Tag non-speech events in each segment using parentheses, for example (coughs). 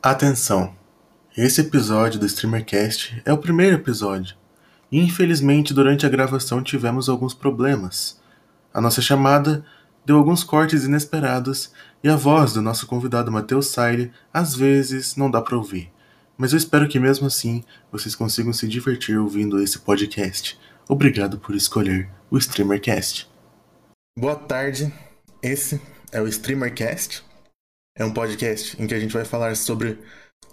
Atenção! Esse episódio do StreamerCast é o primeiro episódio e infelizmente durante a gravação tivemos alguns problemas. A nossa chamada deu alguns cortes inesperados e a voz do nosso convidado Matheus Saile às vezes não dá para ouvir. Mas eu espero que mesmo assim vocês consigam se divertir ouvindo esse podcast. Obrigado por escolher o StreamerCast. Boa tarde, esse é o StreamerCast. É um podcast em que a gente vai falar sobre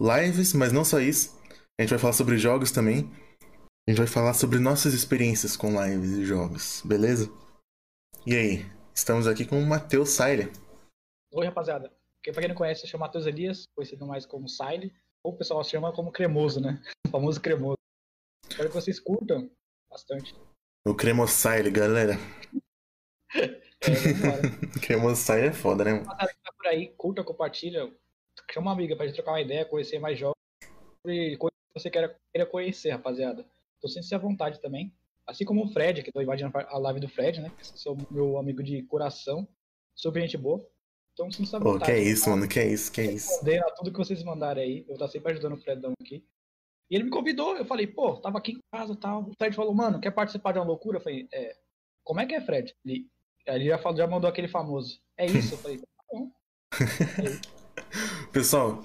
lives, mas não só isso. A gente vai falar sobre jogos também. A gente vai falar sobre nossas experiências com lives e jogos, beleza? E aí, estamos aqui com o Matheus Saile. Oi, rapaziada. Quem pra quem não conhece, chama Matheus Elias, conhecido mais como Saile, ou o pessoal chama como Cremoso, né? (laughs) O famoso Cremoso. Espero que vocês curtam bastante. O Cremosaile, galera. (laughs) É, Cremosaile (laughs) é foda, né? que tá por aí, curta, compartilha. Chama uma amiga pra gente trocar uma ideia, conhecer mais jogos. E coisas que você queira, queira conhecer, rapaziada. Tô sentindo à vontade também. Assim como o Fred, que tô invadindo a live do Fred, né? Que sou meu amigo de coração. Super gente boa. Então sinta à Pô, vontade. que é isso, mano, que é isso, que é isso. a tudo que vocês mandarem aí. Eu vou estar sempre ajudando o Fredão aqui. E ele me convidou, eu falei, pô, tava aqui em casa e tal. O Fred falou, mano, quer participar de uma loucura? Eu falei, é, como é que é, Fred? Ele, ele já, falou, já mandou aquele famoso. É isso? Eu falei, tá bom. (laughs) Pessoal,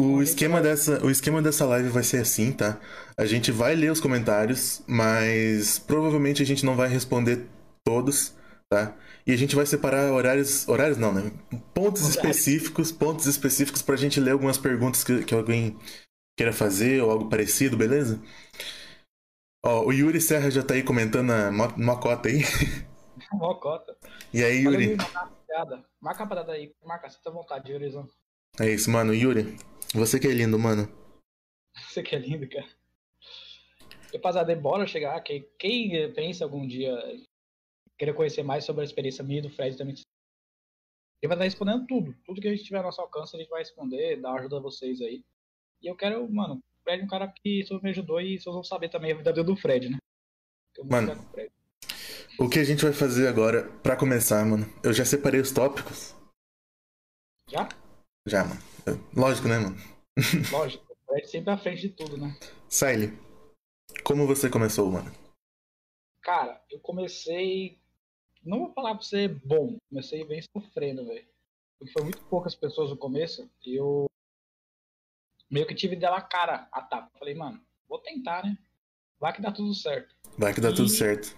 o esquema dessa, o esquema dessa live vai ser assim, tá? A gente vai ler os comentários, mas provavelmente a gente não vai responder todos, tá? E a gente vai separar horários, horários não, né? Pontos específicos, pontos específicos pra gente ler algumas perguntas que, que alguém queira fazer ou algo parecido, beleza? Ó, o Yuri Serra já tá aí comentando a mo- mocota aí. (laughs) (laughs) Mó cota. E aí, Yuri? Marca a parada aí, marca, sinta à vontade, Yurizão. É isso, mano. Yuri, você que é lindo, mano. Você que é lindo, cara. Rapaziada, bora chegar. Quem, quem pensa algum dia querer conhecer mais sobre a experiência minha e do Fred também. Ele vai estar respondendo tudo. Tudo que a gente tiver ao nosso alcance, a gente vai responder, dar ajuda a vocês aí. E eu quero, mano, o Fred é um cara que me ajudou e vocês vão saber também a vida do Fred, né? Eu Mano. ficar com o Fred. O que a gente vai fazer agora, pra começar, mano? Eu já separei os tópicos. Já? Já, mano. Lógico, né, mano? (laughs) Lógico. Fred sempre à frente de tudo, né? Siley, como você começou, mano? Cara, eu comecei. Não vou falar pra você bom, comecei bem sofrendo, velho. Porque foi muito poucas pessoas no começo e eu meio que tive dela a cara a tapa. Falei, mano, vou tentar, né? Vai que dá tudo certo. Vai que dá tudo E- certo.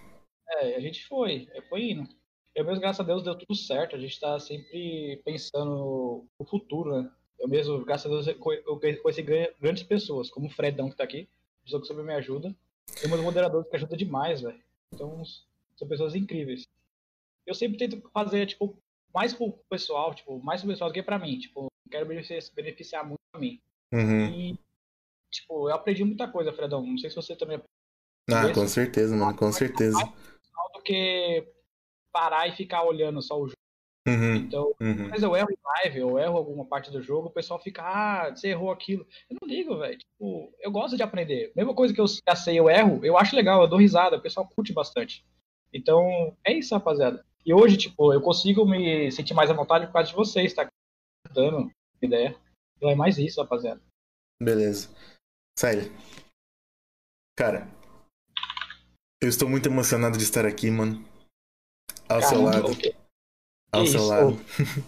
É, a gente foi, é, foi indo. Eu mesmo, graças a Deus, deu tudo certo. A gente tá sempre pensando no futuro, né? Eu mesmo, graças a Deus, eu co- eu conheci gran- grandes pessoas, como o Fredão que tá aqui, pessoa que sempre me ajuda. Tem meus moderadores que ajudam demais, velho. Então, são pessoas incríveis. Eu sempre tento fazer, tipo, mais pro pessoal, tipo, mais pro pessoal do que pra mim. Tipo, quero beneficiar, beneficiar muito a mim. Uhum. E, tipo, eu aprendi muita coisa, Fredão. Não sei se você também Ah, com certeza, mano, com certeza. Do que parar e ficar olhando só o jogo. Uhum, Então, uhum. mas eu erro em live, eu erro alguma parte do jogo, o pessoal fica, ah, você errou aquilo. Eu não ligo, velho. Tipo, eu gosto de aprender. Mesma coisa que eu já sei, eu erro, eu acho legal, eu dou risada, o pessoal curte bastante. Então, é isso, rapaziada. E hoje, tipo, eu consigo me sentir mais à vontade por causa de vocês, tá? Dando ideia. Então é mais isso, rapaziada. Beleza. Siley. Cara, eu estou muito emocionado de estar aqui, mano. Ao seu Caramba, lado. o quê? Ao que seu isso? lado.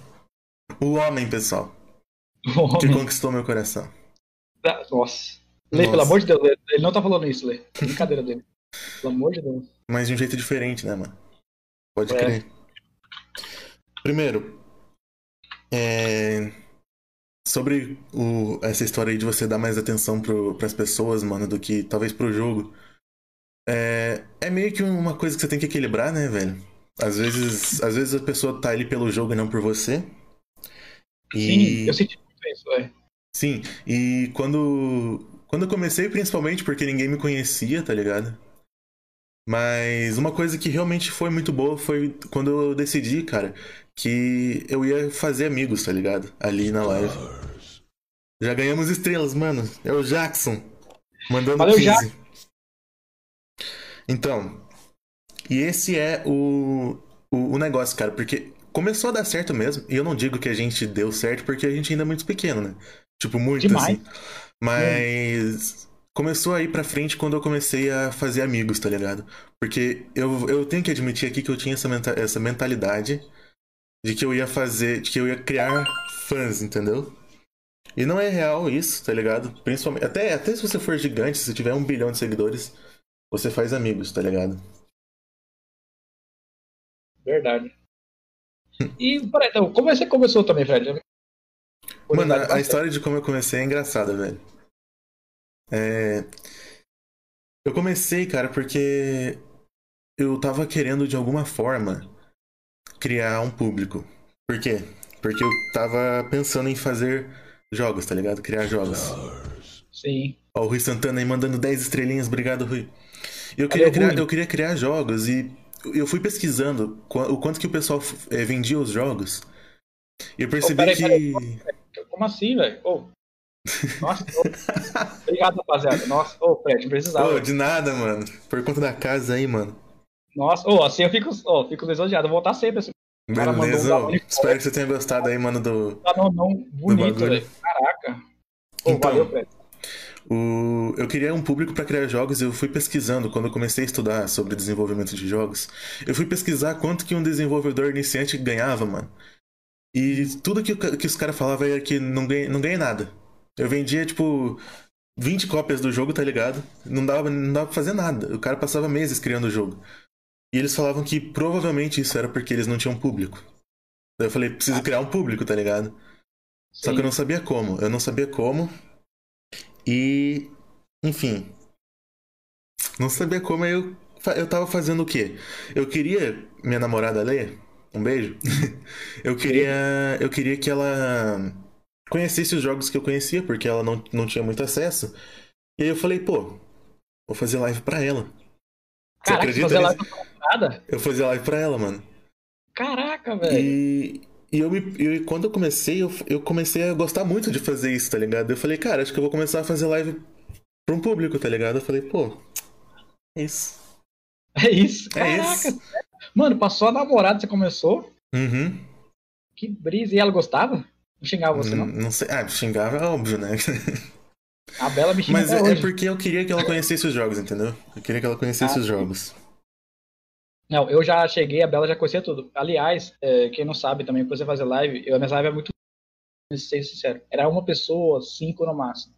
(laughs) o homem, pessoal, O que homem conquistou meu coração. da- Nossa. Lê, Nossa. pelo amor de Deus, Lê. ele não tá falando isso, Lê. Brincadeira dele. Pelo amor de Deus. Mas de um jeito diferente, né, mano? Pode É. crer. Primeiro, é... sobre o... essa história aí de você dar mais atenção pro... pras pessoas, mano, do que talvez pro jogo. É... é meio que uma coisa que você tem que equilibrar, né, velho? Às vezes, às vezes a pessoa tá ali pelo jogo e não por você. E... Sim, eu senti muito isso, é. Sim, e quando. Quando eu comecei, principalmente porque ninguém me conhecia, tá ligado? Mas uma coisa que realmente foi muito boa foi quando eu decidi, cara, que eu ia fazer amigos, tá ligado? Ali na live. Já ganhamos estrelas, mano. É o Jackson. Mandando Valeu, 15. Jackson. Então, e esse é o, o, o negócio, cara, porque começou a dar certo mesmo, e eu não digo que a gente deu certo porque a gente ainda é muito pequeno, né? Tipo, muito Demais. assim. Mas começou a ir pra frente quando eu comecei a fazer amigos, tá ligado? Porque eu, eu tenho que admitir aqui que eu tinha essa, menta- essa mentalidade de que eu ia fazer, de que eu ia criar fãs, entendeu? E não é real isso, tá ligado? Principalmente, até, até se você for gigante, se tiver um bilhão de seguidores, você faz amigos, tá ligado? Verdade. E, peraí, então, como você começou também, Fred? Mano, Curiosidade a, a história de como eu comecei é engraçada, velho. É... Eu comecei, cara, porque eu tava querendo de alguma forma criar um público. Por quê? Porque eu tava pensando em fazer jogos, tá ligado? Criar jogos. Sim. Ó, o Rui Santana aí mandando 10 estrelinhas, obrigado, Rui. Eu queria, criar, eu queria criar jogos e eu fui pesquisando o quanto que o pessoal eh, vendia os jogos. E eu percebi peraí, que. peraí. Como assim, velho? Ô. Nossa, ô. (laughs) obrigado, rapaziada. Nossa, ô, Fred, não precisava. Pô, de nada, mano. Por conta da casa aí, mano. Nossa, ô, assim eu fico, ô, fico lisonjeado. Eu vou voltar sempre assim. um Beleza, ó. bagulho Espero que você tenha gostado aí, mano, do. Tá não, não, bonito, velho. Caraca. Ô, Então. valeu, Fred. O... Eu queria um público para criar jogos e eu fui pesquisando, quando eu comecei a estudar sobre desenvolvimento de jogos, eu fui pesquisar quanto que um desenvolvedor iniciante ganhava, mano. E tudo que, que os caras falavam era que não ganhei, não ganhei nada. Eu vendia, tipo, 20 cópias do jogo, tá ligado? Não dava, não dava pra fazer nada. O cara passava meses criando o jogo. E eles falavam que provavelmente isso era porque eles não tinham público. Daí eu falei, preciso criar um público, tá ligado? Só Sim. que eu não sabia como. Eu não sabia como. E. Enfim. Não sabia como eu, eu tava fazendo o quê? Eu queria minha namorada ler. Um beijo. (laughs) eu queria. Eu queria que ela conhecesse os jogos que eu conhecia, porque ela não, não tinha muito acesso. E aí eu falei, pô, vou fazer live pra ela. Você Caraca, acredita fazer nisso? live nada? Eu fazia live pra ela, mano. Caraca, velho. E, e eu me, e quando eu comecei, eu, eu comecei a gostar muito de fazer isso, tá ligado? Eu falei, cara, acho que eu vou começar a fazer live pra um público, tá ligado? Eu falei, pô, é isso. É isso. É Caraca. isso. Mano, passou a namorada, você começou? Uhum. Que brisa. E ela gostava? Não xingava você, Não, não? não sei. Ah, xingava é óbvio, né? A Bela me xinga Mas é, hoje. porque eu queria que ela conhecesse os jogos, entendeu? Eu queria que ela conhecesse Ah, os jogos. Não, eu já cheguei, a Bela já conhecia tudo. Aliás, é, quem não sabe também, quando você fazer live, eu, a minha live é muito. Ser sincero. Era uma pessoa, cinco no máximo.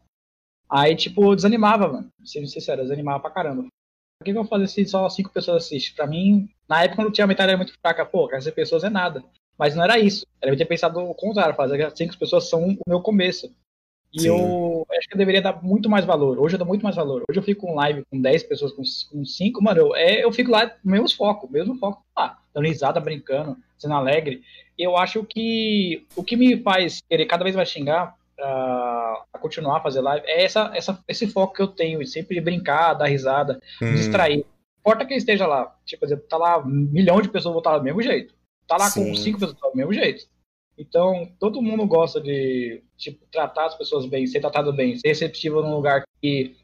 Aí, tipo, desanimava, mano. Sendo sincero, desanimava pra caramba. Por que, eu vou fazer se só cinco pessoas assistem? Pra mim, na época, quando tinha a mentalidade muito fraca, pô, 15 pessoas é nada. Mas não era isso. Era eu ter pensado o contrário, fazer cinco pessoas são o meu começo. E Sim. eu acho que eu deveria dar muito mais valor. Hoje eu dou muito mais valor. Hoje eu fico com live com 10 pessoas, com, com 5, mano, eu, é, eu fico lá mesmo foco, mesmo foco, lá, dando risada, brincando, sendo alegre. E eu acho que o que me faz querer cada vez mais xingar pra, pra continuar a fazer live é essa, essa, esse foco que eu tenho, de sempre brincar, dar risada, Hum, distrair. Importa quem esteja lá. Tipo, por exemplo, tá lá um milhão de pessoas, vou estar do mesmo jeito. Tá lá com Sim. cinco pessoas, tá do mesmo jeito. Então, todo mundo gosta de tipo, tratar as pessoas bem, ser tratado bem, ser receptivo num lugar que,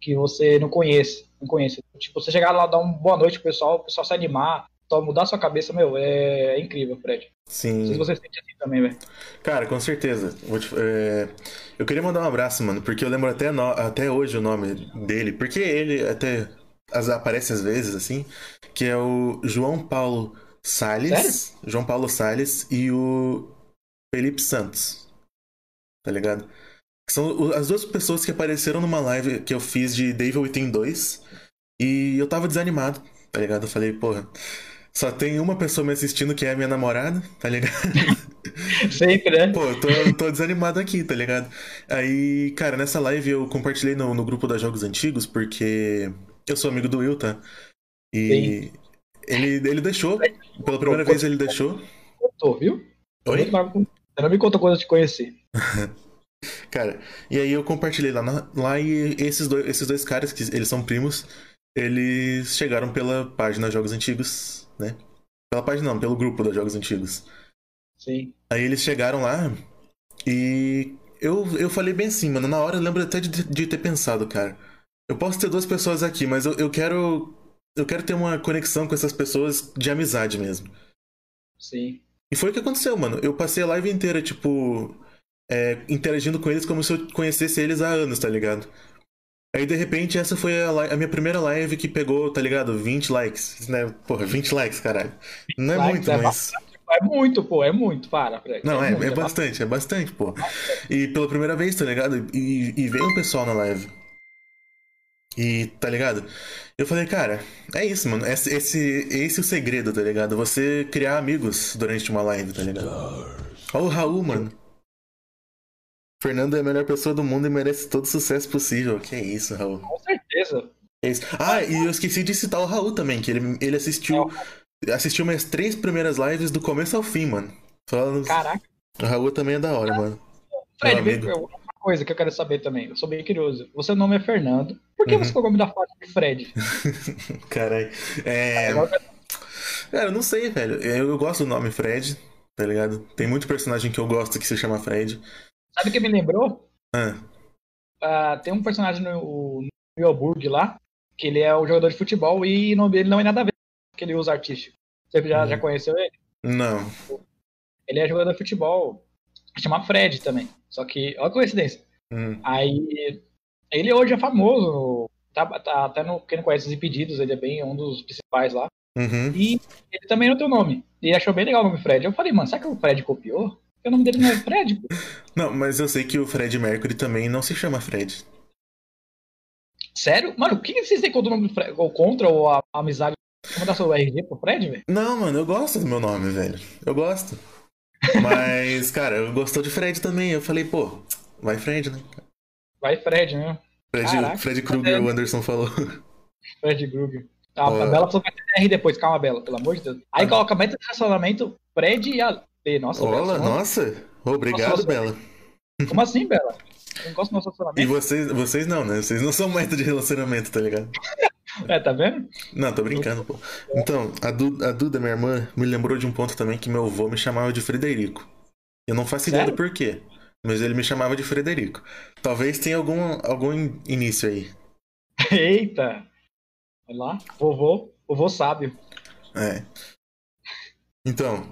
que você não conhece. Não conhece. Tipo, você chegar lá, dar uma boa noite pro pessoal, o pessoal se animar, só mudar sua cabeça, meu, é, é incrível, Fred. Não sei se sim. você sente assim também, velho. Cara, com certeza. Te- é, Eu queria mandar um abraço, mano, porque eu lembro até, no- até hoje o nome dele, porque ele até as- aparece às vezes, assim, que é o João Paulo Salles, João Paulo Salles e o Felipe Santos, tá ligado? Que São as duas pessoas que apareceram numa live que eu fiz de Devil Within 2 e eu tava desanimado, tá ligado? Eu falei, porra, só tem uma pessoa me assistindo que é a minha namorada, tá ligado? (laughs) Sempre, né? Pô, eu tô, tô desanimado aqui, tá ligado? Aí, cara, nessa live eu compartilhei no, no grupo da Jogos Antigos, porque eu sou amigo do Will, tá? E ele, ele deixou, pela primeira vez ele deixou. Contou, viu? Oi? Você não me contou coisa de conhecer. Cara, e aí eu compartilhei lá, na- lá e esses dois, esses dois caras, que eles são primos, eles chegaram pela página Jogos Antigos, né? Pela página não, pelo grupo da Jogos Antigos. Sim. Aí eles chegaram lá e eu, eu falei bem assim, mano. Na hora eu lembro até de, de ter pensado, cara. Eu posso ter duas pessoas aqui, mas eu, eu quero. Eu quero ter uma conexão com essas pessoas de amizade mesmo. Sim. E foi o que aconteceu, mano. Eu passei a live inteira, tipo. é, interagindo com eles como se eu conhecesse eles há anos, tá ligado? Aí de repente essa foi a, li- a minha primeira live que pegou, tá ligado? 20 likes, né? Porra, 20 likes, caralho. Não é muito, é mas. É muito, pô, é muito, para. Fred. Não, é, muito, é bastante, é bastante, pô. E pela primeira vez, tá ligado? E, e veio um pessoal na live. E, tá ligado? Eu falei, cara, é isso, mano. Esse, esse, esse é o segredo, tá ligado? Você criar amigos durante uma live, tá ligado? Olha o Raul, mano. Fernando é a melhor pessoa do mundo e merece todo o sucesso possível. Que é isso, Raul. Com certeza. É isso. Ah, e eu esqueci de citar o Raul também, que ele, ele assistiu. Assistiu minhas três primeiras lives do começo ao fim, mano. Falando. Caraca. O Raul também é da hora, mano. Fred, Meu vem- amigo. Coisa que eu quero saber também. Eu sou bem curioso. O seu nome é Fernando. Por que Uhum. você colocou o nome da faixa de Fred? (laughs) Caralho. É. Cara, eu não sei, velho. Eu, eu gosto do nome Fred, tá ligado? Tem muito personagem que eu gosto que se chama Fred. Sabe o que me lembrou? Ah, Ah, tem um personagem no, no lá, que ele é o jogador de futebol e o nome dele não é nada a ver com que ele usa artístico. Você já, Uhum. já conheceu ele? não. Ele é jogador de futebol. Chama Fred também. Só que, olha a coincidência. Hum, Aí, ele hoje é famoso. Tá, tá até no, quem não conhece os Impedidos, ele é bem um dos principais lá. Uhum. E ele também não tem o nome. E achou bem legal o nome Fred. Eu falei, mano, será que o Fred copiou? Porque o nome dele não é Fred, pô. (laughs) Não, mas eu sei que o Fred Mercury também não se chama Fred. Sério? Mano, o que vocês têm contra o nome Fred? Ou contra ou a, a amizade? Vou mandar seu RG pro Fred, velho? Não, mano, eu gosto do meu nome, velho. Eu gosto. Mas, cara, eu gostou de Fred também. Eu falei, pô, vai Fred, né? Vai Fred, né? Fred, Caraca. Fred Krueger, o Anderson falou. Fred Krueger. Ah, a Bela falou que vai ter R depois. Calma, Bela, pelo amor de Deus. Aí coloca meta de relacionamento Fred e a B. Nossa, Bela, Olá, nossa. Obrigado, Nossa, Bela. Como assim, Bela? Eu não gosto do nosso E relacionamento. vocês, vocês não, né? Vocês não são meta de relacionamento, tá ligado? (laughs) É, tá vendo? Não, tô brincando, pô. Então, a, Du, a Duda, minha irmã, me lembrou de um ponto também que meu avô me chamava de Frederico. Eu não faço ideia do porquê, mas ele me chamava de Frederico. Talvez tenha algum, algum in- início aí. Eita! Olha lá, vovô, vovô sábio. É. Então,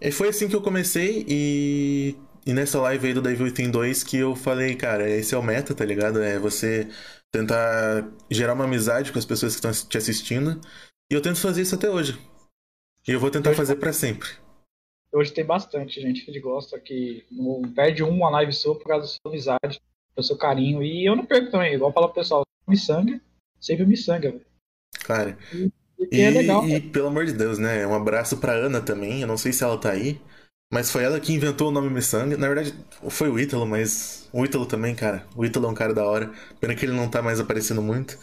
e foi assim que eu comecei e, e nessa live aí do Devil Within 2 que eu falei, cara, esse é o meta, tá ligado? É você tentar gerar uma amizade com as pessoas que estão te assistindo. E eu tento fazer isso até hoje. E eu vou tentar fazer pra sempre. Hoje tem bastante gente que gosta que não perde uma live sua por causa da sua amizade, do seu carinho. E eu não perco também, igual fala pro pessoal, me sangue, sempre me sangue, velho. Cara, Porque e, é legal. e pelo amor de Deus, né? Um abraço pra Ana também. Eu não sei se ela tá aí. Mas foi ela que inventou o nome Missanga. Na verdade, foi o Ítalo, mas. O Ítalo também, cara. O Ítalo é um cara da hora. Pena que ele não tá mais aparecendo muito.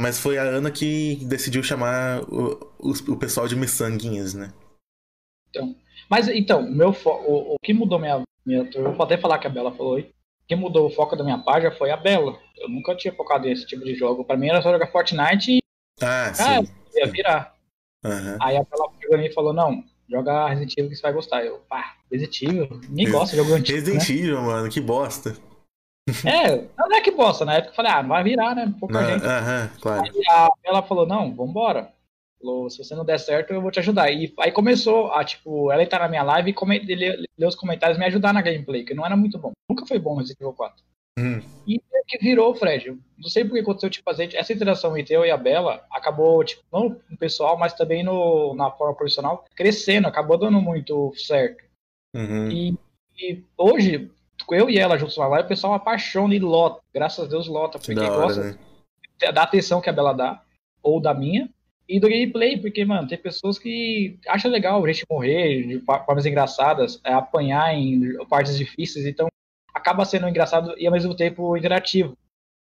Mas foi a Ana que decidiu chamar o, o, o pessoal de Missanguinhas, né? Mas então, o meu fo- o, o que mudou minha, minha. Eu vou até falar que a Bela falou aí. O que mudou o foco da minha página foi a Bela. Eu nunca tinha focado nesse tipo de jogo. Pra mim era só jogar Fortnite e Ah, Ah, sim. ia virar. Aham. Aí a Bela mim e falou: Não, joga Resident Evil que você vai gostar. Eu, pá, Resident Evil? Ninguém gosta de jogo antigo. Né? Resident Evil, mano, que bosta. (laughs) É, não é que bosta. Na época eu falei: Ah, não vai virar, né? Pouca Na- gente. Aham, claro. E a ela falou, não, vambora. Falou, se você não der certo, eu vou te ajudar. E aí começou a, tipo, ela entrar na minha live e ler, ler os comentários e me ajudar na gameplay, que não era muito bom. Nunca foi bom Resident Evil 4. Hum, E que virou Fred. Não sei por que aconteceu, tipo, a gente- essa interação entre eu e a Bela acabou, tipo, não no pessoal, mas também no, na forma profissional, crescendo, acabou dando muito certo. uhum. E, e hoje, eu e ela juntos na live, o pessoal apaixona e lota. Graças a Deus lota, Que porque da gosta hora, né? da atenção que a Bela dá, ou da minha, e do gameplay, porque, mano, tem pessoas que acham legal a gente morrer de formas engraçadas, é, apanhar em partes difíceis, então acaba sendo engraçado e ao mesmo tempo interativo.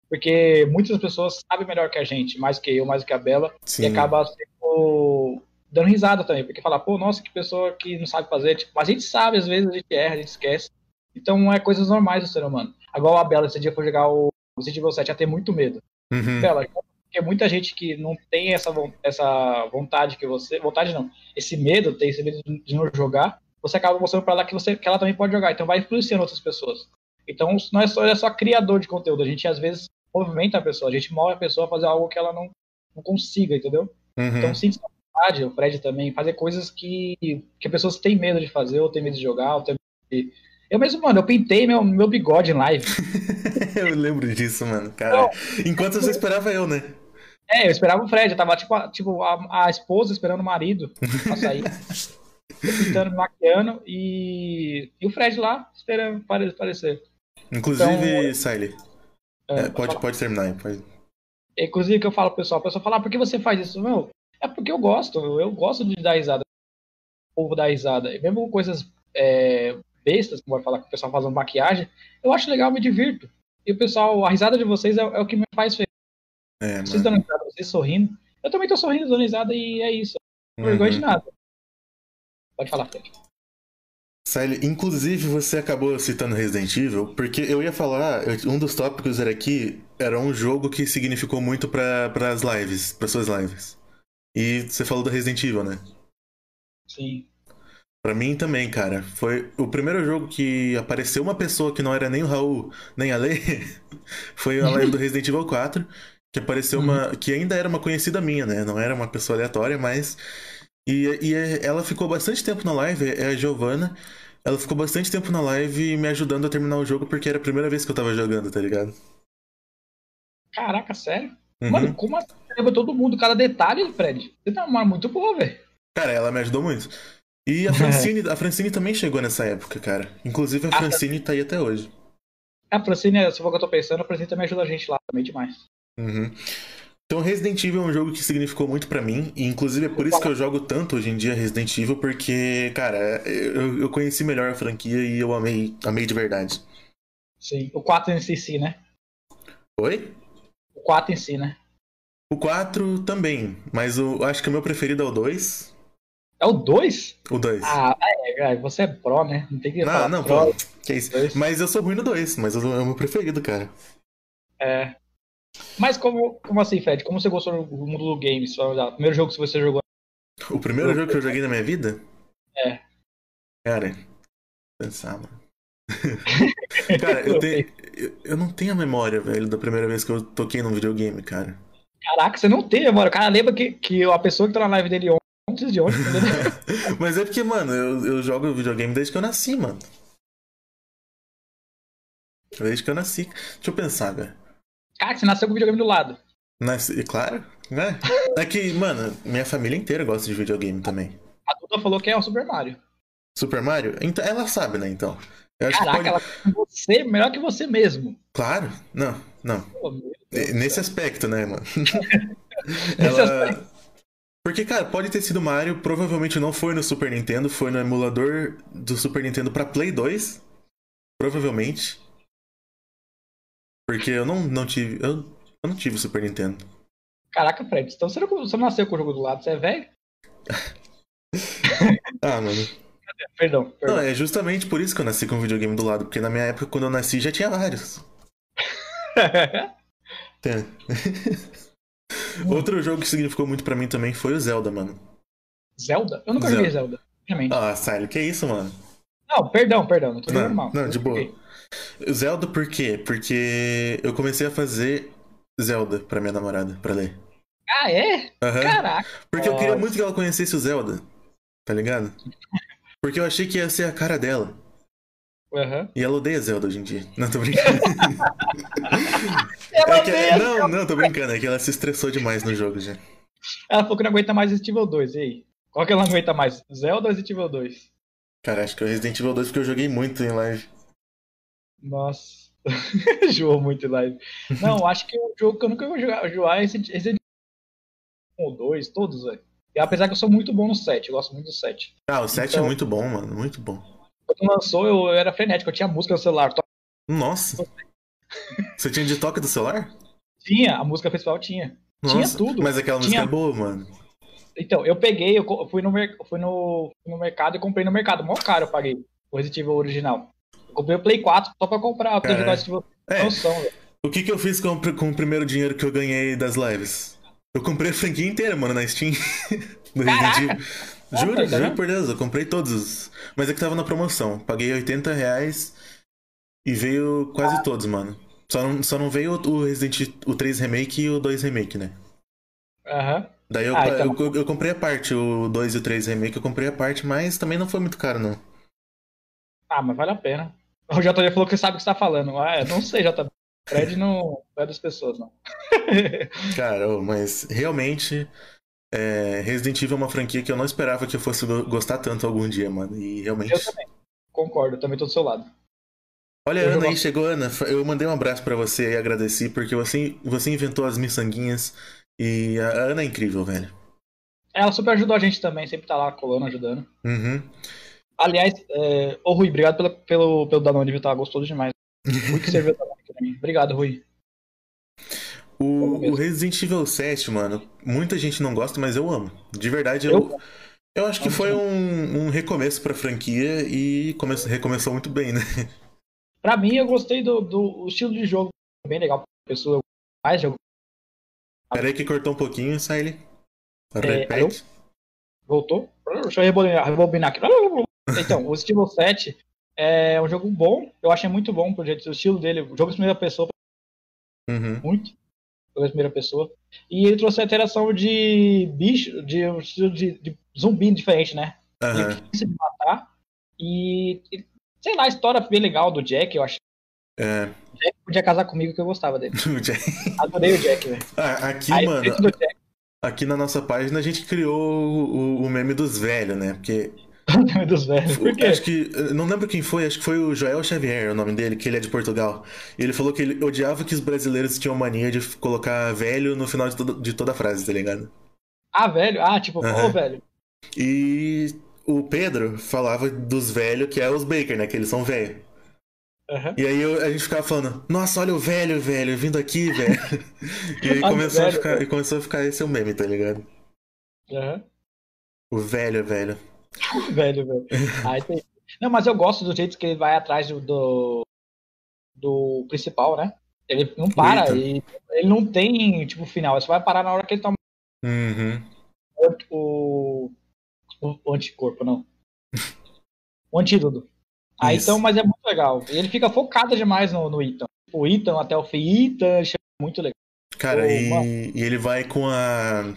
Porque muitas pessoas sabem melhor que a gente, mais que eu, mais que a Bela, Sim. e acaba sendo, dando risada também, porque fala, pô, nossa, que pessoa que não sabe fazer, tipo, mas a gente sabe, às vezes a gente erra, a gente esquece. Então é coisas normais do ser humano. Agora a Bela, esse dia foi jogar o Resident Evil 7, ia ter muito medo. Uhum. Bela, porque muita gente que não tem essa, essa vontade que você. Vontade não. Esse medo, tem esse medo de não jogar, você acaba mostrando pra ela que, você, que ela também pode jogar. Então vai influenciando outras pessoas. Então não é só, é só criador de conteúdo. A gente às vezes movimenta a pessoa, a gente move a pessoa a fazer algo que ela não, não consiga, entendeu? Uhum. Então essa vontade, o Fred também, fazer coisas que, que pessoas têm medo de fazer, ou têm medo de jogar, ou têm medo de, Eu mesmo, mano, eu pintei meu, meu bigode em live. (laughs) eu lembro disso, mano, cara. Enquanto você esperava eu, né? É, eu esperava o Fred, eu tava tipo, a, tipo a, a esposa esperando o marido pra sair. (laughs) pintando, me maquiando e, e o Fred lá esperando aparecer. Inclusive, então, Siley, é, é, pode, pode terminar. Pode... Inclusive, que eu falo pro pessoal, o pessoal fala, ah, por que você faz isso? Meu, é porque eu gosto, eu gosto de dar risada. O povo dar risada. E mesmo coisas é, bestas, como vai falar que o pessoal fazendo maquiagem, eu acho legal, me divirto. E o pessoal, a risada de vocês é, é o que me faz feliz. É, vocês dando risada, vocês sorrindo. Eu também tô sorrindo, dando risada e é isso. Não uhum. vergonha de nada. Pode falar, Fred. Sally, inclusive você acabou citando Resident Evil, porque eu ia falar, um dos tópicos era aqui, era um jogo que significou muito para as lives, para suas lives. E você falou do Resident Evil, né? Sim. Pra mim também, cara. Foi o primeiro jogo que apareceu uma pessoa que não era nem o Raul, nem a Lei. (laughs) foi a live do Resident Evil 4. Que apareceu uma. Uhum. que ainda era uma conhecida minha, né? Não era uma pessoa aleatória, mas. E, e ela ficou bastante tempo na live, é a Giovanna. Ela ficou bastante tempo na live me ajudando a terminar o jogo porque era a primeira vez que eu tava jogando, tá ligado? Caraca, sério? Uhum. Mano, como assim? Lembra todo mundo, cada detalhe, Fred? Você tá uma muito boa, velho. Cara, ela me ajudou muito. E a (laughs) Francine, a Francine também chegou nessa época, cara. Inclusive a Francine tá aí até hoje. A Francine, se for o que eu tô pensando, a Francine também ajuda a gente lá também demais. Uhum. Então Resident Evil é um jogo que significou muito para mim, e inclusive é por isso que eu jogo tanto hoje em dia Resident Evil, porque, cara, eu, eu conheci melhor a franquia e eu amei, amei de verdade. Sim, o 4 em si, né? Oi? O 4 em si, né? O 4 também, mas eu acho que o meu preferido é o 2. É o 2? O 2. Ah, é, é, você é pro, né? Não tem que falar não, pro. pô. Que é isso. Dois. Mas eu sou ruim no 2, mas é o meu preferido, cara. É. Mas como, como assim, Fred? Como você gostou do mundo do games? O primeiro jogo que você jogou? O primeiro jogo que eu joguei na minha vida? É. Cara, pensar, mano. (laughs) cara, eu, tenho, eu, eu não tenho a memória, velho, da primeira vez que eu toquei num videogame, cara. Caraca, você não tem memória. O cara lembra que, que a pessoa que tá na live dele ontem de ontem. (laughs) Mas é porque, mano, eu, eu jogo videogame desde que eu nasci, mano. Desde que eu nasci. Deixa eu pensar, velho. Cara, você nasceu com o videogame do lado. Nasci, claro, né? É que, mano, minha família inteira gosta de videogame também. A Duda falou que é o Super Mario. Super Mario? Então, ela sabe, né, então. Eu Caraca, que pode... ela você melhor que você mesmo. Claro, não, não. Pô, Nesse aspecto, né, mano? (laughs) ela... Porque, cara, pode ter sido Mario, provavelmente não foi no Super Nintendo, foi no emulador do Super Nintendo pra Play 2. Provavelmente. Porque eu não, não tive. Eu, eu não tive Super Nintendo. Caraca, Fred, então você não, você não nasceu com o jogo do lado, você é velho? (laughs) ah, mano. Perdão, perdão. Não, é justamente por isso que eu nasci com o videogame do lado, porque na minha época, quando eu nasci, já tinha vários. Tem. (laughs) (laughs) Outro jogo que significou muito para mim também foi o Zelda, mano. Zelda? Eu nunca Zelda. joguei Zelda, realmente. Ah, sério, que isso, mano? Não, perdão, perdão, não tô não, normal. Não, de boa. Zelda por quê? Porque eu comecei a fazer Zelda pra minha namorada, pra ler. Ah, é? Uhum. Caraca. Porque eu queria muito que ela conhecesse o Zelda. Tá ligado? Porque eu achei que ia ser a cara dela. Uhum. E ela odeia Zelda hoje em dia. Não, tô brincando. (laughs) é que, odeia não, não, tô brincando. É que ela se estressou demais no jogo já. Ela falou que não aguenta mais Resident Evil 2. E aí? Qual que ela não aguenta mais? Zelda ou Resident Evil 2? Cara, acho que é o Resident Evil 2 porque eu joguei muito em live. Nossa. (laughs) Jogou muito em live. Não, acho que o jogo que eu nunca vou jogar, jogar é Resident Evil 1 ou 2, todos, velho. E apesar que eu sou muito bom no 7, eu gosto muito do 7. Ah, o 7 é então, é muito bom, mano, muito bom. Quando lançou, eu, eu era frenético, eu tinha música no celular. Nossa! Você tinha de toque do celular? Tinha, a música principal tinha. Nossa, tinha tudo. Mas aquela tinha... música é boa, mano. Então, eu peguei, eu fui no, fui no, no mercado e comprei no mercado. Mó caro eu paguei o Resident Evil original. Eu comprei o Play 4 só pra comprar, Evil. É. Noção, o que, que eu fiz com, com o primeiro dinheiro que eu ganhei das lives? Eu comprei a franquia inteira, mano, na Steam. (laughs) do Resident Evil. Juro, juro por Deus, eu comprei todos. Mas é que tava na promoção. Paguei 80 reais e veio quase ah. todos, mano. Só não, só não veio o Resident o 3 Remake e o 2 Remake, né? Aham. Uhum. Daí eu, ah, então... eu, eu, comprei a parte, o 2 e o 3 Remake eu comprei a parte, mas também não foi muito caro, não. Ah, mas vale a pena. O JB falou que sabe o que você tá falando. Ah, eu não sei, JB. Fred não é das pessoas, não. (laughs) Cara, mas realmente é, Resident Evil é uma franquia que eu não esperava que eu fosse gostar tanto algum dia, mano. E realmente. Eu também. Concordo, também tô do seu lado. Olha Ana aí, chegou Ana. Eu mandei um abraço para você e agradeci, porque você, você inventou as miçanguinhas. E a Ana é incrível, velho. Ela super ajudou a gente também, sempre tá lá colando, ajudando. Uhum. Aliás, é... ô Rui, obrigado pelo, pelo, pelo Danone, viu? Tá gostoso demais. Que (laughs) serviu pra mim. Obrigado, Rui. O, o, Resident Evil 7, mano, muita gente não gosta, mas eu amo. De verdade, eu, eu, eu acho que foi um, um recomeço pra franquia e come, recomeçou muito bem, né? Pra mim, eu gostei do, do estilo de jogo, bem legal. Pessoa mais jogo. Peraí que cortou um pouquinho, Siley. Repete. É, Voltou? Deixa eu rebobinar, rebobinar aqui. Então, o Steel 7 é um jogo bom. Eu achei muito bom pro jeito, o estilo dele. O jogo de primeira pessoa. Uhum. Muito. Jogo de primeira pessoa. E ele trouxe a interação de bicho, de um estilo de, de zumbi diferente, né? Uhum. Difícil de matar. E, sei lá, a história bem legal do Jack, eu achei. É. O Jack podia casar comigo que eu gostava dele. (laughs) Adorei o Jack, velho. Ah, aqui, Aí, mano. Aqui na nossa página a gente criou o, o meme dos velhos, né? Porque o meme dos velhos. Por quê? Acho que. Não lembro quem foi, acho que foi o Joel Xavier, o nome dele, que ele é de Portugal. E ele falou que ele odiava que os brasileiros tinham mania de colocar velho no final de, todo, de toda a frase, tá ligado? Ah, velho? Ah, tipo, uhum. velho. E o Pedro falava dos velhos, que é os Baker, né? Que eles são velhos. Uhum. E aí eu, a gente ficava falando, nossa, olha o velho, velho, vindo aqui, velho. (laughs) e aí começou, velho, a ficar, e começou a ficar esse é o meme, tá ligado? Uhum. O velho, velho. (laughs) Velho, velho. Aí tem... Não, mas eu gosto do jeito que ele vai atrás do, do, do principal, né? Ele não para, ele, ele não tem, tipo, final. Ele só vai parar na hora que ele toma. Uhum. O, o, o anticorpo, não. O antídoto. Ah, então, mas é muito legal. Ele fica focado demais no, no Ethan. O Ethan até o fim, Ethan, muito legal. Cara, e, e, ele vai com a.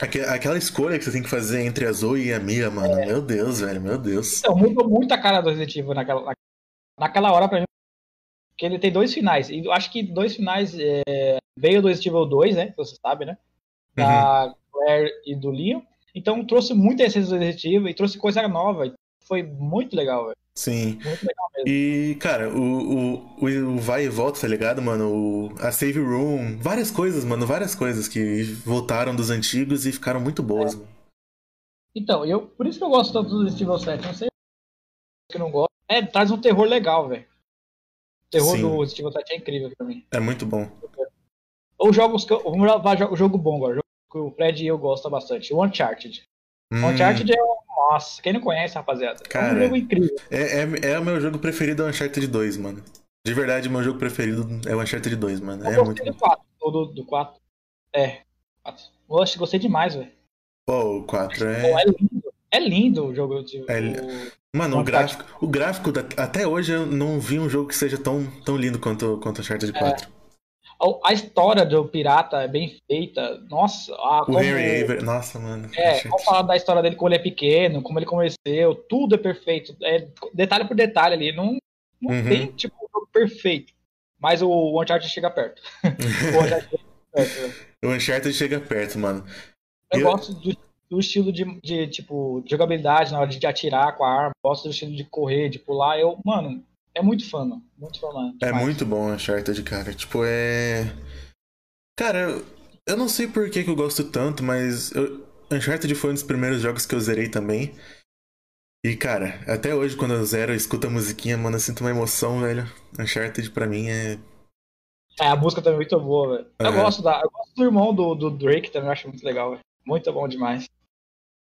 Aquela escolha que você tem que fazer entre a Zoe e a Mia, mano. É. Meu Deus, velho, meu Deus. Então, mudou muito a cara do Resident Evil naquela, naquela hora pra mim. Porque ele tem dois finais. E eu acho que dois finais. É... Veio do Resident Evil 2, né? Que você sabe, né? Da uhum. Claire e do Leon. Então trouxe muita essência do Resident Evil e trouxe coisa nova. Foi muito legal, velho. Sim. E, cara, o, o, o, vai e volta, tá ligado, mano? O, a Save Room, várias coisas, mano, várias coisas que voltaram dos antigos e ficaram muito boas. É. Então, eu, por isso que eu gosto tanto do Evil 7. Não sei que não gosto. É, traz um terror legal, velho. O terror Sim. do Evil 7 é incrível pra mim. É muito bom. Ou jogos que eu, vamos o jogo bom agora. Jogo que o Fred e eu gosto bastante. O Uncharted. Hum. Uncharted é um nossa, quem não conhece, rapaziada? Cara, é um jogo incrível. É, é, é o meu jogo preferido, é o Uncharted 2, mano. De verdade, meu jogo preferido é o Uncharted 2, mano. Eu é muito do 4, ou do, do 4. É, 4. Poxa, gostei demais, velho. Pô, o 4 é... Pô, é lindo. É lindo o jogo. Tipo, é... Mano, o, gráfico, o gráfico da... até hoje eu não vi um jogo que seja tão, tão lindo quanto, quanto o Uncharted 4. É. A história do pirata é bem feita. Nossa, a, o como... Harry Avery, nossa, mano. É, vamos falar da história dele quando ele é pequeno, como ele conheceu, tudo é perfeito. É detalhe por detalhe ali. Não, não uhum. tem, tipo, um jogo perfeito. Mas o Uncharted chega perto. (laughs) o Uncharted chega perto, né? O Uncharted chega perto, mano. Eu, Eu... gosto do, do estilo de, de, tipo, de jogabilidade na hora de atirar com a arma. Gosto do estilo de correr, de pular. Eu, mano, é muito fã, mano. Muito fã, mano. É muito bom Uncharted, cara. Tipo, é. Cara, eu, eu não sei por que, que eu gosto tanto, mas eu... Uncharted foi um dos primeiros jogos que eu zerei também. E, cara, até hoje, quando eu zero, eu escuto a musiquinha, mano, eu sinto uma emoção, velho. Uncharted pra mim é. É, a música também é muito boa, velho. Eu, gosto da... eu gosto do irmão do, do Drake também, eu acho muito legal, velho. Muito bom demais.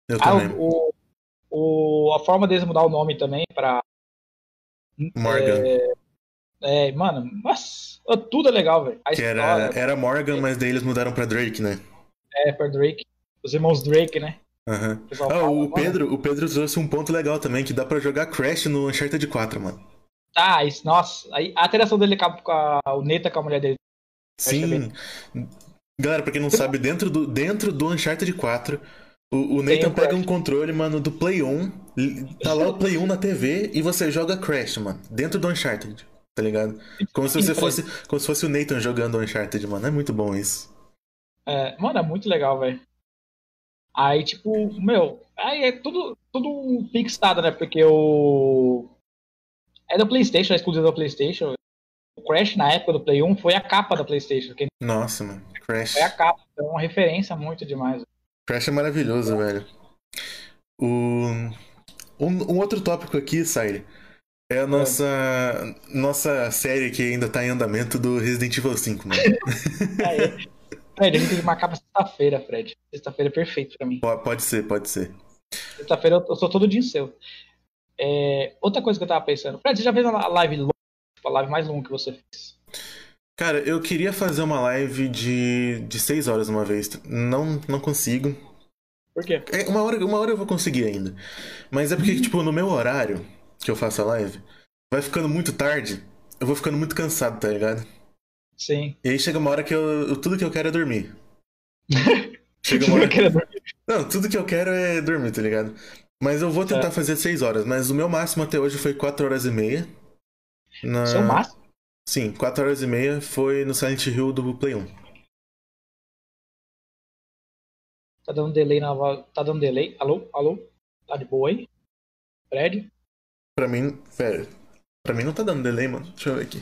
Eu ah, também. O, o, a forma deles mudar o nome também pra Morgan. É, é mano, mas tudo é legal, velho. Que era, era Morgan, mas daí eles mudaram pra Drake, né? É, pra Drake. Os irmãos Drake, né? Uhum. O, ah, o Pedro, o Pedro trouxe um ponto legal também, que dá pra jogar Crash no Uncharted 4, mano. Ah, isso, nossa. A, a interação dele com a, o Neta com a mulher dele. Sim. Galera, pra quem não sabe, dentro do, dentro do Uncharted 4, O, o Nathan pega um controle, mano, do Play 1. Tá lá o Play 1 na TV e você joga Crash, mano. Dentro do Uncharted. Tá ligado? Como se você fosse. Como se fosse o Nathan jogando Uncharted, mano. É muito bom isso. É, mano, é muito legal, velho. Aí, tipo, meu, aí é tudo, tudo fixado, né? Porque o. É do PlayStation, é exclusivo do PlayStation. O Crash, na época do Play 1, foi a capa da PlayStation. Nossa, mano. Crash. Foi a capa. É uma referência muito demais. Crash é maravilhoso, é. velho. O... Um, um, outro tópico aqui, Sire, é a nossa, é. nossa série que ainda tá em andamento do Resident Evil 5, mano. Fred, a gente tem que marcar pra sexta-feira, Fred. Sexta-feira é perfeito pra mim. Pode ser, pode ser. Sexta-feira eu sou todo dia seu. É, outra coisa que eu tava pensando. Fred, você já fez uma live longa? A live mais longa que você fez? Cara, eu queria fazer uma live de, de seis horas uma vez. Não, não consigo. Por quê? É, uma, hora, uma hora eu vou conseguir ainda. Mas é porque, uhum. tipo, no meu horário que eu faço a live, vai ficando muito tarde, eu vou ficando muito cansado, tá ligado? Sim. E aí chega uma hora que eu. Tudo que eu quero é dormir. (laughs) chega uma hora. que... Não, tudo que eu quero é dormir, tá ligado? Mas eu vou tentar é. fazer 6 horas, mas o meu máximo até hoje foi 4 horas e meia. Na... Seu máximo? Sim, 4 horas e meia foi no Silent Hill do Play 1. Tá dando delay na Tá dando delay? Alô? Alô? Tá de boa aí? Fred? Pra mim, velho. Pra mim não tá dando delay, mano. Deixa eu ver aqui.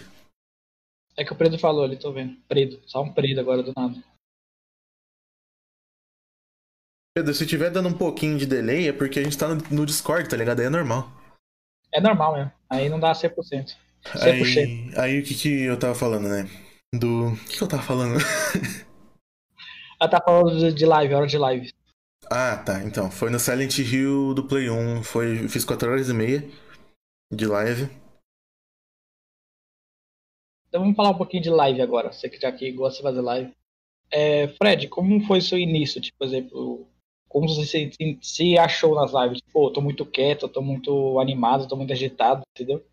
É que o Predo falou ali, tô vendo. Predo. Só um Predo agora do nada. Pedro, se tiver dando um pouquinho de delay é porque a gente tá no, Discord, tá ligado? Aí é normal. É normal mesmo. Aí não dá 100%. 100%. Aí, aí o que que eu tava falando, né? Do. O que, que eu tava falando? Ela (laughs) tá falando de live, hora de live. Ah, tá. Então, foi no Silent Hill do Play 1. Foi, fiz 4 horas e meia de live. Então vamos falar um pouquinho de live agora. Você que já aqui gosta de fazer live. É, Fred, como foi o seu início? Tipo, por exemplo, como você se, se achou nas lives? Pô, tô muito quieto, tô muito animado, tô muito agitado, entendeu?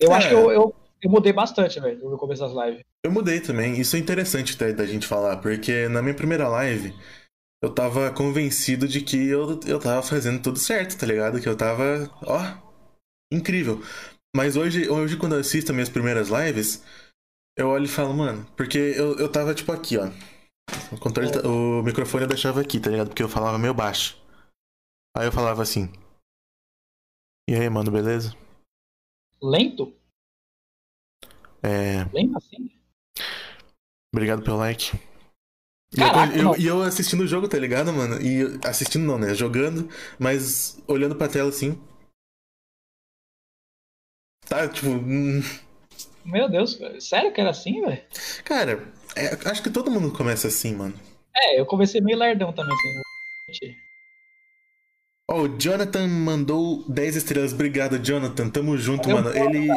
Eu é. acho que eu, eu, eu, mudei bastante, velho, no começo das lives. Eu mudei também. Isso é interessante da, da gente falar, porque na minha primeira live eu tava convencido de que eu, eu tava fazendo tudo certo, tá ligado? Que eu tava, ó, incrível. Mas hoje, hoje quando eu assisto minhas primeiras lives, eu olho e falo, mano, porque eu, eu tava tipo aqui, ó. O, controle, é. o microfone eu deixava aqui, tá ligado? Porque eu falava meio baixo. Aí eu falava assim. E aí, mano, beleza? Lento? É. Lento assim? Obrigado pelo like. Caraca, e eu, eu, assistindo o jogo, tá ligado, mano? E assistindo não, né? Jogando, mas olhando pra tela assim. Tá, tipo. Hum... Meu Deus, sério que era assim, velho? Cara, é, acho que todo mundo começa assim, mano. É, eu comecei meio lerdão também, assim. Ó, oh, o Jonathan mandou 10 estrelas. Obrigado, Jonathan. Tamo junto, mano. Ele.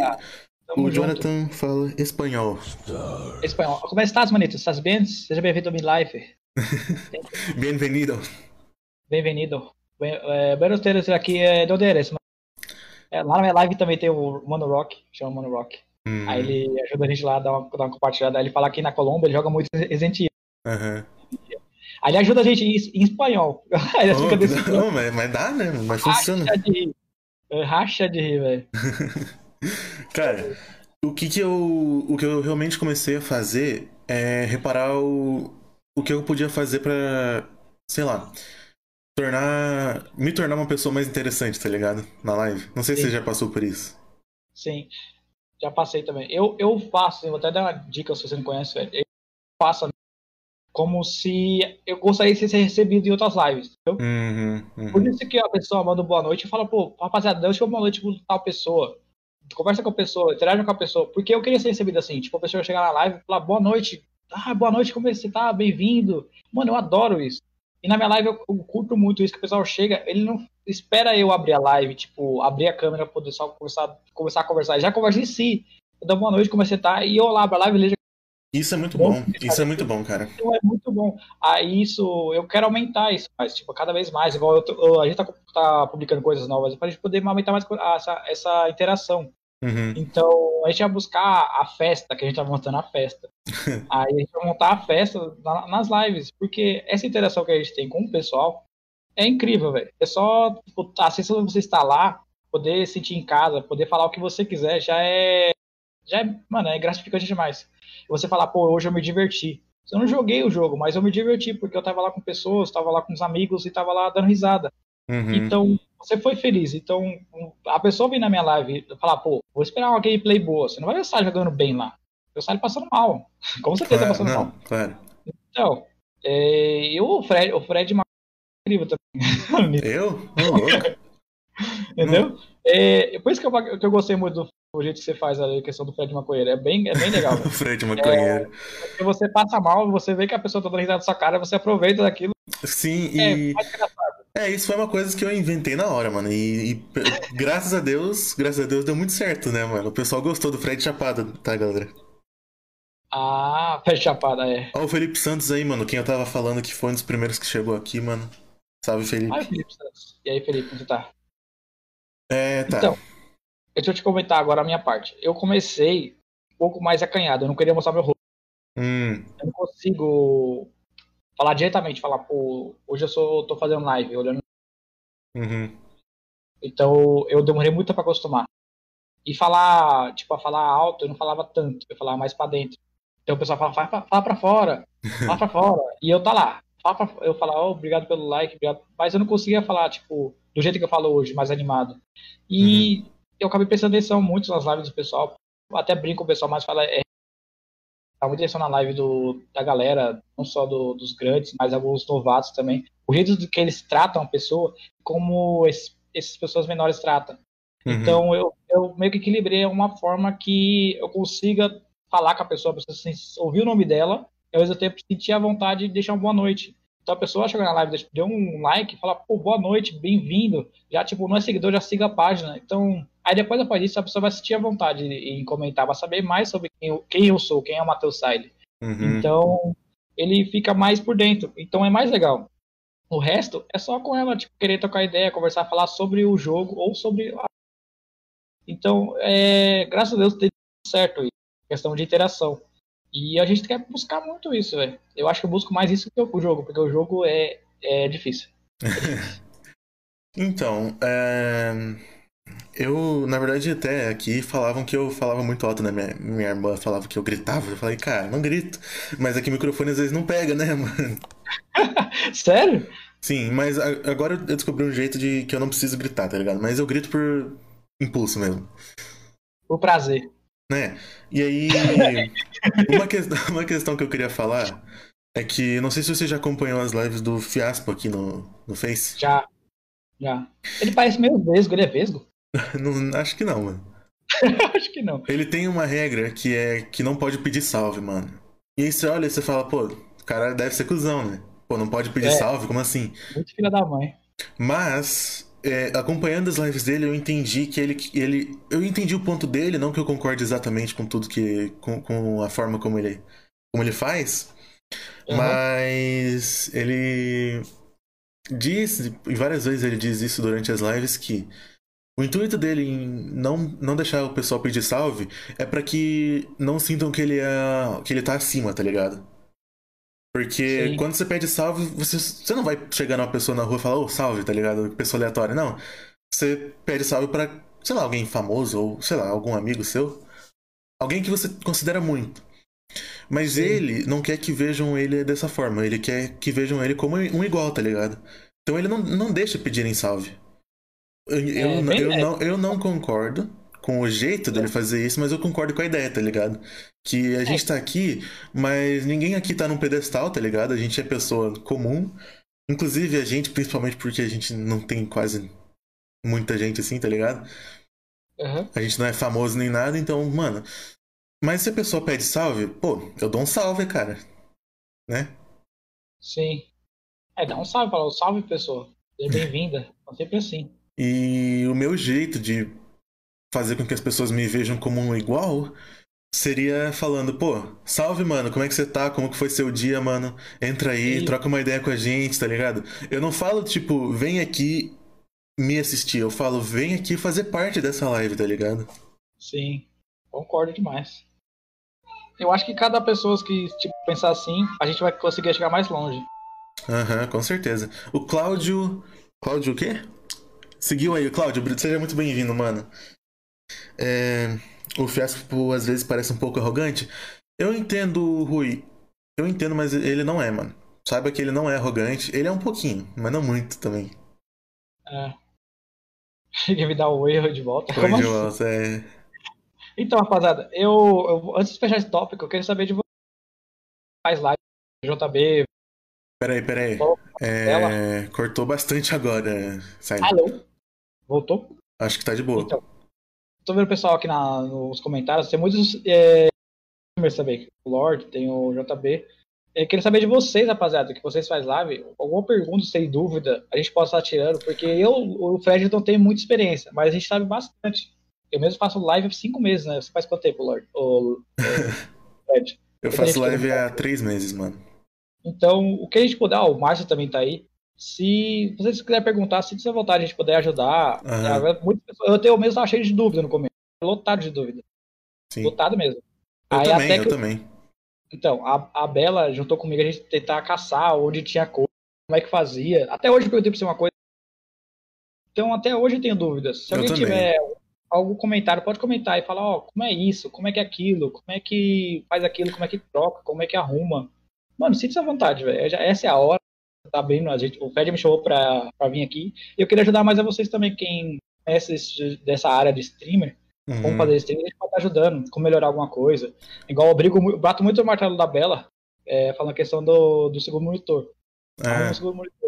Tamo o Jonathan junto. fala espanhol. Espanhol. Como estás, manito? Estás bem? Seja bem-vindo ao Mi Life. (laughs) Bem-vindo. Bem-vindo. Eh, buenos días aqui. Eh, ¿Dónde eres? É, lá na minha live também tem o Mano Rock, chama Mano Rock. Hum. Aí ele ajuda a gente lá dar uma, dar uma compartilhada. Aí ele fala que na Colômbia ele joga muito Resident Evil. Uhum. Ele ajuda a gente em, em espanhol. (laughs) Aí oh, desse não, mas, mas dá, né? Mas funciona. Racha de rir. É, racha de rir, velho. (laughs) Cara, o que que eu, o que eu realmente comecei a fazer é reparar o, o que eu podia fazer pra, sei lá, tornar. me tornar uma pessoa mais interessante, tá ligado? Na live. Não sei Sim. se você já passou por isso. Sim, já passei também. Eu, eu faço, vou até dar uma dica se você não conhece, velho. Eu faço como se eu gostaria de ser recebido em outras lives, entendeu? Uhum, uhum. Por isso que a pessoa manda boa noite e fala, pô, rapaziada, deixa eu boa noite pra tal pessoa. Conversa com a pessoa, interage com a pessoa. Porque eu queria ser recebido assim, tipo, a pessoa chegar na live e falar, boa noite. Ah, boa noite, como é você tá? Bem-vindo. Mano, eu adoro isso. E na minha live eu, eu curto muito isso, que o pessoal chega, ele não espera eu abrir a live, tipo, abrir a câmera pra poder só conversar, começar a conversar. Já conversa em si. Eu dou boa noite, como você tá, e eu lá abro a live leio. Isso é muito bom, bom. isso é muito bom, cara. Isso é muito bom. Aí isso, eu quero aumentar isso, mas tipo, cada vez mais, igual eu, eu, a gente tá, tá, publicando coisas novas, pra gente poder aumentar mais essa, essa interação. Uhum. Então, a gente vai buscar a festa, que a gente tá montando a festa. (laughs) Aí a gente vai montar a festa nas lives, porque essa interação que a gente tem com o pessoal é incrível, velho. É só, tipo, assim, se você está lá, poder sentir em casa, poder falar o que você quiser, já é. Já é, mano, é gratificante demais. Você falar, pô, hoje eu me diverti. Eu não joguei o jogo, mas eu me diverti, porque eu tava lá com pessoas, tava lá com os amigos e tava lá dando risada. Uhum. Então, você foi feliz. Então, a pessoa vem na minha live e falar, pô, vou esperar uma gameplay boa. Você não vai estar jogando bem lá. Eu saio passando mal. (laughs) Com certeza Claro, passando não, mal. claro. Então, é, e o Fred, o Fred é incrível também. (laughs) Eu? Louco. Entendeu? É, por isso que eu, que eu gostei muito do, do jeito que você faz a questão do Fred Maconheiro. É bem, é bem legal. O. (laughs) Fred Maconheiro. Porque você passa mal, você vê que a pessoa tá dando risada na sua cara, você aproveita daquilo. Sim, É, e. engraçado. É, isso foi uma coisa que eu inventei na hora, mano. E, e graças a Deus, graças a Deus deu muito certo, né, mano? O pessoal gostou do Fred Chapada, tá, galera? Ah, Fred Chapada, é. Ó, o Felipe Santos aí, mano. Quem eu tava falando que foi um dos primeiros que chegou aqui, mano. Salve, Felipe. Ai, Felipe Santos. E aí, Felipe, como você tá? É, tá. Então, deixa eu te comentar agora a minha parte. Eu comecei um pouco mais acanhado, eu não queria mostrar meu rosto. Hum, Eu não consigo falar diretamente, falar, pô, hoje eu sou, tô fazendo live, olhando. uhum. Então, eu demorei muito pra acostumar. E falar, tipo, a falar alto, eu não falava tanto, eu falava mais pra dentro. Então o pessoal fala, fala, pra- fala pra fora, (laughs) fala pra fora. E eu tá lá. Fala pra- eu falava, oh, obrigado pelo like, obrigado. Mas eu não conseguia falar, tipo, do jeito que eu falo hoje, mais animado. E eu acabei prestando atenção muito nas lives do pessoal. Eu até brinco com o pessoal, mas fala, é, tá muito atenção na live do, da galera, não só do- dos grandes, mas alguns novatos também. O jeito que eles tratam a pessoa, como esse- essas pessoas menores tratam. uhum. Então eu, eu meio que equilibrei uma forma que eu consiga falar com a pessoa, a pessoa assim, ouvir o nome dela, e ao mesmo tempo sentir a vontade de deixar uma boa noite. Então a pessoa chega na live, deu um like, fala, pô, boa noite, bem-vindo. Já, tipo, não é seguidor, já siga a página. Então, aí depois, após isso, a pessoa vai sentir a vontade em comentar, vai saber mais sobre quem eu, quem eu sou, quem é o Matheus Saile. Uhum. Então, ele fica mais por dentro. Então é mais legal. O resto é só com ela, tipo, querer trocar ideia, conversar, falar sobre o jogo ou sobre a... Então, é, graças a Deus, tem certo isso. Questão de interação. E a gente quer buscar muito isso, velho. Eu acho que eu busco mais isso que o jogo, porque o jogo é, é difícil. (laughs) Então, é... eu, na verdade, até aqui falavam que eu falava muito alto, né? Minha, minha irmã falava que eu gritava. Eu falei, cara, não grito. Mas aqui o microfone às vezes não pega, né, (laughs) mano? Sério? Sim, mas agora eu descobri um jeito de que eu não preciso gritar, tá ligado? Mas eu grito por impulso mesmo, Por prazer. né? E aí, (laughs) uma, que... (laughs) uma questão que eu queria falar é que, não sei se você já acompanhou as lives do Fiaspo aqui no, no Face. Já. Já. Ele parece meio vesgo, ele é vesgo? (laughs) Não, acho que não, mano. (laughs) acho que não. Ele tem uma regra que é que não pode pedir salve, mano. E aí você olha e você fala, pô, o cara deve ser cuzão, né? Pô, não pode pedir É. salve, como assim? Muito filha da mãe. Mas, é, acompanhando as lives dele, eu entendi que ele, ele. Eu entendi o ponto dele, não que eu concorde exatamente com tudo que. com, com a forma como ele, como ele faz. Uhum. Mas ele diz, e várias vezes ele diz isso durante as lives, que o intuito dele em não, não deixar o pessoal pedir salve é pra que não sintam que ele é. que ele tá acima, tá ligado? Porque Sim. quando você pede salve, você, você não vai chegar numa pessoa na rua e falar, ô, salve, tá ligado? Pessoa aleatória. Não. Você pede salve pra, sei lá, alguém famoso ou, sei lá, algum amigo seu. Alguém que você considera muito. Mas Sim. ele não quer que vejam ele dessa forma. Ele quer que vejam ele como um igual, tá ligado? Então ele não, não deixa pedirem salve. Eu, É, eu não, eu não concordo com o jeito dele fazer isso, mas eu concordo com a ideia, tá ligado? Que a gente tá aqui, mas ninguém aqui tá num pedestal, tá ligado? A gente é pessoa comum. Inclusive a gente, principalmente porque a gente não tem quase muita gente assim, tá ligado? Uhum. A gente não é famoso nem nada, então, mano. Mas se a pessoa pede salve, pô, eu dou um salve, cara. Né? Sim. É, dá um salve, fala, salve pessoa. Seja (laughs) bem-vinda. É sempre assim. E o meu jeito de fazer com que as pessoas me vejam como um igual seria falando, pô, salve, mano, como é que você tá? Como que foi seu dia, mano? Entra aí, Sim. troca uma ideia com a gente, tá ligado? Eu não falo, tipo, vem aqui me assistir, eu falo, vem aqui fazer parte dessa live, tá ligado? Sim. Concordo demais. Eu acho que cada pessoa que tipo, pensar assim, a gente vai conseguir chegar mais longe. Aham, uhum, com certeza. O Cláudio. Cláudio o quê? Seguiu aí, Cláudio, seja muito bem-vindo, mano. É... O Fiasco às vezes parece um pouco arrogante. Eu entendo, Rui. Eu entendo, mas ele não é, mano. Saiba que ele não é arrogante. Ele é um pouquinho, mas não muito também. É. (laughs) A me dar o um erro de volta. Oi, Como de assim? volta, é. Então, rapaziada, eu, eu, antes de fechar esse tópico, eu queria saber de você. Faz live, JB. Peraí, peraí. É, cortou bastante agora. Sai. Alô? Voltou? Acho que tá de boa. Então, tô vendo o pessoal aqui na, nos comentários, tem muitos é, também. O Lord, tem o JB. Eu queria saber de vocês, rapaziada, que vocês fazem live. Alguma pergunta, sem dúvida, a gente pode estar tirando, porque eu, o Fred, não tenho muita experiência, mas a gente sabe bastante. Eu mesmo faço live há cinco meses, né? Você faz quanto tempo, Lord? O, (laughs) Fred? eu faço live há três meses, mano. Então, o que a gente puder, ah, o Márcio também tá aí. Se vocês quiserem perguntar, se tiver vontade, a gente puder ajudar. Uhum. eu tenho mesmo tava cheio de dúvida no começo. Lotado de dúvida. Sim. Lotado mesmo. Eu aí, também, eu que... também. Então, a, a Bela juntou comigo a gente tentar caçar onde tinha coisa, como é que fazia. Até hoje eu perguntei pra você uma coisa. Então, até hoje eu tenho dúvidas. Se eu alguém também. tiver algum comentário, pode comentar e falar, ó, oh, como é isso, como é que é aquilo, como é que faz aquilo, como é que troca, como é que arruma. Mano, sinta-se à vontade, velho. Essa é a hora. Tá bem, a gente, o Fred me chamou pra, pra vir aqui. Eu queria ajudar mais a vocês também, quem conhece dessa área de streamer. Uhum. Como fazer streaming, a gente pode estar ajudando, como melhorar alguma coisa. Igual eu brigo, eu bato muito o martelo da Bela, é, falando a questão do, do segundo monitor. É. segundo monitor.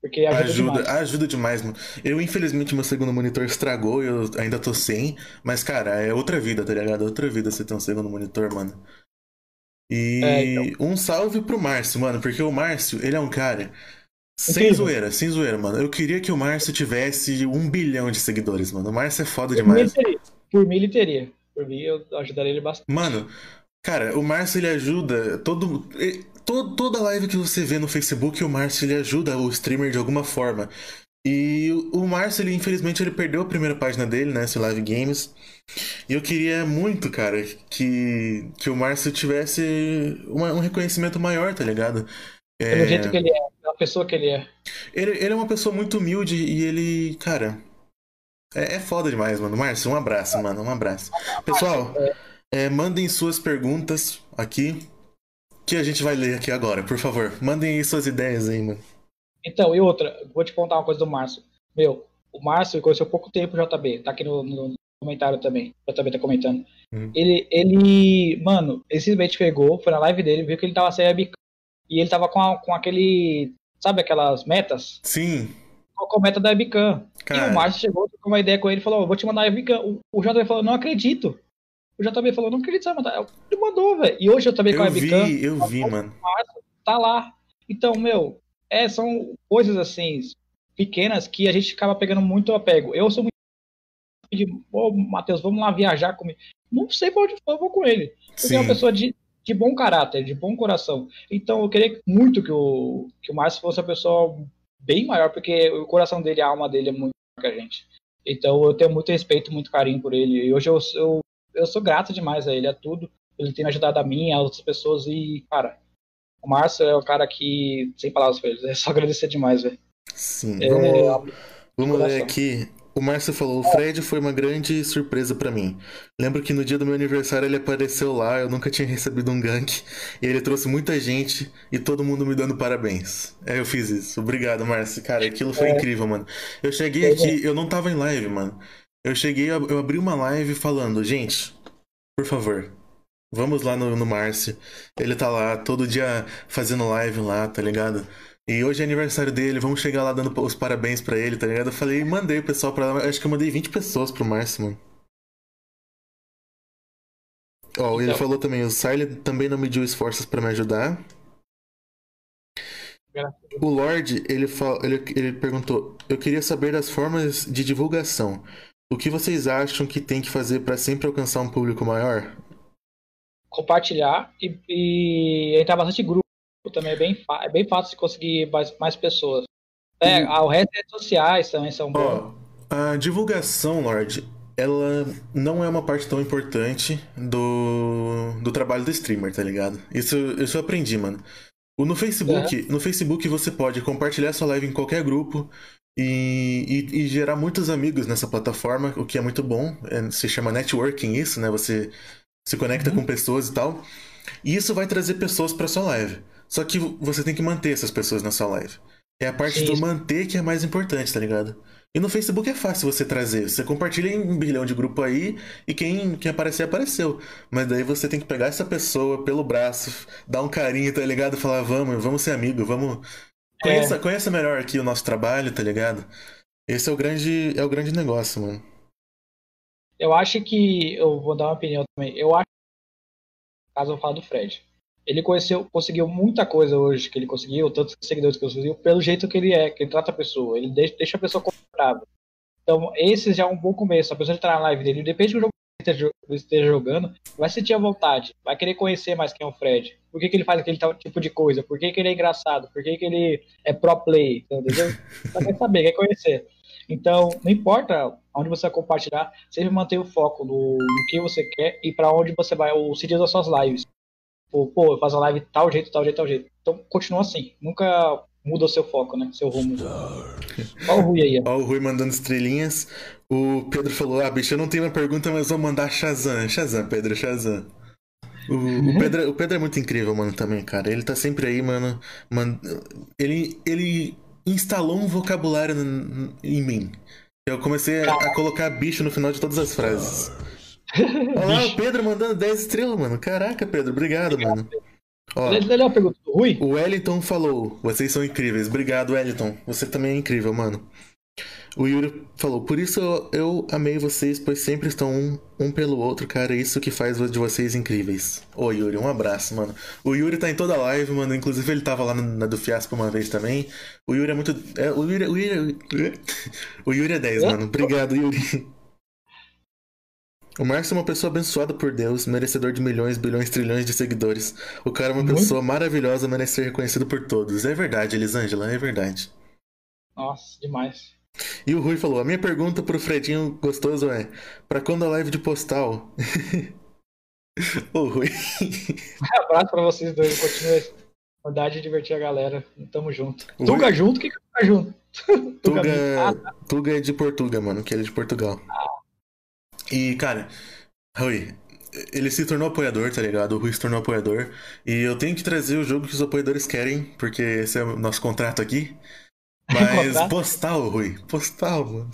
Porque ajuda, ajuda demais. Ajuda demais, mano. Eu, infelizmente, meu segundo monitor estragou, eu ainda tô sem. Mas, cara, é outra vida, tá ligado? É outra vida você ter um segundo monitor, mano. E é, então. um salve pro Márcio, mano, porque o Márcio, ele é um cara. Sem zoeira, sem zoeira, mano. Eu queria que o Márcio tivesse um bilhão de seguidores, mano. O Márcio é foda demais. Por mim ele teria. Por mim eu ajudaria ele bastante. Mano, cara, o Márcio ele ajuda todo, todo toda live que você vê no Facebook, o Márcio ele ajuda o streamer de alguma forma. E o Márcio, ele, infelizmente, ele perdeu a primeira página dele, né? Esse Live Games. E eu queria muito, cara, que, que o Márcio tivesse uma, um reconhecimento maior, tá ligado? É... Pelo jeito que ele é, pela pessoa que ele é. Ele, ele é uma pessoa muito humilde e ele, cara, é, é foda demais, mano. Márcio, um abraço, mano. Um abraço. Pessoal, é, mandem suas perguntas aqui. Que a gente vai ler aqui agora, por favor. Mandem aí suas ideias aí, mano. Então, e outra, vou te contar uma coisa do Márcio. Meu, o Márcio conheceu pouco tempo o JB, tá aqui no, no comentário também. O JB tá comentando. Hum. Ele, ele, mano, ele simplesmente pegou, foi na live dele, viu que ele tava sem a E ele tava com, a, com aquele, sabe aquelas metas? Sim colocou a meta da webcam. Cara. E o Márcio chegou, trocou uma ideia com ele e falou: vou te mandar a webcam. O, o JB falou: não acredito. O JB falou: não acredito, você vai mandar. Ele mandou, velho. E hoje eu também com a webcam. Vi, eu vi, mano. Márcio tá lá. Então, meu, é, são coisas assim, pequenas que a gente acaba pegando muito apego. Eu sou muito de, ô, Matheus, vamos lá viajar comigo. Não sei pra onde for, eu vou com ele. Porque Sim. é uma pessoa de, de bom caráter, de bom coração. Então eu queria muito que o, que o Márcio fosse uma pessoa bem maior, porque o coração dele, a alma dele é muito maior que a gente. Então eu tenho muito respeito, muito carinho por ele. E hoje eu, eu, eu sou grato demais a ele, a tudo. Ele tem me ajudado a mim, a outras pessoas. E, cara, o Márcio é o cara que, sem palavras pra ele, é só agradecer demais, velho. Sim, é, vamos, vamos ler aqui o Márcio falou: o Fred foi uma grande surpresa para mim. Lembro que no dia do meu aniversário ele apareceu lá, eu nunca tinha recebido um gank. E ele trouxe muita gente e todo mundo me dando parabéns. É, eu fiz isso. Obrigado, Márcio. Cara, aquilo foi é. incrível, mano. Eu cheguei aqui, eu não tava em live, mano. Eu cheguei, eu abri uma live falando: gente, por favor, vamos lá no, no Márcio. Ele tá lá todo dia fazendo live lá, tá ligado? E hoje é aniversário dele, vamos chegar lá dando os parabéns para ele, tá ligado? Eu falei, mandei o pessoal pra lá, acho que eu mandei 20 pessoas pro Márcio, mano. Ó, oh, ele então. falou também, o Silent também não mediu esforços para me ajudar. O Lord, ele, ele, ele perguntou: Eu queria saber das formas de divulgação. O que vocês acham que tem que fazer para sempre alcançar um público maior? Compartilhar e, e entrar bastante grupo também é bem, é bem fácil de conseguir mais, mais pessoas. É, o resto é redes sociais também são bons. a divulgação, Lorde, ela não é uma parte tão importante do, do trabalho do streamer, tá ligado? Isso, isso eu aprendi, mano. No Facebook, no Facebook você pode compartilhar sua live em qualquer grupo e, e, e gerar muitos amigos nessa plataforma, o que é muito bom. É, se chama networking isso, né? Você se conecta Uhum. com pessoas e tal. E isso vai trazer pessoas para sua live. Só que você tem que manter essas pessoas na sua live. É a parte Sim, do manter que é mais importante, tá ligado? E no Facebook é fácil você trazer. Você compartilha em um bilhão de grupo aí e quem, quem aparecer, apareceu. Mas daí você tem que pegar essa pessoa pelo braço, dar um carinho, tá ligado? Falar, vamos, vamos ser amigo, vamos. Conheça, conheça melhor aqui o nosso trabalho, tá ligado? Esse é o grande, é o grande negócio, mano. Eu acho que. Eu vou dar uma opinião também. Eu acho. Caso eu falo do Fred. Ele conheceu, conseguiu muita coisa hoje que ele conseguiu, tantos seguidores que ele conseguiu, pelo jeito que ele é, que ele trata a pessoa. Ele deixa, deixa a pessoa confortável. Então, esse já é um bom começo. A pessoa entrar na live dele, depende do jogo que ele esteja- jogando, vai sentir a vontade, vai querer conhecer mais quem é o Fred. Por que, que ele faz aquele tipo de coisa? Por que, que ele é engraçado? Por que, que ele é pro play? Entendeu? Só quer saber, quer conhecer. Então, não importa onde você vai compartilhar, sempre mantenha o foco no, no que você quer e para onde você vai, o sentido das suas lives. Pô, pô, eu faço a live tal jeito, tal jeito, tal jeito. Então, continua assim. Nunca muda o seu foco, né? Seu rumo. Olha o Rui aí. Ó, o Rui mandando estrelinhas. O Pedro falou: Ah, bicho, eu não tenho uma pergunta, mas vou mandar Shazam. Shazam, Pedro, Shazam. O, o Pedro, o Pedro é muito incrível, mano, também, cara. Ele tá sempre aí, mano. Man- ele, ele instalou um vocabulário em mim. Eu comecei a, a colocar bicho no final de todas as frases. Olha lá, o Pedro mandando 10 estrelas, mano. Caraca, Pedro, obrigado, mano. Ó, Lê lê uma pergunta do Rui. o Wellington falou: Vocês são incríveis. Obrigado, Wellington. Você também é incrível, mano. O Yuri falou: Por isso eu, eu amei vocês, pois sempre estão um, um pelo outro, cara. Isso que faz de vocês incríveis. Ô, Yuri, um abraço, mano. O Yuri tá em toda a live, mano. Inclusive, ele tava lá na, na do Fiasco uma vez também. O Yuri é muito. É, o, Yuri, o, Yuri, o Yuri (laughs) é 10, mano. Obrigado, Yuri. O Márcio é uma pessoa abençoada por Deus, merecedor de milhões, bilhões, trilhões de seguidores. O cara é uma Muito. pessoa maravilhosa, merece ser reconhecido por todos. É verdade, Elisângela, é verdade. Nossa, demais. E o Rui falou: a minha pergunta pro Fredinho gostoso é: pra quando a live de postal? (laughs) Ô, Rui. (laughs) Um abraço pra vocês dois. Continue andar de divertir a galera. Tamo junto. (laughs) Tuga junto? O que que é Tuga junto? Tuga, Ah, tá. Tuga é de Portuga, mano, que ele é de Portugal. E, cara, Rui, ele se tornou apoiador, tá ligado? O Rui se tornou apoiador. E eu tenho que trazer o jogo que os apoiadores querem, porque esse é o nosso contrato aqui. Mas postal, Rui. Postal, mano.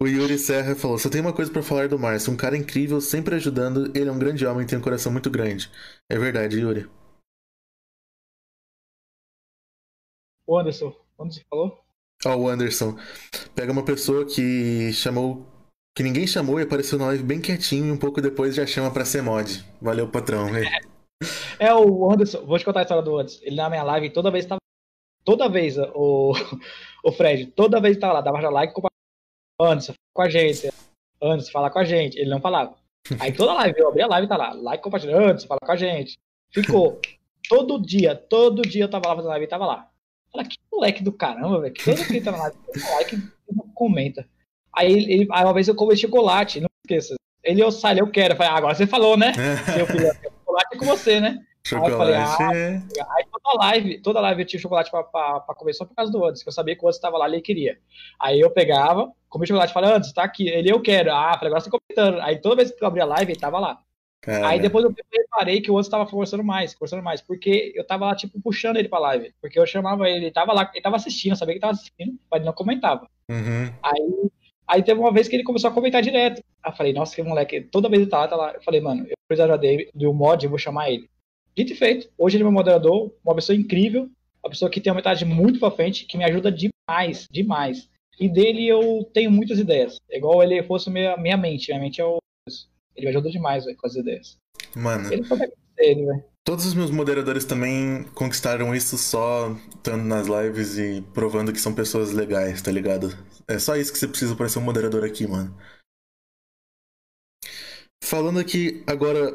o Yuri Serra falou: só tem uma coisa pra falar do Márcio. Um cara incrível, sempre ajudando. Ele é um grande homem, tem um coração muito grande. É verdade, Yuri. Ô, Anderson, onde você falou? Ó, o Anderson. Pega uma pessoa que chamou. Que ninguém chamou e apareceu na live bem quietinho e um pouco depois já chama pra ser mod. Valeu, patrão. É. É o Anderson, vou te contar a história do Anderson. Ele na minha live toda vez tava. Toda vez, o, (laughs) o Fred, toda vez tava lá, dava já like, compartilhava. Anderson, com a gente. Anderson, fala com a gente. Ele não falava. Aí toda live, eu abri a live e tá lá, like, compartilha. Anderson, fala com a gente. Ficou. Todo dia, todo dia eu tava lá fazendo live e tava lá. Fala, que moleque do caramba, velho. que Todo dia tá na live, (laughs) like comenta. Aí, ele, aí uma vez eu comi chocolate, não esqueça. Ele, eu saio, eu quero. Eu falei, ah, agora você falou, né? Seu filho, chocolate é com você, né? Chocolate. falei, ah. Aí toda live, toda live eu tinha chocolate pra, pra, pra comer só por causa do Anderson, que eu sabia que o Anderson tava lá e ele queria. Aí eu pegava, comia chocolate e falei, Anderson, tá aqui. Ele, eu quero. Ah, falei, agora você tá comentando. Aí toda vez que eu abria a live, ele tava lá. Cara, Aí depois eu reparei que o Anderson tava conversando mais, conversando mais, porque eu tava lá, tipo, puxando ele pra live. Porque eu chamava ele, ele tava lá, ele tava assistindo, eu sabia que ele tava assistindo, mas ele não comentava. Uhum. Aí, aí teve uma vez que ele começou a comentar direto. Aí eu falei, nossa, que moleque, toda vez ele tá lá, tá lá. Eu falei, mano, eu preciso dele, do mod, eu vou chamar ele. Dito e feito, hoje ele é meu moderador, uma pessoa incrível, uma pessoa que tem uma metade muito pra frente, que me ajuda demais, demais. E dele eu tenho muitas ideias. É igual ele fosse minha, minha mente, minha mente é o. Ele me ajuda demais véio, com as ideias. Mano, Ele velho. todos os meus moderadores também conquistaram isso só estando nas lives e provando que são pessoas legais, tá ligado? É só isso que você precisa pra ser um moderador aqui, mano. Falando aqui agora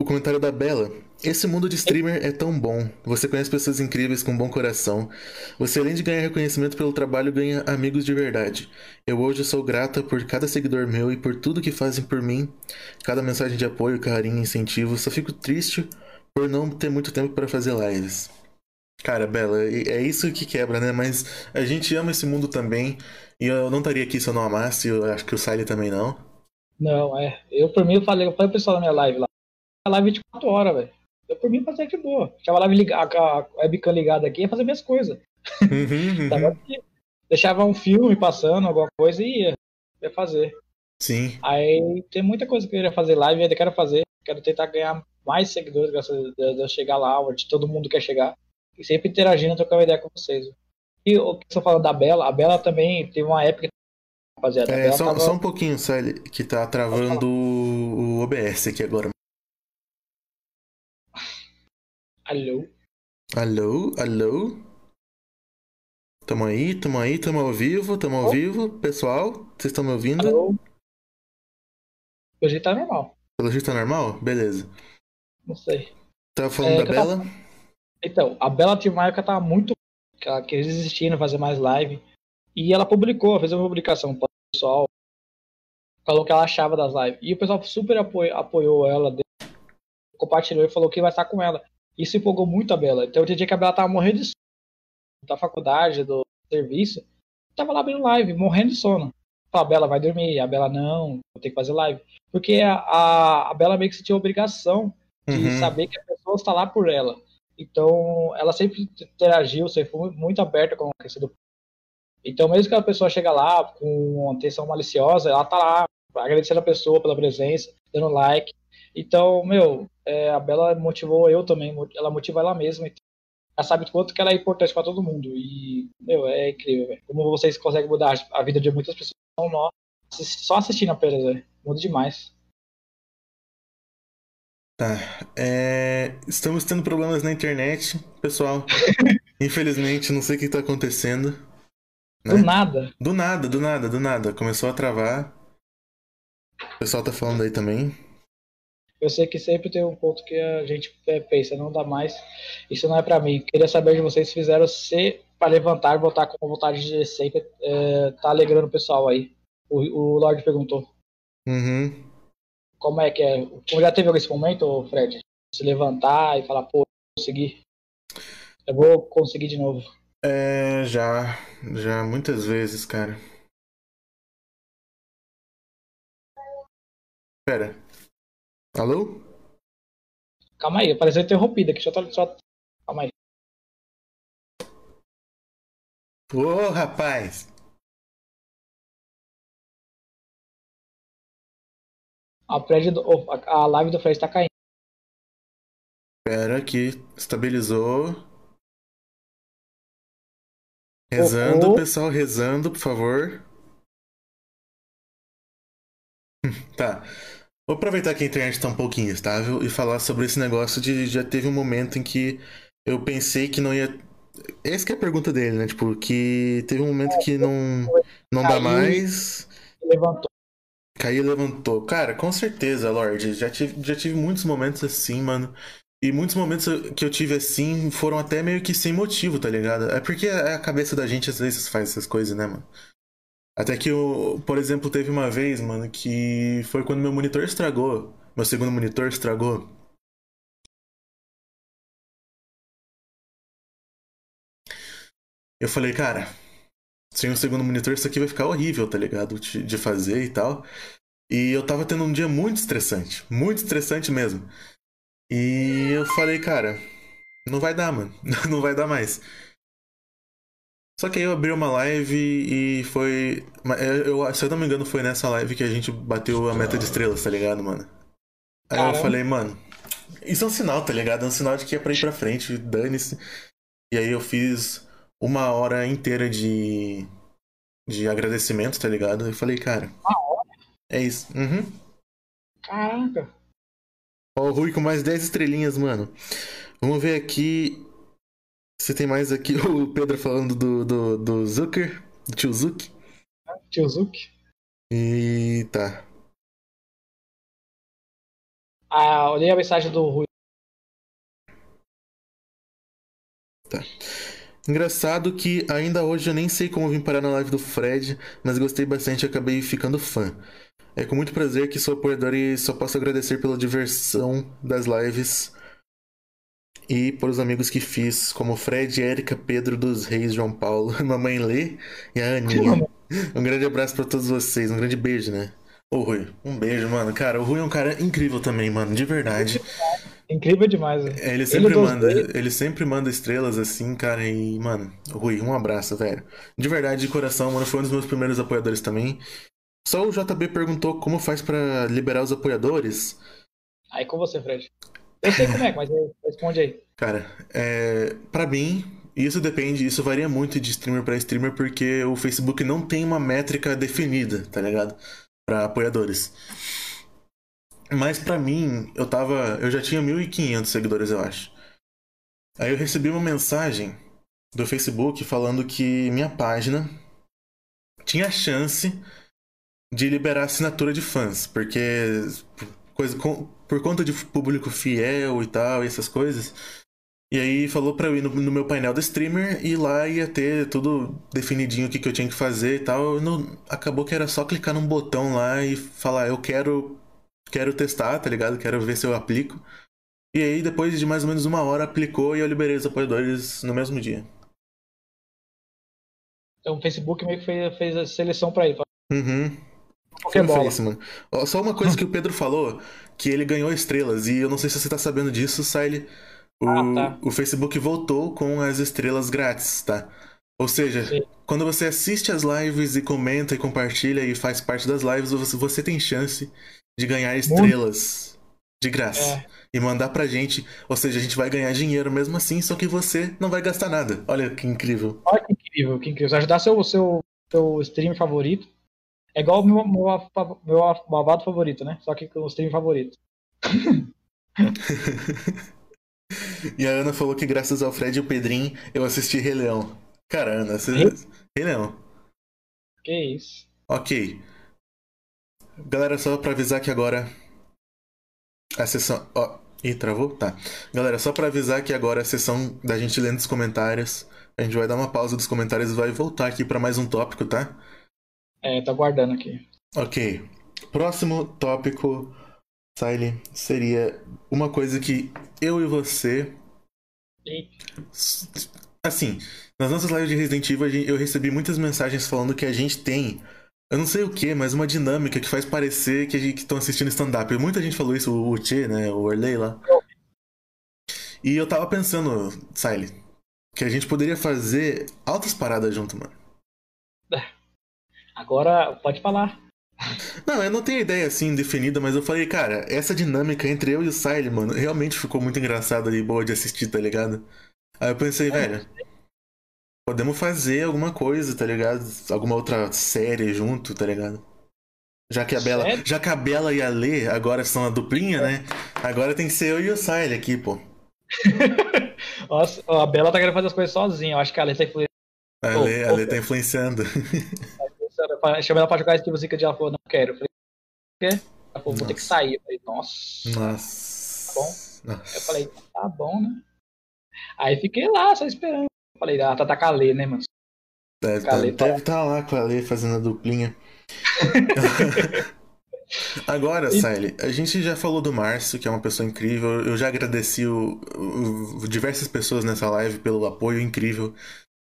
o comentário da Bela. Esse mundo de streamer é tão bom. Você conhece pessoas incríveis com bom coração. Você, além de ganhar reconhecimento pelo trabalho, ganha amigos de verdade. Eu hoje sou grata por cada seguidor meu e por tudo que fazem por mim. Cada mensagem de apoio, carinho, incentivo. Só fico triste por não ter muito tempo para fazer lives. Cara, Bela, é isso que quebra, né? Mas a gente ama esse mundo também. E eu não estaria aqui se eu não amasse, eu acho que o Sally também não. Não, é. Eu, por mim, eu falei, eu falei pro pessoal na minha live lá. A live 24 horas, velho. Eu, por mim, fazia de boa. Deixava ligada, a webcam ligada aqui e fazer minhas coisas. Uhum, uhum. Deixava um filme passando, alguma coisa e ia, ia fazer. Sim. Aí tem muita coisa que eu queria fazer live, ainda quero fazer. Quero tentar ganhar mais seguidores, graças a Deus, chegar lá, onde todo mundo quer chegar. E sempre interagindo, trocando ideia com vocês. E o que você falando da Bela, a Bela também teve uma época. Rapaziada, é, só, tava... só, um pouquinho, Sally, que tá travando o OBS aqui agora. Alô? Alô? Alô? Tamo aí, tamo aí, tamo ao vivo, tamo ao oh. vivo. Pessoal, vocês estão me ouvindo? Alô? Pelo jeito tá normal. Pelo jeito tá normal? Beleza. Não sei. Tava falando é, da Bela? Tava... Então, a Bela tinha uma época tava muito. que ela queria desistir, não fazer mais live. E ela publicou, fez uma publicação para o pessoal. Falou que ela achava das lives. E o pessoal super apoiou, apoiou ela, compartilhou e falou que vai estar com ela. Isso empolgou muito a Bela. Então, eu entendi que a Bela tava morrendo de sono da faculdade, do serviço. Tava lá abrindo live, morrendo de sono. A Bela vai dormir, a Bela não, vou ter que fazer live. Porque a, a, a Bela meio que sentiu a obrigação de uhum. saber que a pessoa está lá por ela. Então, ela sempre interagiu, sempre foi muito aberta com a questão do. Então, mesmo que a pessoa chega lá com uma intenção maliciosa, ela tá lá agradecendo a pessoa pela presença, dando like. Então, meu, é, a Bela motivou eu também, ela motiva ela mesma. Então, ela sabe quanto que ela é importante para todo mundo. E, meu, é incrível. Como vocês conseguem mudar a vida de muitas pessoas, não nós, só assistindo apenas, velho. Muda demais. Tá. É... Estamos tendo problemas na internet, pessoal. (laughs) Infelizmente, não sei o que está acontecendo. Né? Do nada. Do nada, do nada, do nada. Começou a travar. O pessoal tá falando aí também. Eu sei que sempre tem um ponto que a gente é, pensa, não dá mais. Isso não é para mim. Queria saber de vocês se fizeram se para levantar, voltar com vontade de sempre é, tá alegrando o pessoal aí. O, o Lorde perguntou. Uhum. Como é que é? Como já teve esse momento, Fred? Se levantar e falar, pô, consegui. Eu vou conseguir de novo. É, já. Já muitas vezes, cara. Pera. Alô? Calma aí, apareceu interrompida aqui. Deixa eu só. Calma aí. Ô, rapaz! A, do, a live do Fred tá caindo. Espera que estabilizou. Rezando, pessoal, rezando, por favor. (laughs) tá. Vou aproveitar que a internet tá um pouquinho estável e falar sobre esse negócio de já teve um momento em que eu pensei que não ia. Essa é a pergunta dele, né? Tipo, que teve um momento que não, não dá mais. Levantou. Caiu e levantou. Cara, com certeza, Lorde. Já tive, já tive muitos momentos assim, mano. E muitos momentos que eu tive assim foram até meio que sem motivo, tá ligado? É porque a cabeça da gente às vezes faz essas coisas, né, mano? Até que eu, por exemplo, teve uma vez, mano, que foi quando meu monitor estragou. Meu segundo monitor estragou. Eu falei, cara, sem o segundo monitor, isso aqui vai ficar horrível, tá ligado? De fazer e tal. E eu tava tendo um dia muito estressante. Muito estressante mesmo. E eu falei, cara, não vai dar, mano. (laughs) não vai dar mais. Só que aí eu abri uma live e foi. Eu, se eu não me engano, foi nessa live que a gente bateu a meta de estrelas, tá ligado, mano? Aí Caramba. eu falei, mano, isso é um sinal, tá ligado? É um sinal de que é pra ir pra frente, dane-se. E aí eu fiz uma hora inteira de, de agradecimento, tá ligado? Eu falei, cara. Uma hora? É isso. Uhum. Caraca. Ó, o Rui com mais 10 estrelinhas, mano. Vamos ver aqui. Se tem mais aqui. (laughs) O Pedro falando do, do, do Zucker, do tio Zuck. Tio Zuck. E tá. Ah, olhei a mensagem do Rui. Tá. Engraçado que ainda hoje eu nem sei como vim parar na live do Fred, mas gostei bastante e acabei ficando fã. É com muito prazer que sou apoiador e só posso agradecer pela diversão das lives E por os amigos que fiz, como Fred, Érica, Pedro dos Reis, João Paulo, (laughs) Mamãe Lê e a Aninha. Um grande abraço para todos vocês, um grande beijo, né? Ô Rui, um beijo, mano. Cara, o Rui é um cara incrível também, mano, de verdade. Incrível demais, velho. É, ele sempre ele manda, ele sempre manda estrelas assim, cara, e, mano, Rui, um abraço, velho. De verdade, de coração, mano, foi um dos meus primeiros apoiadores também. Só o JB perguntou como faz para liberar os apoiadores. Aí com você, Fred. Eu sei como é, mas responde aí. Cara, é, para mim, isso depende, isso varia muito de streamer para streamer, porque o Facebook não tem uma métrica definida, tá ligado? Para apoiadores. Mas para mim, eu tava. Eu já tinha 1.500 seguidores, eu acho. Aí eu recebi uma mensagem do Facebook falando que minha página tinha chance de liberar assinatura de fãs, porque coisa, por conta de público fiel e tal, e essas coisas. E aí falou pra eu ir no, no, meu painel do streamer e lá ia ter tudo definidinho o que, que eu tinha que fazer e tal. Não, acabou que era só clicar num botão lá e falar, eu quero. Quero testar, tá ligado? Quero ver se eu aplico. E aí, depois de mais ou menos uma hora, aplicou e eu liberei os apoiadores no mesmo dia. Então o Facebook meio que fez, fez a seleção pra ele. Uhum. Foi mano. Só uma coisa que o Pedro falou, que ele ganhou estrelas, e eu não sei se você tá sabendo disso, Sile. O, ah, tá. o Facebook voltou com as estrelas grátis, tá? Ou seja, Sim. quando você assiste as lives e comenta e compartilha e faz parte das lives, você, você tem chance de ganhar estrelas Muito. de graça. É. E mandar pra gente. Ou seja, a gente vai ganhar dinheiro mesmo assim, só que você não vai gastar nada. Olha que incrível. Olha que incrível, que incrível. Você ajudar seu, seu, seu stream favorito é igual o meu, meu, meu babado favorito, né? Só que com o stream favorito. (laughs) e a Ana falou que graças ao Fred e o Pedrinho eu assisti Rei Leão. Cara, Ana, você... Rei Leão. Que isso. Ok. Galera, só pra avisar que agora a sessão. Ó, ih, travou? Tá. Galera, só pra avisar que agora a sessão da gente lendo os comentários. A gente vai dar uma pausa dos comentários e vai voltar aqui para mais um tópico, tá? É, tô aguardando aqui. Ok. Próximo tópico, Siley, seria uma coisa que eu e você. Eita. Assim, nas nossas lives de Resident Evil eu recebi muitas mensagens falando que a gente tem. Eu não sei o que, mas uma dinâmica que faz parecer que a gente estão assistindo stand-up. Muita gente falou isso, o Tchê, né? O Orley lá. E eu tava pensando, Siley, que a gente poderia fazer altas paradas junto, mano. Agora, pode falar. Não, eu não tenho ideia assim definida, mas eu falei, cara, essa dinâmica entre eu e o Siley, mano, realmente ficou muito engraçada e boa de assistir, tá ligado? Aí eu pensei, é. velho, podemos fazer alguma coisa, tá ligado? Alguma outra série junto, tá ligado? Já que a Bela, já que a Bela e a Lê agora são a duplinha, né? Agora tem que ser eu e o Siley aqui, pô. (laughs) Nossa, a Bela tá querendo fazer as coisas sozinha. Eu acho que a Lê tá influenciando. A Lê, a Lê tá influenciando. (laughs) chamei ela pra jogar Esquiva Zica de ela falou, não quero. Eu falei, quê? Ela falou, vou ter que sair. Eu falei, nossa. Nossa. Tá bom. Nossa. Eu falei, tá bom, né? Aí fiquei lá, só esperando. Eu falei, ah, tá, tá com a Lê, né, mano? Deve, tá, deve estar tá lá com a Lê fazendo a duplinha. (laughs) Agora, Siley, a gente já falou do Márcio, que é uma pessoa incrível. Eu já agradeci o, o, diversas pessoas nessa live pelo apoio incrível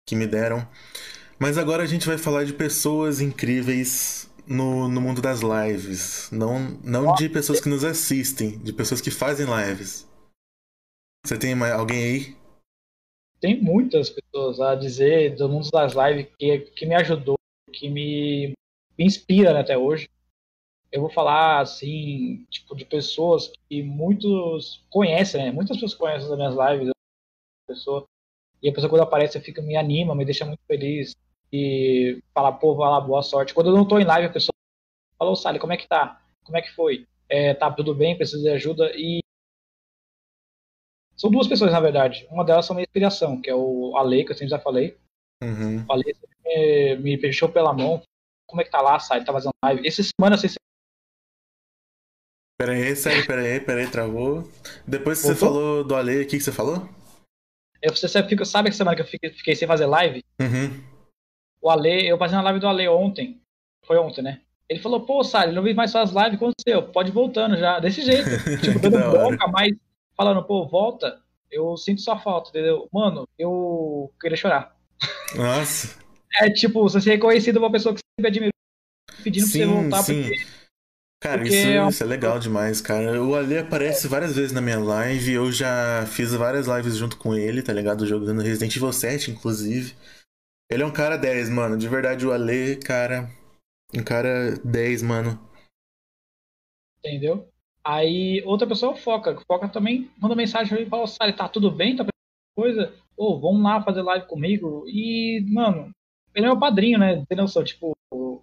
que me deram. Mas agora a gente vai falar de pessoas incríveis no, no mundo das lives. Não, não de pessoas que nos assistem, de pessoas que fazem lives. Você tem alguém aí? Tem muitas pessoas a dizer do mundo das lives que, que me ajudou, que me, me inspira né, até hoje. Eu vou falar assim, tipo, de pessoas que muitos conhecem, né? Muitas pessoas conhecem as minhas lives. Pessoa, e a pessoa quando aparece fica, me anima, me deixa muito feliz e falar, pô, vai lá, boa sorte. Quando eu não tô em live, a pessoa fala, ô Sally, como é que tá? Como é que foi? É, tá tudo bem, precisa de ajuda e são duas pessoas, na verdade. Uma delas são minha inspiração, que é o Ale, que eu sempre já falei. Uhum. O Ale me, me fechou pela mão. Como é que tá lá, Sally? Tá fazendo live. Essa semana, você Pera aí, sai, pera aí, pera aí, travou. Depois que você falou do Ale, o que, que você falou? Eu, você fica, sabe que semana que eu fiquei, fiquei sem fazer live? Uhum o Ale, eu passei na live do Ale ontem. Foi ontem, né? Ele falou, pô, Sally, não vi mais suas lives, aconteceu? Pode ir voltando já. Desse jeito. (laughs) tipo, dando bronca, mas falando, pô, volta. Eu sinto sua falta, entendeu? Mano, eu queria chorar. Nossa. (laughs) É tipo, você ser reconhecido uma pessoa que você sempre admirou, pedindo sim, pra você voltar, sim. porque. Cara, porque isso, é isso é legal demais, cara. O Ale aparece várias vezes na minha live. Eu já fiz várias lives junto com ele, tá ligado? Jogando Resident Evil 7, inclusive. Ele é um cara 10, mano. De verdade, o Ale, cara. Um cara 10, mano. Entendeu? Aí outra pessoa foca. Foca também manda mensagem pra e fala, Sari, tá tudo bem? Tá coisa? Ô, vamos lá fazer live comigo. E, mano, ele é meu padrinho, né? Tem noção? Tipo,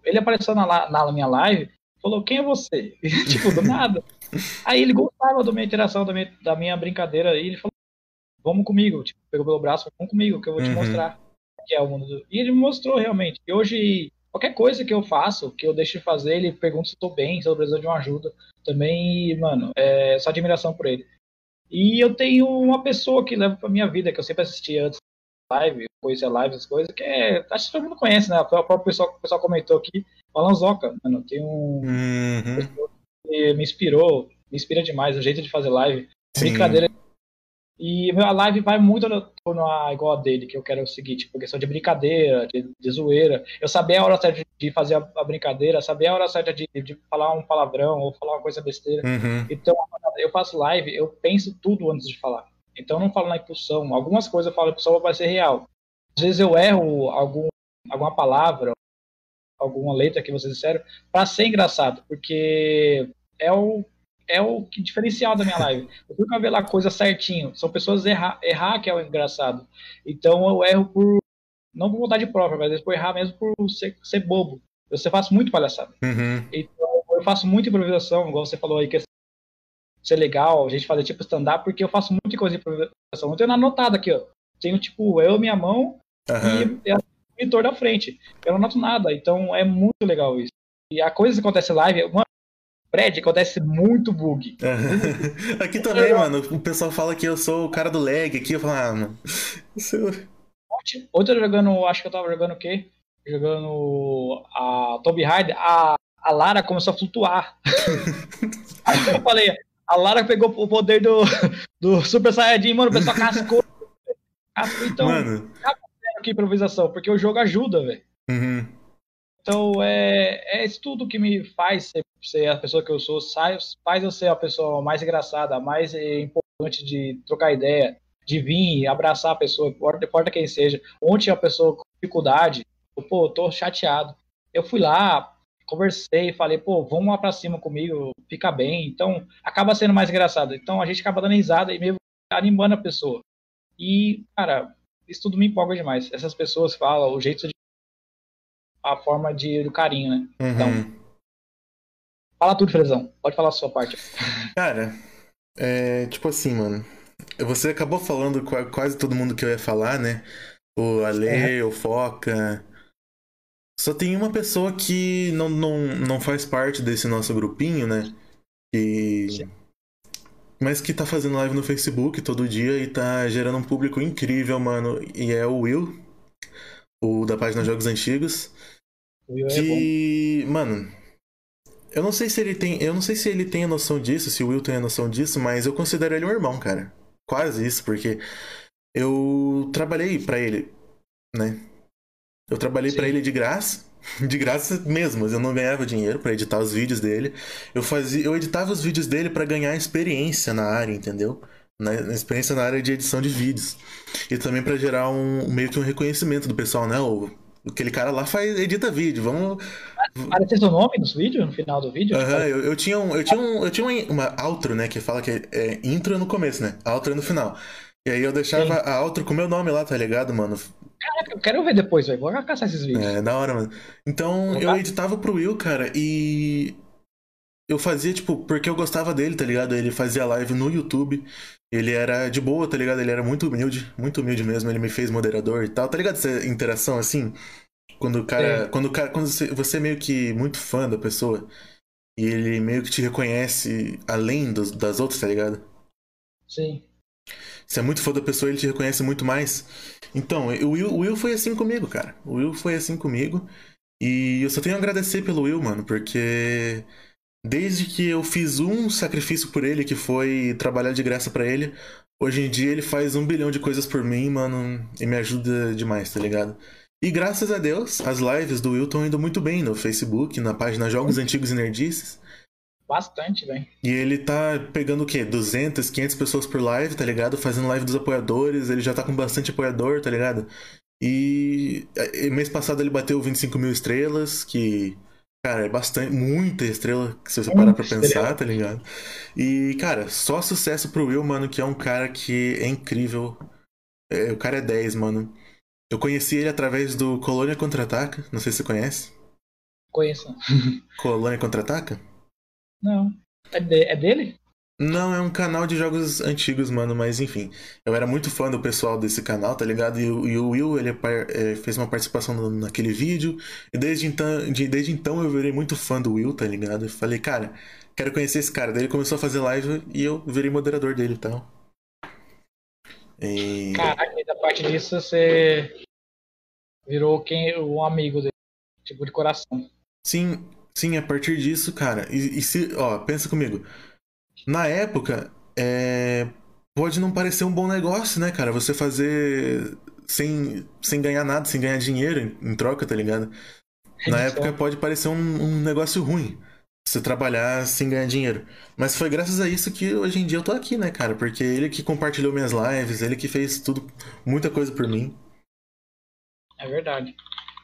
ele apareceu na, na minha live, falou, quem é você? (laughs) tipo, do nada. Aí ele gostava da minha interação, da minha, da minha brincadeira, e ele falou, vamos comigo. Tipo, pegou pelo braço, vamos comigo, que eu vou te Uhum. mostrar que é o mundo do... E ele mostrou realmente. E hoje, qualquer coisa que eu faço, que eu deixo de fazer, ele pergunta se eu tô bem, se eu preciso de uma ajuda. Também, mano, é só admiração por ele. E eu tenho uma pessoa que leva pra minha vida, que eu sempre assisti antes live, conhecer live, essas coisas, que é. Acho que todo mundo conhece, né? O próprio pessoal, o pessoal comentou aqui, o Alan Zoca, mano, tem um. Uhum. que me inspirou, me inspira demais, o jeito de fazer live. Sim. Brincadeira. E a live vai muito no, no a igual a dele, que eu quero seguir, tipo, questão de brincadeira, de, de zoeira. Eu saber a hora certa de fazer a, a brincadeira, saber a hora certa de, de falar um palavrão ou falar uma coisa besteira. Uhum. Então, eu faço live, eu penso tudo antes de falar. Então, eu não falo na impulsão. Algumas coisas eu falo na impulsão vai ser real. Às vezes eu erro algum, alguma palavra, alguma letra que vocês disseram, para ser engraçado, porque é o, é o que diferencial da minha live. Eu nunca ver lá coisa certinho. São pessoas errar, errar que é o engraçado. Então, eu erro por, não por vontade própria, mas por errar mesmo por ser, ser bobo. Eu sempre faço muito palhaçada. Uhum. Então, eu faço muita improvisação, igual você falou aí, que ser legal, a gente fazer tipo stand-up, porque eu faço muita coisa de improvisação. Não tenho nada anotado aqui, ó. Tenho, tipo, eu, minha mão Uhum. e, e a monitor da frente. Eu não anoto nada, então é muito legal isso. E a coisa que acontece live, mano, Brad, acontece muito bug. (laughs) Aqui também, mano. O pessoal fala que eu sou o cara do lag aqui. Eu falo, ah, mano. (laughs) Ontem ontem eu jogando, acho que eu tava jogando o quê? Jogando a Tomb Raider, a, a Lara começou a flutuar. (laughs) Aí eu falei, a Lara pegou o poder do, do Super Saiyajin, mano, o pessoal cascou. cascou então, Mano. que improvisação, porque o jogo ajuda, velho. Uhum. Então é, é isso tudo que me faz ser, ser a pessoa que eu sou, sai- faz eu ser a pessoa mais engraçada, mais eh, importante de trocar ideia, de vir abraçar a pessoa, importa, importa quem seja. Ontem a pessoa com dificuldade, eu, pô, tô chateado. Eu fui lá, conversei, falei, pô, vamos lá pra cima comigo, fica bem. Então acaba sendo mais engraçado. Então a gente acaba dando risada e meio animando a pessoa. E, cara, isso tudo me empolga demais. Essas pessoas falam, o jeito de a forma de, do carinho, né? Uhum. Então. Fala tudo, Frezão. Pode falar a sua parte. Cara, é tipo assim, mano. Você acabou falando qua- quase todo mundo que eu ia falar, né? O Ale, o Foca. Só tem uma pessoa que não, não, não faz parte desse nosso grupinho, né? Que... Sim. Mas que tá fazendo live no Facebook todo dia e tá gerando um público incrível, mano. E é o Will, o da página Jogos Antigos. O Will é bom. Que, mano, eu não sei se ele tem, eu não sei se ele tem a noção disso, se o Will tem a noção disso, mas eu considero ele um irmão, cara. Quase isso, porque eu trabalhei pra ele, né? Eu trabalhei pra ele de graça, (laughs) de graça mesmo, eu não ganhava dinheiro pra editar os vídeos dele. Eu fazia, eu editava os vídeos dele pra ganhar experiência na área, entendeu? Na, na experiência na área de edição de vídeos. E também pra gerar um meio que um reconhecimento do pessoal, né? O, aquele cara lá faz edita vídeo, vamos Apareceu seu nome nos vídeos, no final do vídeo? Aham, eu, eu tinha, um, eu tinha, um, eu tinha uma, outro, né? Que fala que é intro no começo, né? Outro no final. E aí eu deixava Sim. a outro com meu nome lá, tá ligado, mano? Caraca, eu quero ver depois, velho. Vou caçar esses vídeos. É, da hora, mano. Então eu editava pro Will, cara, e. Eu fazia, tipo, porque eu gostava dele, tá ligado? Ele fazia live no YouTube. Ele era de boa, tá ligado? Ele era muito humilde, muito humilde mesmo. Ele me fez moderador e tal, tá ligado? Essa interação assim. Quando o cara. Sim. Quando o cara. Quando você, você é meio que muito fã da pessoa. E ele meio que te reconhece além dos- das outras, tá ligado? Sim. Você é muito fã da pessoa, ele te reconhece muito mais. Então, o Will, o Will foi assim comigo, cara. O Will foi assim comigo. E eu só tenho a agradecer pelo Will, mano, porque desde que eu fiz um sacrifício por ele, que foi trabalhar de graça pra ele, Hoje em dia ele faz um bilhão de coisas por mim, mano, e me ajuda demais, tá ligado? E graças a Deus, as lives do Will estão indo muito bem no Facebook, na página Jogos Antigos e Nerdices. Bastante, velho. E ele tá pegando o quê? 200, 500 pessoas por live, tá ligado? Fazendo live dos apoiadores, ele já tá com bastante apoiador, tá ligado? E mês passado ele bateu 25 mil estrelas, que Cara, é bastante, muita estrela se você parar pra pensar, tá ligado? E, cara, só sucesso pro Will, mano, que é um cara que é incrível. É, o cara é 10, mano. Eu conheci ele através do Colônia Contra-Ataca, não sei se você conhece. Conheço. Colônia Contra-Ataca? Não. É, de, é dele? Não, é um canal de jogos antigos, mano, mas enfim. Eu era muito fã do pessoal desse canal, tá ligado? E, e o Will, ele é, fez uma participação no, naquele vídeo. E desde então, de, desde então eu virei muito fã do Will, tá ligado? Eu falei, cara, quero conhecer esse cara. Daí ele começou a fazer live e eu virei moderador dele e tal. Caraca, e da parte disso você virou quem, um amigo dele, tipo de coração. Sim, sim, a partir disso, cara. E, e se, ó, pensa comigo. Na época, é... pode não parecer um bom negócio, né, cara? Você fazer sem, sem ganhar nada, sem ganhar dinheiro em, troca, tá ligado? Na época pode parecer um, um, negócio ruim. Você trabalhar sem ganhar dinheiro. Mas foi graças a isso que hoje em dia eu tô aqui, né, cara? Porque ele que compartilhou minhas lives, ele que fez tudo, muita coisa por mim. É verdade.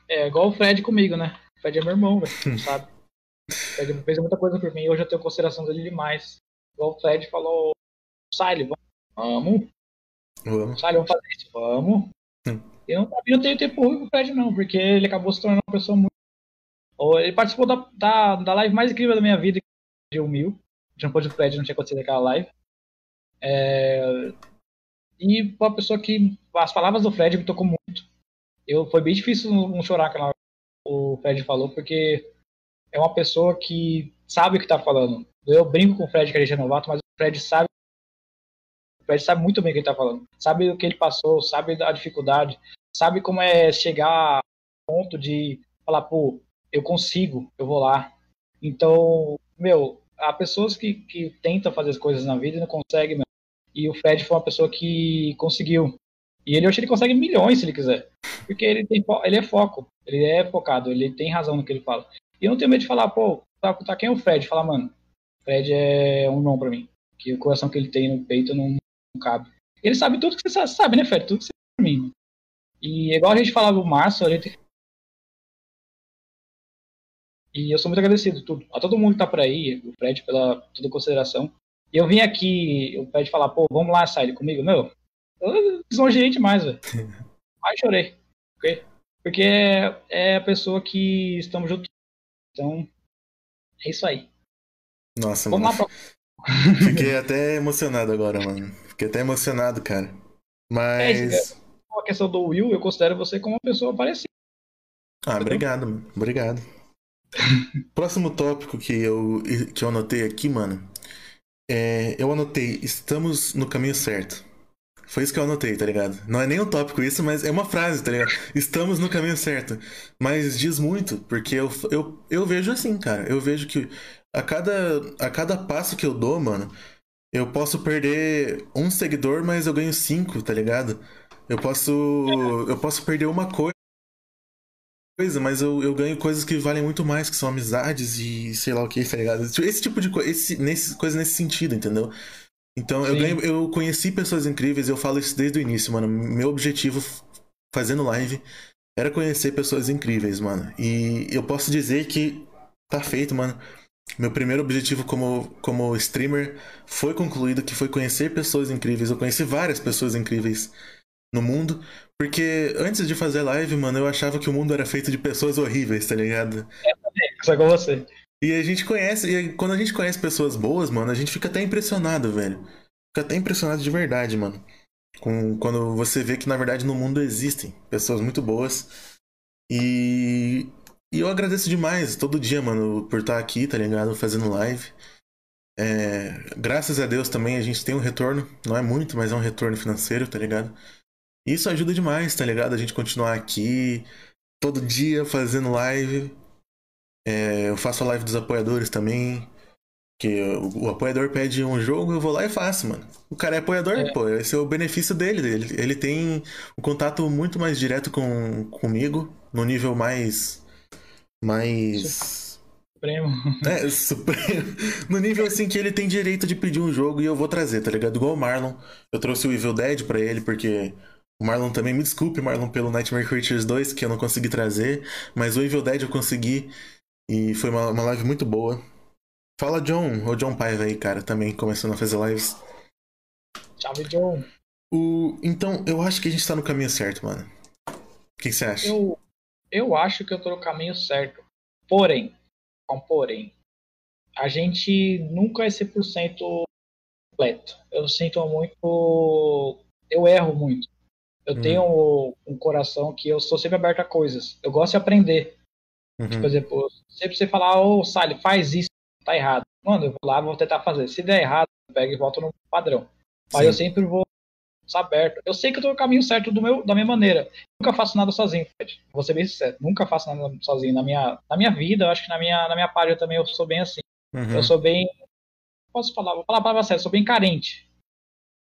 É igual o Fred comigo, né? O Fred é meu irmão, velho, (laughs) sabe? O Fred fez muita coisa por mim, hoje eu tenho consideração dele demais. O Fred falou, Siley, vamos. Vamos. Siley, vamos fazer isso, vamos. Hum. Eu não, eu não tenho tempo ruim com o Fred, não, porque ele acabou se tornando uma pessoa muito. Ele participou da, da, da live mais incrível da minha vida, de um mil. Depois do Fred não tinha acontecido aquela live. É... E uma pessoa que. As palavras do Fred me tocou muito. Eu, foi bem difícil não chorar quando o Fred falou, porque é uma pessoa que sabe o que está falando. Eu brinco com o Fred que a gente é novato, mas o Fred sabe. O Fred sabe muito bem o que ele tá falando. Sabe o que ele passou, sabe da dificuldade, sabe como é chegar ao ponto de falar, pô, eu consigo, eu vou lá. Então, meu, há pessoas que, que tentam fazer as coisas na vida e não conseguem, E o Fred foi uma pessoa que conseguiu. E ele, que ele consegue milhões se ele quiser. Porque ele, tem, ele é foco, ele é focado, ele tem razão no que ele fala. E eu não tenho medo de falar, pô, tá, tá quem é o Fred? Falar, mano, Fred é um não para mim. Que o coração que ele tem no peito não, não, cabe. Ele sabe tudo que você sabe, né, Fred? Tudo que você sabe pra mim. E igual a gente falava do Márcio, a gente. E eu sou muito agradecido tudo, a todo mundo que tá por aí, o Fred pela toda consideração. E eu vim aqui, o Fred falar, pô, vamos lá, sai comigo. Meu, eu lisonjeei demais, velho. (laughs) Aí chorei. Okay? Porque é, é a pessoa que estamos juntos. Então, é isso aí. Nossa, Vamos mano. Pra... (laughs) Fiquei até emocionado agora, mano. Fiquei até emocionado, cara. Mas. É, a questão do Will, eu considero você como uma pessoa parecida. Ah, obrigado, mano. Obrigado. (laughs) Próximo tópico que eu, que eu anotei aqui, mano. É, eu anotei, estamos no caminho certo. Foi isso que eu anotei, tá ligado? Não é nem um tópico isso, mas é uma frase, tá ligado? Estamos no caminho certo. Mas diz muito, porque eu, eu, eu vejo assim, cara. Eu vejo que a cada, a cada passo que eu dou, mano, eu posso perder um seguidor, mas eu ganho cinco, tá ligado? Eu posso. Eu posso perder uma coisa, mas eu, eu ganho coisas que valem muito mais, que são amizades e sei lá o que, tá ligado? Esse tipo de coisa, esse, nesse, coisa nesse sentido, entendeu? Então eu ganho, eu conheci pessoas incríveis, eu falo isso desde o início, mano. Meu objetivo fazendo live era conhecer pessoas incríveis, mano. E eu posso dizer que tá feito, mano. Meu primeiro objetivo como, como streamer foi concluído, que foi conhecer pessoas incríveis. Eu conheci várias pessoas incríveis no mundo, porque antes de fazer live, mano, eu achava que o mundo era feito de pessoas horríveis, tá ligado? É, só com você. E a gente conhece, e quando a gente conhece pessoas boas, mano, a gente fica até impressionado, velho. Fica até impressionado de verdade, mano. Com, quando você vê que na verdade no mundo existem pessoas muito boas. E e eu agradeço demais todo dia, mano, por estar aqui, tá ligado? Fazendo live. É, graças a Deus também a gente tem um retorno, não é muito, mas é um retorno financeiro, tá ligado? Isso ajuda demais, tá ligado? A gente continuar aqui todo dia fazendo live. É, eu faço a live dos apoiadores também. Que o, o, apoiador pede um jogo, eu vou lá e faço, mano. O cara é apoiador, é. pô. Esse é o benefício dele. Ele, ele tem um contato muito mais direto com, comigo, no nível mais. Mais. Supremo. (laughs) É, supremo. (laughs) No nível assim que ele tem direito de pedir um jogo e eu vou trazer, tá ligado? Igual o Marlon. Eu trouxe o Evil Dead pra ele porque o Marlon também, me desculpe, Marlon, pelo Nightmare Creatures 2, que eu não consegui trazer, mas o Evil Dead eu consegui e foi uma, uma live muito boa. Fala, John, o John Paiva aí, cara, também começando a fazer lives. Chave, John. O... Então, eu acho que a gente tá no caminho certo, mano. O que, você acha? Eu, eu acho que eu tô no caminho certo. Porém, um porém, a gente nunca é 100% completo. Eu sinto muito. Eu erro muito. Eu hum. tenho um coração que eu sou sempre aberto a coisas. Eu gosto de aprender. Uhum. Tipo, por exemplo, sempre você falar, ô, oh, Sally, faz isso, tá errado. Mano, eu vou lá, vou tentar fazer. Se der errado, eu pego e volto no padrão. Mas Sim. eu sempre vou aberto. Eu sei que eu tô no caminho certo do meu, da minha maneira. Nunca faço nada sozinho, Fred. Vou ser bem sincero. Nunca faço nada sozinho. Na minha, na minha vida, eu acho que na minha, na minha página também eu sou bem assim. Uhum. Eu sou bem. Posso falar? Vou falar a palavra séria, eu sou bem carente.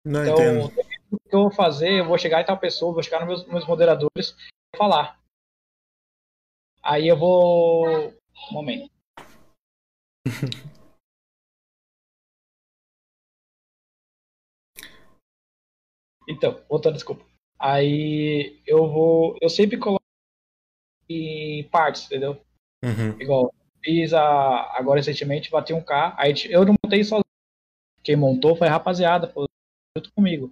Não então, entendo o que eu vou fazer, eu vou chegar em tal pessoa, vou chegar nos meus, meus moderadores e falar. Aí eu vou. Um momento. (laughs) então, voltando, desculpa. Aí eu vou. Eu sempre coloco em partes, entendeu? Uhum. Igual, fiz a, agora recentemente, bati um K. Aí eu não montei sozinho. Quem montou foi a rapaziada, junto comigo.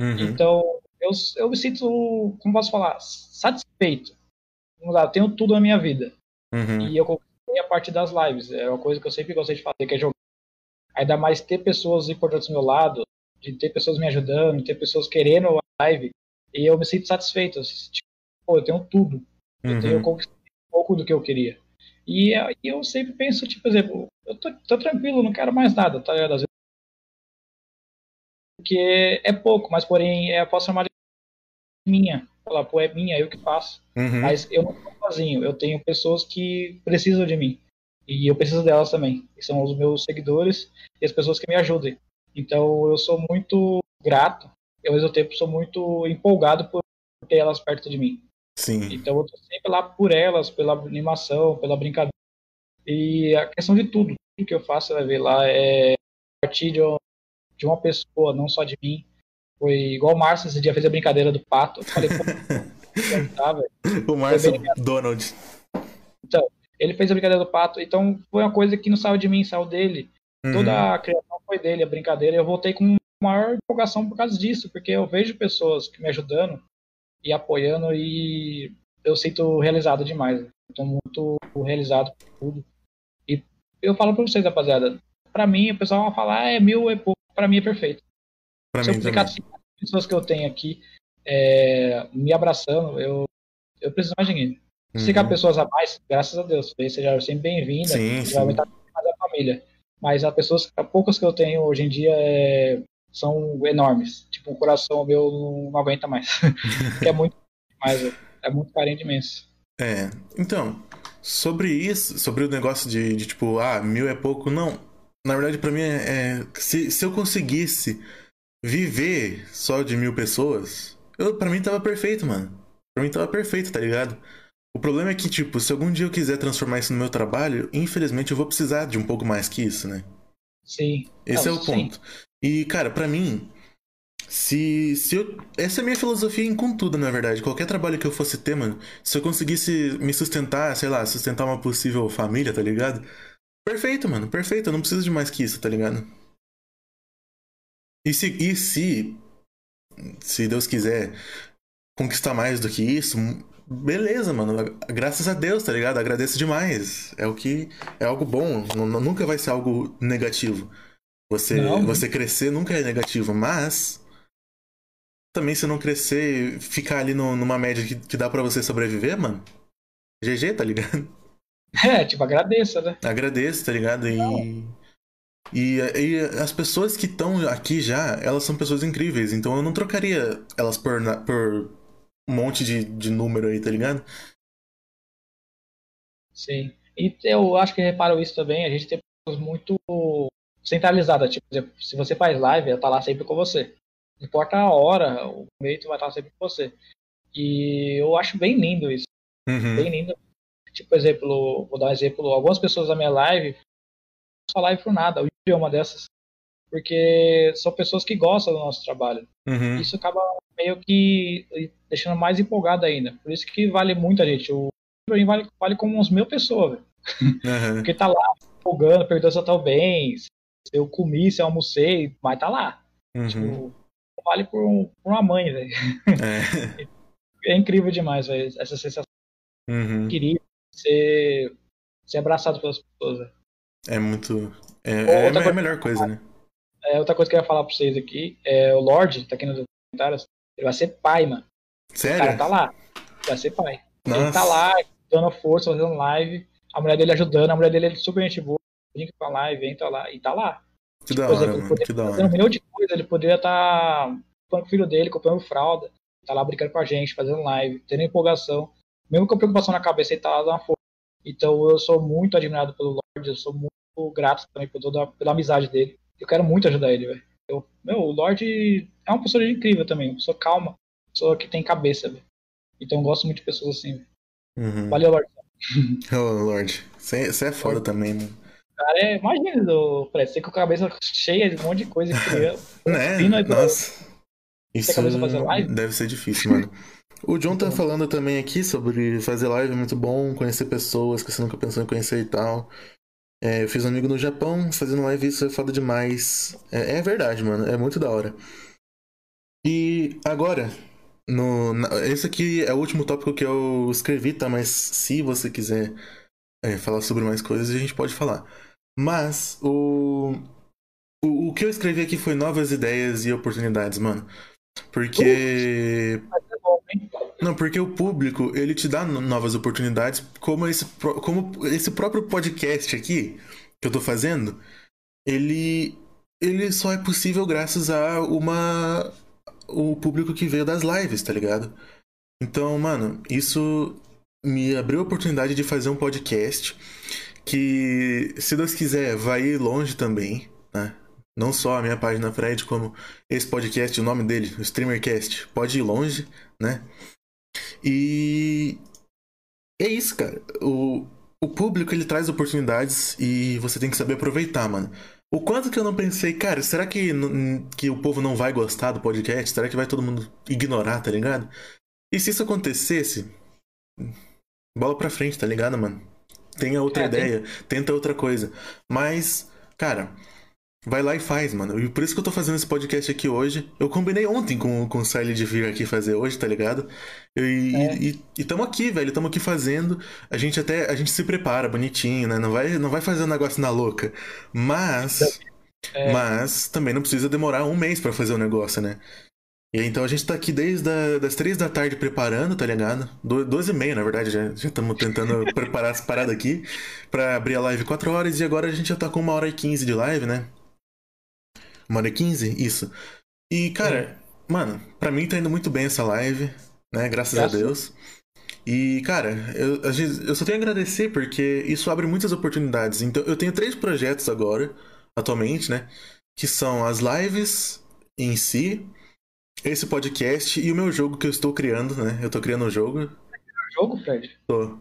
Uhum. Então, eu, eu me sinto, como posso falar, satisfeito. Vamos lá, eu tenho tudo na minha vida. Uhum. E eu conquistei a parte das lives. É uma coisa que eu sempre gostei de fazer, que é jogar. Ainda mais ter pessoas importantes do meu lado, de ter pessoas me ajudando, de ter pessoas querendo a live. E eu me sinto satisfeito. Tipo, pô, eu tenho tudo. Eu, uhum. tenho, eu conquistei um pouco do que eu queria. E, eu sempre penso, tipo, por exemplo, eu tô, tô tranquilo, não quero mais nada, tá ligado? Às vezes porque é pouco, mas porém é, eu posso chamar de minha. Falar, pô, é minha, eu que faço. Uhum. Mas eu não estou sozinho, eu tenho pessoas que precisam de mim. E eu preciso delas também, que são os meus seguidores e as pessoas que me ajudem. Então eu sou muito grato, e ao mesmo tempo sou muito empolgado por ter elas perto de mim. Sim. Então eu tô sempre lá por elas, pela animação, pela brincadeira. E a questão de tudo, tudo que eu faço, você vai ver lá, é partir de de uma pessoa, não só de mim. Foi igual o Márcio esse dia fez a brincadeira do pato. Eu falei, pô, (laughs) tá, o Márcio Donald. Então, ele fez a brincadeira do pato, então foi uma coisa que não saiu de mim, saiu dele. Uhum. Toda a criação foi dele, a brincadeira. Eu voltei com maior empolgação por causa disso, porque eu vejo pessoas me ajudando e apoiando e eu sinto realizado demais. Estou muito realizado por tudo. E eu falo para vocês, rapaziada, para mim o pessoal vai falar, ah, é mil é pouco para mim é perfeito. Pra Se eu explicar as pessoas que eu tenho aqui é, me abraçando, eu, eu preciso mais ninguém. Uhum. Se ficar pessoas a mais, graças a Deus, seja sempre bem-vinda, já aumentar mais a família. Mas as pessoas, as poucas que eu tenho hoje em dia é, são enormes. Tipo, o coração meu não, não aguenta mais. (laughs) é muito mais, é muito carente imenso. É, então, sobre isso, sobre o negócio de, de tipo, ah, mil é pouco, não na verdade, para mim, é, é, se, se eu conseguisse viver só de mil pessoas, eu, pra mim tava perfeito, mano. Pra mim tava perfeito, tá ligado? O problema é que, tipo, se algum dia eu quiser transformar isso no meu trabalho, infelizmente eu vou precisar de um pouco mais que isso, né? Sim. Esse Não, é o ponto. Sim. E, cara, para mim, se, se eu. Essa é a minha filosofia em com tudo, na verdade. Qualquer trabalho que eu fosse ter, mano, se eu conseguisse me sustentar, sei lá, sustentar uma possível família, tá ligado? Perfeito, mano, perfeito. Eu não preciso de mais que isso, tá ligado? E se, e se, se Deus quiser conquistar mais do que isso, beleza, mano. Graças a Deus, tá ligado? Agradeço demais. É o que é algo bom. Nunca vai ser algo negativo. Você, você crescer nunca é negativo, mas também se não crescer, ficar ali no, numa média que, que dá para você sobreviver, mano. GG, tá ligado? (laughs) É, tipo, agradeça, né? Agradeço, tá ligado? E, e, e as pessoas que estão aqui já, elas são pessoas incríveis, então eu não trocaria elas por, por um monte de, de número aí, tá ligado? Sim. E eu acho que reparo isso também, a gente tem muito centralizadas. Tipo, se você faz live, ela tá lá sempre com você. Não importa a hora, o meio vai estar sempre com você. E eu acho bem lindo isso. Uhum. Bem lindo. Tipo, por exemplo, vou dar um exemplo, algumas pessoas da minha live só live por nada. O Yuri é uma dessas. Porque são pessoas que gostam do nosso trabalho. Uhum. Isso acaba meio que deixando mais empolgado ainda. Por isso que vale muito a gente. O Yuri vale, vale como uns mil pessoas. Uhum. Porque tá lá empolgando, perguntando se eu tô bem, se eu comi, se eu almocei, mas tá lá. Uhum. Tipo, vale por, um, por uma mãe, velho. É. (laughs) É incrível demais, velho. Essa sensação Uhum. queria ser, ser abraçado pelas pessoas. velho. É muito. É, é, a melhor coisa, né? É, outra coisa que eu ia falar pra vocês aqui é o Lorde, tá aqui nos comentários, ele vai ser pai, mano. O cara Sério? tá lá, vai ser pai. Ele Nossa. tá lá, dando força, fazendo live, a mulher dele ajudando, a mulher dele é super gente boa, brinca com a live, entra lá, e tá lá. Que da Por hora, ele mano. Que da estar fazendo um hora. milhão de coisas, ele poderia estar comprando o filho dele, comprando fralda, tá lá brincando com a gente, fazendo live, tendo empolgação. Mesmo com a preocupação na cabeça, ele tá lá dando força. Então eu sou muito admirado pelo Lorde, eu sou muito grato também por toda, pela amizade dele. Eu quero muito ajudar ele, velho. Eu- Meu, o Lorde é uma pessoa incrível também, uma pessoa calma, uma pessoa que tem cabeça, velho. Então eu gosto muito de pessoas assim. velho. Uhum. Valeu, Lorde. (laughs) Ô, Lorde. Você é foda também, mano. Cara, é, imagina, o Fred, você com a cabeça cheia de um monte de coisa. (laughs) Né? Vindo aí pra- Nossa. Isso deve ser difícil, mano. O John tá falando também aqui sobre fazer live é muito bom, conhecer pessoas que você nunca pensou em conhecer e tal. É, eu fiz um amigo no Japão, fazendo live isso é foda demais. É, é verdade, mano, é muito da hora. E agora, no, na- esse aqui é o último tópico que eu escrevi, tá? Mas se você quiser é, falar sobre mais coisas, a gente pode falar. Mas o, o, o que eu escrevi aqui foi novas ideias e oportunidades, mano. Porque. Hein? Não, porque o público, ele te dá no- novas oportunidades, como esse, como esse próprio podcast aqui, que eu tô fazendo, ele, ele só é possível graças a uma. o público que veio das lives, tá ligado? Então, mano, isso me abriu a oportunidade de fazer um podcast que, se Deus quiser, vai ir longe também, né? Não só a minha página Fred, como esse podcast, o nome dele, o Streamercast, pode ir longe, né? E é isso, cara. O, o público ele traz oportunidades e você tem que saber aproveitar, mano. O quanto que eu não pensei, cara, será que, que o povo não vai gostar do podcast? Será que vai todo mundo ignorar, tá ligado? E se isso acontecesse, bola pra frente, tá ligado, mano? Tenha outra É, tem- ideia, tenta outra coisa. Mas, cara, vai lá e faz, mano. E por isso que eu tô fazendo esse podcast aqui hoje. Eu combinei ontem com, com o Siley de vir aqui fazer hoje, tá ligado? E, É. e, e tamo aqui, velho. Tamo aqui fazendo. A gente até. A gente se prepara bonitinho, né? Não vai, não vai fazer um negócio na louca. Mas. É. Mas também não precisa demorar um mês pra fazer o negócio, né? E aí, então a gente tá aqui desde a, das três da tarde preparando, tá ligado? Do- Doze e meia, na verdade, já estamos tentando preparar as paradas aqui pra abrir a live 4 horas e agora a gente já tá com uma hora e 15 de live, né? Uma hora e 15? Isso. E, cara, mano, pra mim tá indo muito bem essa live, né? Graças, Graças. a Deus. E, cara, eu, eu só tenho a agradecer porque isso abre muitas oportunidades. Então, eu tenho três projetos agora, atualmente, né? Que são as lives em si, esse podcast e o meu jogo que eu estou criando, né? Eu tô criando um jogo. Jogo, Fred? Tô.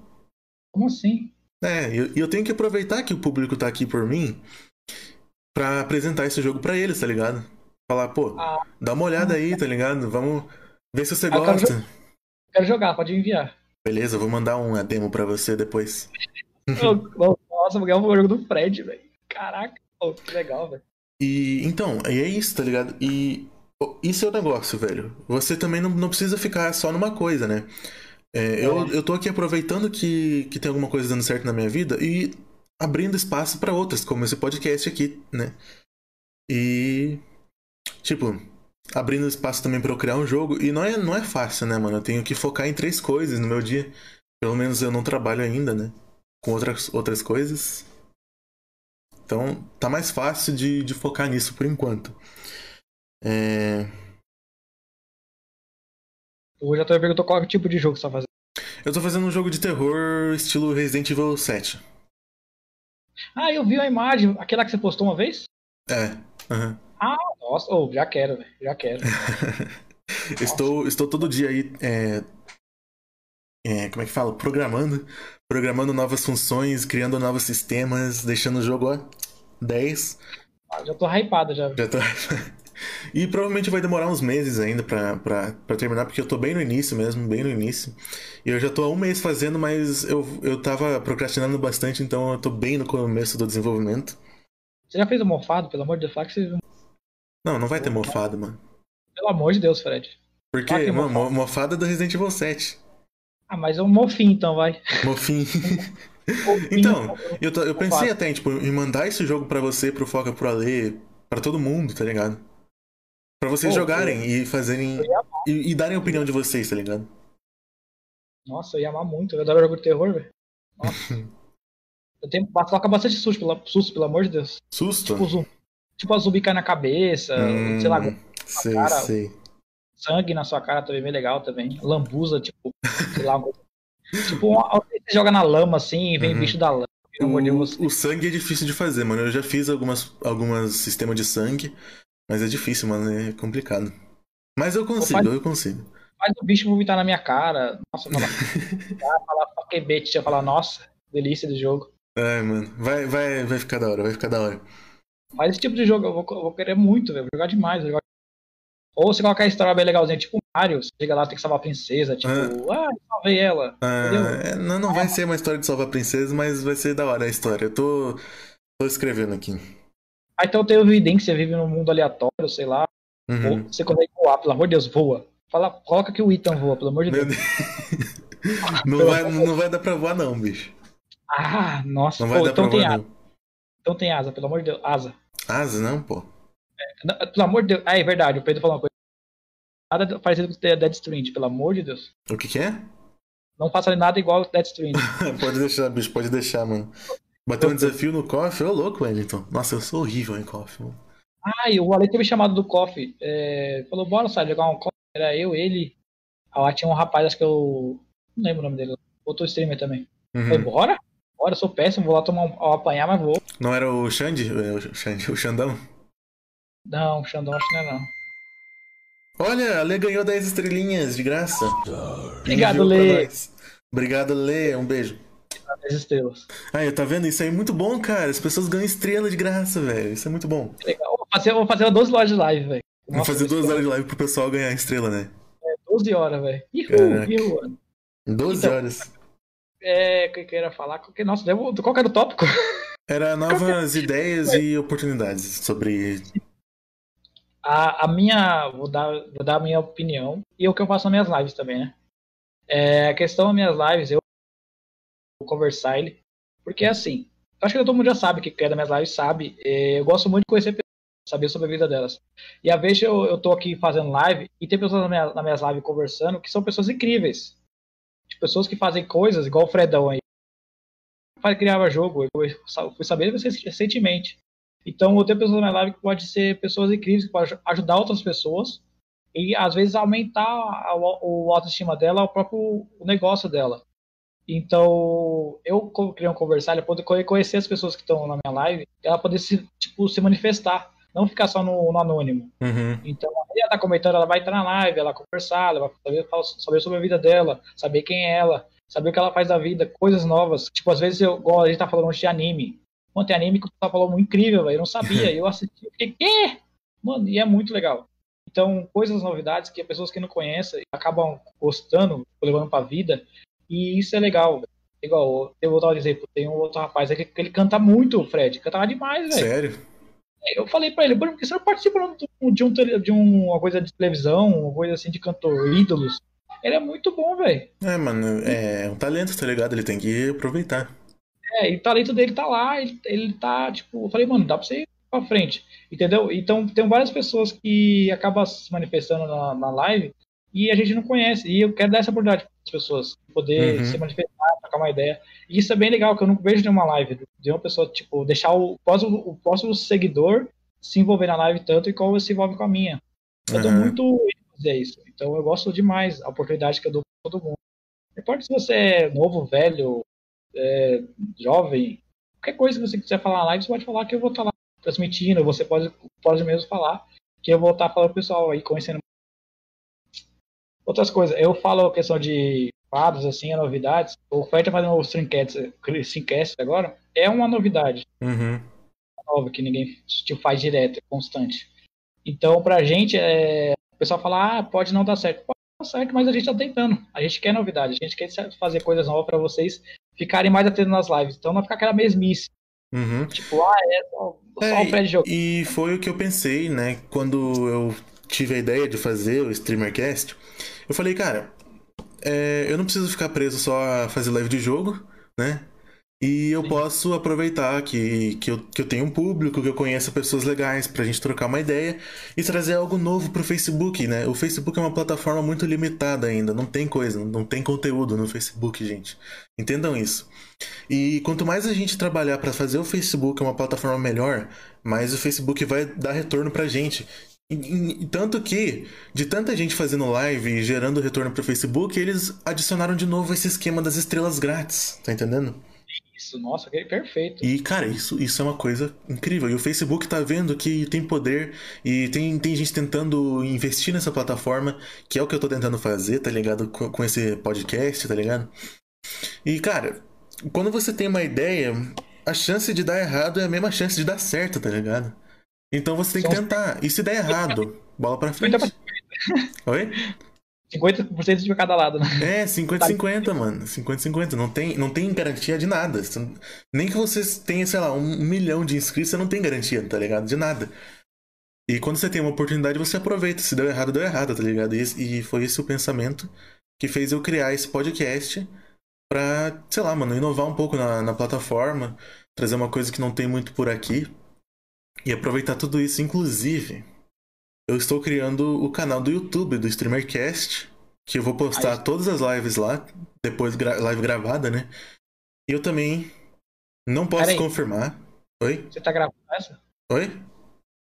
Como assim? É, e eu, e eu tenho que aproveitar que o público tá aqui por mim pra apresentar esse jogo pra eles, tá ligado? Falar, pô, Ah. dá uma olhada aí, tá ligado? Vamos ver se você Ah, eu quero gosta. Quero jogar, pode enviar. Beleza, vou mandar uma demo pra você depois. (laughs) Nossa, vou ganhar um jogo do Fred, velho. Caraca, pô, que legal, velho. E então, e é isso, tá ligado? E isso é o negócio, velho. Você também não, não precisa ficar só numa coisa, né? É, eu, eu tô aqui aproveitando que, que tem alguma coisa dando certo na minha vida e abrindo espaço pra outras, como esse podcast aqui, né? E. Tipo, abrindo espaço também pra eu criar um jogo. E não é, não é fácil, né, mano? Eu tenho que focar em três coisas no meu dia. Pelo menos eu não trabalho ainda, né? Com outras, outras coisas. Então, tá mais fácil de, de focar nisso por enquanto. É, Eu já tô perguntando qual tipo de jogo você tá fazendo. Eu tô fazendo um jogo de terror estilo Resident Evil 7. Ah, eu vi a imagem, aquela que você postou uma vez? É. aham. Ah, nossa, oh, já quero, velho. Já quero. (laughs) estou, estou todo dia aí. é, é, como é que fala? Programando. Programando novas funções, criando novos sistemas, deixando o jogo ó, 10. Ah, já tô hypado já. Já tô... (laughs) E provavelmente vai demorar uns meses ainda pra, pra, pra terminar, porque eu tô bem no início mesmo, bem no início. E eu já tô há um mês fazendo, mas eu, eu tava procrastinando bastante, então eu tô bem no começo do desenvolvimento. Você já fez o mofado, pelo amor de Deus? Fala que você... Não, não vai ter mofado, mano. Pelo amor de Deus, Fred. Porque, é mano, mofado. mo- mofada é do Resident Evil 7. Ah, mas é um mofinho então, vai. Mofim. (laughs) Então, eu, tô- eu pensei Mofado. até tipo, em mandar esse jogo pra você, pro Foca, pro Ale, pra todo mundo, tá ligado? Pra vocês Pô, jogarem e fazerem. Eu ia amar. E, e darem a opinião de vocês, tá ligado? Nossa, eu ia amar muito. Eu adoro jogo de terror, velho. Nossa. (laughs) eu tenho toca bastante susto, pela, susto, pelo amor de Deus. Susto? Tipo, zumbi, tipo a zumbi cai na cabeça, Hum, sei lá, Sei, cara. sei. sangue na sua cara também é bem legal também. Lambuza, tipo, (laughs) sei lá. tipo, uma- você joga na lama assim e vem Uhum. bicho da lama. Pelo. O, o sangue é difícil de fazer, mano. Eu já fiz algumas, algumas sistemas de sangue, mas é difícil, mano. É complicado. Mas eu consigo, faz- eu consigo. Faz o bicho vomitar na minha cara. Nossa, (laughs) falar. falar paquebete, ia falar, nossa, delícia de jogo. Ai, mano. Vai, vai, vai ficar da hora, vai ficar da hora. Mas esse tipo de jogo eu vou, eu vou querer muito, velho. Vou jogar demais. vou jogar- Ou você colocar a história bem legalzinha, tipo Mario, você chega lá tem que salvar a princesa, tipo, ah, eu salvei ela. Ah, é, não, não vai ser uma história de salvar a princesa, mas vai ser da hora a história. Eu tô, tô escrevendo aqui. Aí então tem você vive num mundo aleatório, sei lá. Uhum. Você consegue voar, pelo amor de Deus, voa. Fala, coloca que o Ethan voa, pelo amor de Deus. (laughs) Não vai, não vai dar pra voar, não, bicho. Ah, nossa. Não vai Pô, dar então pra tem voar, asa. não. Então tem asa, pelo amor de Deus. Asa. Asa, não, pô. Não, Pelo amor de Deus. Ah, é verdade, o Pedro falou uma coisa. Nada parecido com o Dead Strand, pelo amor de Deus. O que que é? Não faça nada igual o Dead Strand. (laughs) pode deixar, bicho, pode deixar, mano. Bateu um desafio no KOF, ô louco, Wellington. Nossa, eu sou horrível em KOF, mano. Ah, e o Ale teve chamado do Coffee. É, falou, bora, sabe, jogar um Coffee. Era eu, ele. Ah, tinha um rapaz, acho que eu. Não lembro o nome dele. Outro streamer também. Uhum. Falei, bora? Bora, sou péssimo, vou lá tomar um, ao apanhar, mas vou. Não era o Xande? É, O Xande, o Xandão? Não, o Xandão acho que não é não. Olha, a Lê ganhou 10 estrelinhas de graça. Obrigado, Lê. Obrigado, Lê. Um beijo. As estrelas. Aí, tá vendo? Isso aí é muito bom, cara. As pessoas ganham estrela de graça, velho. Isso é muito bom. Legal. Vou fazer, vou fazer 12 horas de live, velho. Nossa, fazer duas isso- horas de live pro pessoal ganhar estrela, né? 12 horas, velho. Ihu, ihu. 12 Então. horas. É, o que eu ia falar? Qual que- Nossa, devo- qual era o tópico? (laughs) Era novas ideias e oportunidades sobre. A, a minha. Vou dar, vou dar a minha opinião e o que eu faço nas minhas lives também, né? É, a questão das minhas lives, eu vou conversar ele. Porque assim, eu acho que todo mundo já sabe que quem é das minhas lives sabe. é, eu gosto muito de conhecer pessoas, saber sobre a vida delas. E às vezes eu, eu tô aqui fazendo live e tem pessoas nas minhas, nas minhas lives conversando que são pessoas incríveis. Tipo, pessoas que fazem coisas, igual o Fredão aí. Faz- Criava jogo, eu fui saber recentemente. Então, eu tenho pessoas na minha live que pode ser pessoas incríveis, que podem ajudar outras pessoas e, às vezes, aumentar a, o, o autoestima dela, o próprio negócio dela. Então, eu criei um conversar, eu poder conhecer as pessoas que estão na minha live, ela poder se, tipo, se manifestar, não ficar só no, no anônimo. Uhum. Então, ela tá comentando, ela vai entrar na live, ela conversar, ela vai saber, saber sobre a vida dela, saber quem é ela, saber o que ela faz da vida, coisas novas. Tipo, às vezes, eu, igual a gente tá falando hoje de anime. Mano, tem anime que o pessoal falou muito incrível, velho. Eu não sabia. (laughs) eu assisti, eu fiquei, quê? Mano, e é muito legal. Então, coisas, novidades que as pessoas que não conhecem acabam gostando, levando pra vida. E isso é legal, velho. Igual, eu vou dar um exemplo. Tem um outro rapaz aqui que ele canta muito, Fred. Cantava demais, velho. Sério? Eu falei pra ele, "Bruno, por que você não participa de, um, de um- uma coisa de televisão, uma coisa assim de cantor, ídolos? Ele é muito bom, velho. É, mano, é um talento, tá ligado? Ele tem que aproveitar. É, e o talento dele tá lá, ele, ele tá, tipo, eu falei, mano, dá pra você ir pra frente, entendeu? Então, tem várias pessoas que acabam se manifestando na, na live e a gente não conhece, e eu quero dar essa oportunidade para as pessoas, poder Uhum. se manifestar, trocar uma ideia. E isso é bem legal, que eu não vejo nenhuma live de uma pessoa, tipo, deixar o próximo, o próximo seguidor se envolver na live tanto e como se envolve com a minha. Eu dou Aham. muito ênfase a isso. Então eu gosto demais a oportunidade que eu dou pra todo mundo. Não importa se você é novo, velho, é, jovem, qualquer coisa que você quiser falar na live, você pode falar que eu vou estar lá transmitindo, você pode, pode mesmo falar que eu vou estar falando pro pessoal aí, conhecendo outras coisas. Eu falo a questão de quadros, assim, novidades. O Fred tá fazendo o Streamcast, agora, é uma novidade. Uhum. Nova, que ninguém tipo, faz direto, é constante. Então, pra gente, é... o pessoal fala, ah, pode não dar certo. Pode dar certo, mas a gente tá tentando. A gente quer novidade, a gente quer fazer coisas novas para vocês ficarem mais atentos nas lives. Então não ficar aquela mesmice. Uhum. Tipo, ah, é só, só É, o Fred jogando. E foi o que eu pensei, né? Quando eu tive a ideia de fazer o StreamerCast, eu falei, cara, é, eu não preciso ficar preso só a fazer live de jogo, né? E eu Sim. posso aproveitar que, que, eu, que eu tenho um público, que eu conheço pessoas legais pra gente trocar uma ideia e trazer algo novo pro Facebook, né? O Facebook é uma plataforma muito limitada ainda, não tem coisa, não tem conteúdo no Facebook, gente. Entendam isso. E quanto mais a gente trabalhar para fazer o Facebook uma plataforma melhor, mais o Facebook vai dar retorno pra gente. E, e- e tanto que, de tanta gente fazendo live e gerando retorno pro Facebook, eles adicionaram de novo esse esquema das estrelas grátis, tá entendendo? Isso, nossa, que perfeito. E, cara, isso, isso é uma coisa incrível. E o Facebook tá vendo que tem poder e tem, tem gente tentando investir nessa plataforma, que é o que eu tô tentando fazer, tá ligado? Com, com esse podcast, tá ligado? E, cara, quando você tem uma ideia, a chance de dar errado é a mesma chance de dar certo, tá ligado? Então você tem que tentar. E se der errado, bola pra frente. 50%. Oi? 50% de cada lado, né? É, 50-50, mano. 50-50. Não tem, não tem garantia de nada. Nem que você tenha, sei lá, um milhão de inscritos, você não tem garantia, tá ligado? De nada. E quando você tem uma oportunidade, você aproveita. Se deu errado, deu errado, tá ligado? E, e foi esse o pensamento que fez eu criar esse podcast pra, sei lá, mano, inovar um pouco na, na plataforma, trazer uma coisa que não tem muito por aqui e aproveitar tudo isso. Inclusive, eu estou criando o canal do YouTube do StreamerCast, que eu vou postar Aí. todas as lives lá, depois gra- live gravada, né? E eu também não posso confirmar. Oi? Você tá gravando essa? Oi?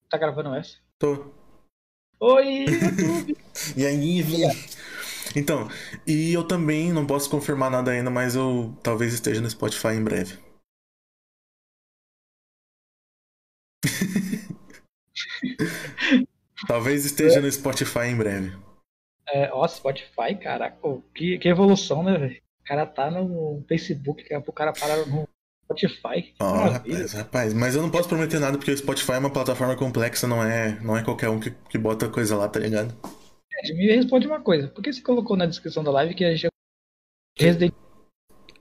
Tá gravando essa? Tô. Oi, (laughs) YouTube! E aí, Vi? Então, e eu também não posso confirmar nada ainda, mas eu talvez esteja no Spotify em breve. Talvez esteja no Spotify em breve. É, ó, Spotify, caraca, que, que evolução, né, velho? O cara tá no Facebook, daqui a pouco o cara para no Spotify. Ó, maravilha. rapaz, rapaz, mas eu não posso prometer nada porque o Spotify é uma plataforma complexa, não é, não é qualquer um que, que bota coisa lá, tá ligado? Ed, Me responde uma coisa, por que você colocou na descrição da live que a gente joga Resident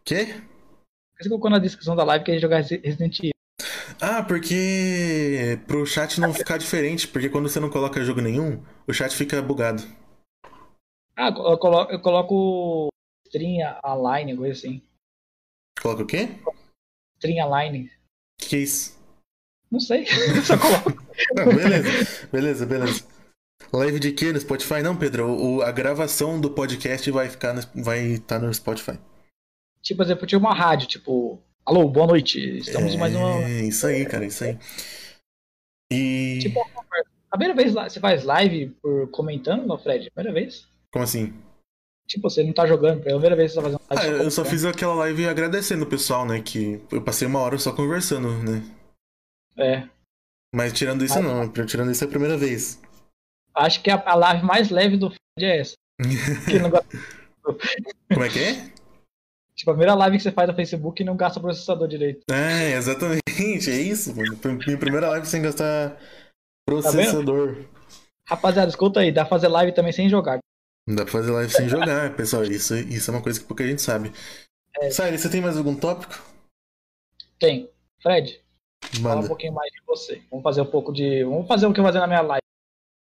Quê? Por que você colocou na descrição da live que a gente joga Resident Evil? Ah, porque pro chat não ficar diferente, porque quando você não coloca jogo nenhum, o chat fica bugado. Ah, eu coloco, eu coloco string align, coisa assim. Coloca o quê? String align. Que que é isso? Não sei, (laughs) só coloco. Ah, beleza, beleza, beleza. Live de quê no Spotify? Não, Pedro, o, a gravação do podcast vai ficar no, vai estar no Spotify. Tipo, por exemplo, tinha uma rádio, tipo, alô, boa noite, estamos é, mais uma. isso aí, cara, isso aí. E. Tipo, a primeira vez você faz live por comentando, não, Fred? Primeira vez? Como assim? Tipo, você não tá jogando, é a primeira vez que você tá fazendo Ah, live. eu só fiz aquela live agradecendo o pessoal, né? Que eu passei uma hora só conversando, né? É. Mas tirando isso, não. Tirando isso é a primeira vez. Acho que a, a live mais leve do Fred é essa. (laughs) Como é que é? Tipo, a primeira live que você faz no Facebook e não gasta processador direito. É, exatamente, é isso, mano. Minha primeira live sem gastar processador. Rapaziada, escuta aí, dá pra fazer live também sem jogar. Dá pra fazer live sem jogar, (laughs) pessoal. Isso, isso é uma coisa que pouca gente sabe. É. Você tem mais algum tópico? Tem. Fred, fala um Manda. pouquinho mais de você. Vamos fazer um pouco de. Vamos fazer o que eu fazer na minha live.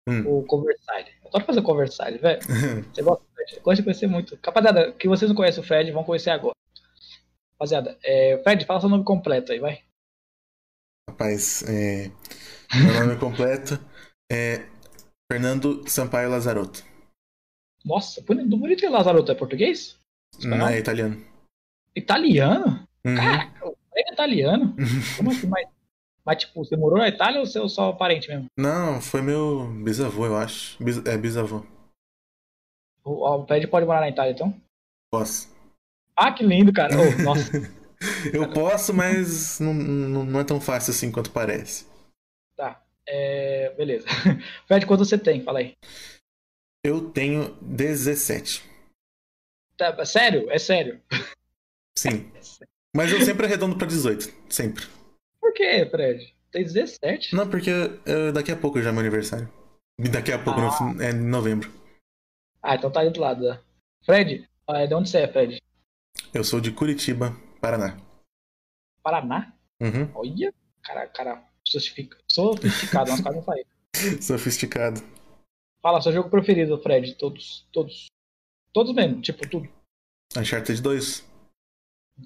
Hum. O Conversile. Eu adoro fazer Conversile, velho. (laughs) Você gosta do Fred? Eu gosto de conhecer muito. Rapaziada, que vocês não conhecem o Fred, vão conhecer agora. Rapaziada, é... Fred, fala seu nome completo aí, vai. Rapaz, é... meu nome completo é Fernando Sampaio Lazarotto. Nossa, bonito, bonito Lazaroto é português? Não é italiano. Italiano? Uhum. Caraca, o Fred é italiano? (laughs) Como assim? Mas, mas, tipo, você morou na Itália ou você é só parente mesmo? Não, foi meu bisavô, eu acho. Bis- É, bisavô. O, o Fred pode morar na Itália, então? Posso. Ah, que lindo, cara. Oh, (laughs) nossa. Eu posso, mas não, não, não é tão fácil assim quanto parece. Tá. É, beleza. (laughs) Fred, quanto você tem? Fala aí. Eu tenho 17. Tá, sério? É sério? Sim. Mas eu sempre arredondo pra 18. Sempre. Por quê, Fred? Tem 17? Não, porque uh, daqui a pouco já é meu aniversário. Daqui a pouco Ah. no, é em novembro. Ah, então tá aí do lado. Né? Fred, ah, de onde você é, Fred? Eu sou de Curitiba, Paraná. Paraná? Uhum. Olha, cara, cara, sofistica- sofisticado, umas quase não falei. (laughs) Sofisticado. Fala, seu jogo preferido, Fred, todos, todos. Todos mesmo, tipo, tudo. Uncharted 2.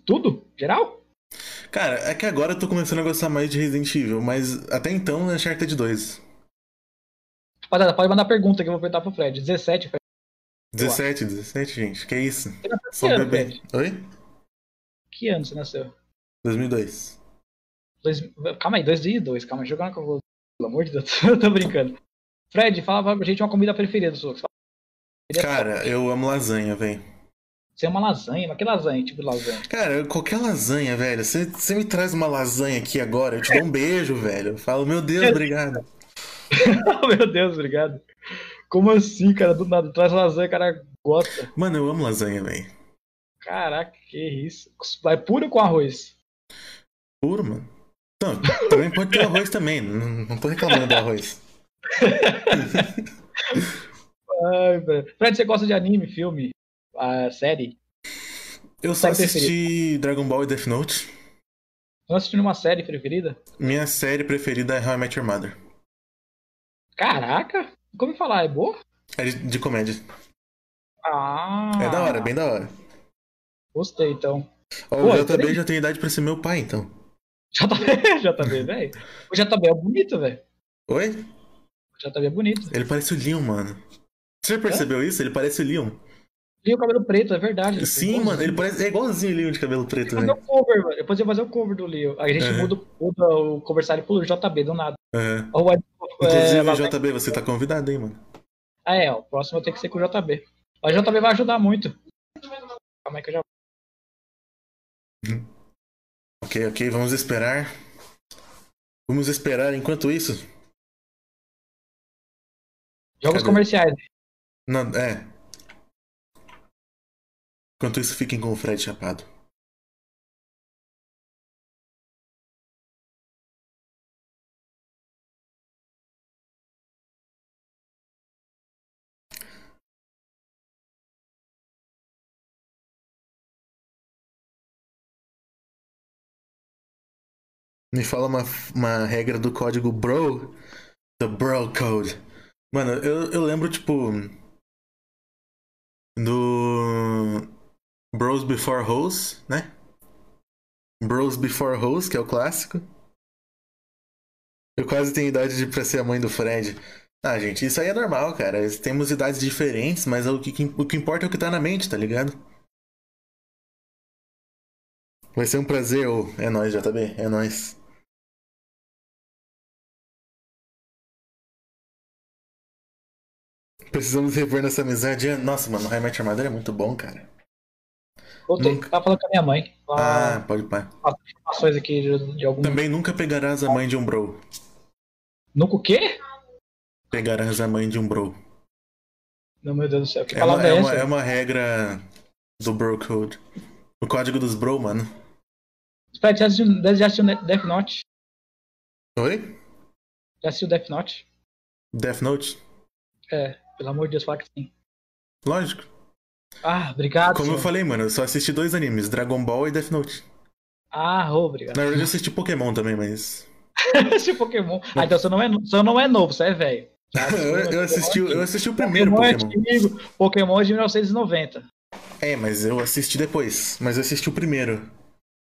Tudo? Geral? Cara, é que agora eu tô começando a gostar mais de Resident Evil, mas até então Uncharted 2. Rapaziada, pode mandar pergunta que eu vou perguntar pro Fred. 17, Fred. 17, 17, gente. Que isso? Você nasceu Só que ano, bebê. Fred? Oi? Que ano você nasceu? 2002. Dois... Calma aí, 2002, calma aí, jogando com. Pelo amor de Deus, (laughs) eu tô brincando. Fred, fala pra gente uma comida preferida sua. Cara, eu amo lasanha, velho. Você é uma lasanha, mas que lasanha? Tipo de lasanha. Cara, qualquer lasanha, velho. Você você me traz uma lasanha aqui agora, eu te dou um beijo, velho. Eu falo, meu Deus, obrigado. (laughs) Meu Deus, obrigado. Como assim, cara? Do nada, traz lasanha, cara gosta. Mano, eu amo lasanha, velho. Caraca, que isso. Vai puro com arroz. Puro, mano. Não, também pode ter arroz também. Não, não tô reclamando do arroz. (laughs) Ai. Fred, você gosta de anime, filme, ah, série? Eu só Série assisti Dragon Ball e Death Note. Não assistindo uma série preferida? Minha série preferida é How I Met Your Mother. Caraca, como falar? É boa? É de, de comédia. Ah, É da hora, bem da hora. Gostei, então. Ó, Pô, o JB já tem idade pra ser meu pai, então. JB, JB, velho. O JB é bonito, velho. Oi? O JB é bonito. Ele parece o Leon, mano. Você já percebeu isso? Ele parece o Leon. O cabelo preto, é verdade. Sim, mano, ele parece. É igualzinho o Leon de cabelo preto, velho. o cover, mano. Depois eu vou fazer o cover do Leo. Aí a gente Uhum. muda, muda o conversário pro JB, do nada. Aham. Ou é, Inclusive, é, JB, você tá convidado, hein, mano. Ah, é, ó, o próximo tem que ser com o JB. O JB vai ajudar muito. Calma aí que eu já. Ok, ok, vamos esperar. Vamos esperar enquanto isso. Jogos Cadê? comerciais. Não, é. Enquanto isso, fiquem com o Fred Chapado. Me fala uma, uma regra do código Bro. The Bro Code. Mano, eu, eu lembro, tipo. Do. Bros Before Hoes, né? Bros Before Hoes, que é o clássico. Eu quase tenho idade de pra ser a mãe do Fred. Ah, gente, isso aí é normal, cara. Temos idades diferentes, mas o que, o que importa é o que tá na mente, tá ligado? Vai ser um prazer, ô. É nóis, JB. É nóis. Precisamos rever nossa amizade. Nossa, mano, o High Mother é muito bom, cara. Voltei. Nunca. Tava falando com a minha mãe. Ah, Ah, pode pá. informações aqui de, de algum. Também nunca pegarás a mãe de um bro. Nunca o quê? Pegarás a mãe de um bro. Não, meu Deus do céu. Que É uma, palavra é é, uma, essa? é uma regra do bro code. O código dos bro, mano. Fred, já assistiu, já assistiu Death Note? Oi? Já assistiu Death Note? Death Note? É, pelo amor de Deus, fala que sim. Lógico. Ah, obrigado. Como eu senhor. falei, mano, eu só assisti dois animes, Dragon Ball e Death Note. Ah, obrigado. Na verdade, eu assisti Pokémon também, mas. (laughs) Esse Pokémon. Ah, então você não é, você não é novo, você é velho. (laughs) Eu, eu assisti, eu assisti o primeiro Pokémon é Pokémon. antigo. Pokémon é de 1990. É, mas eu assisti depois. Mas eu assisti o primeiro.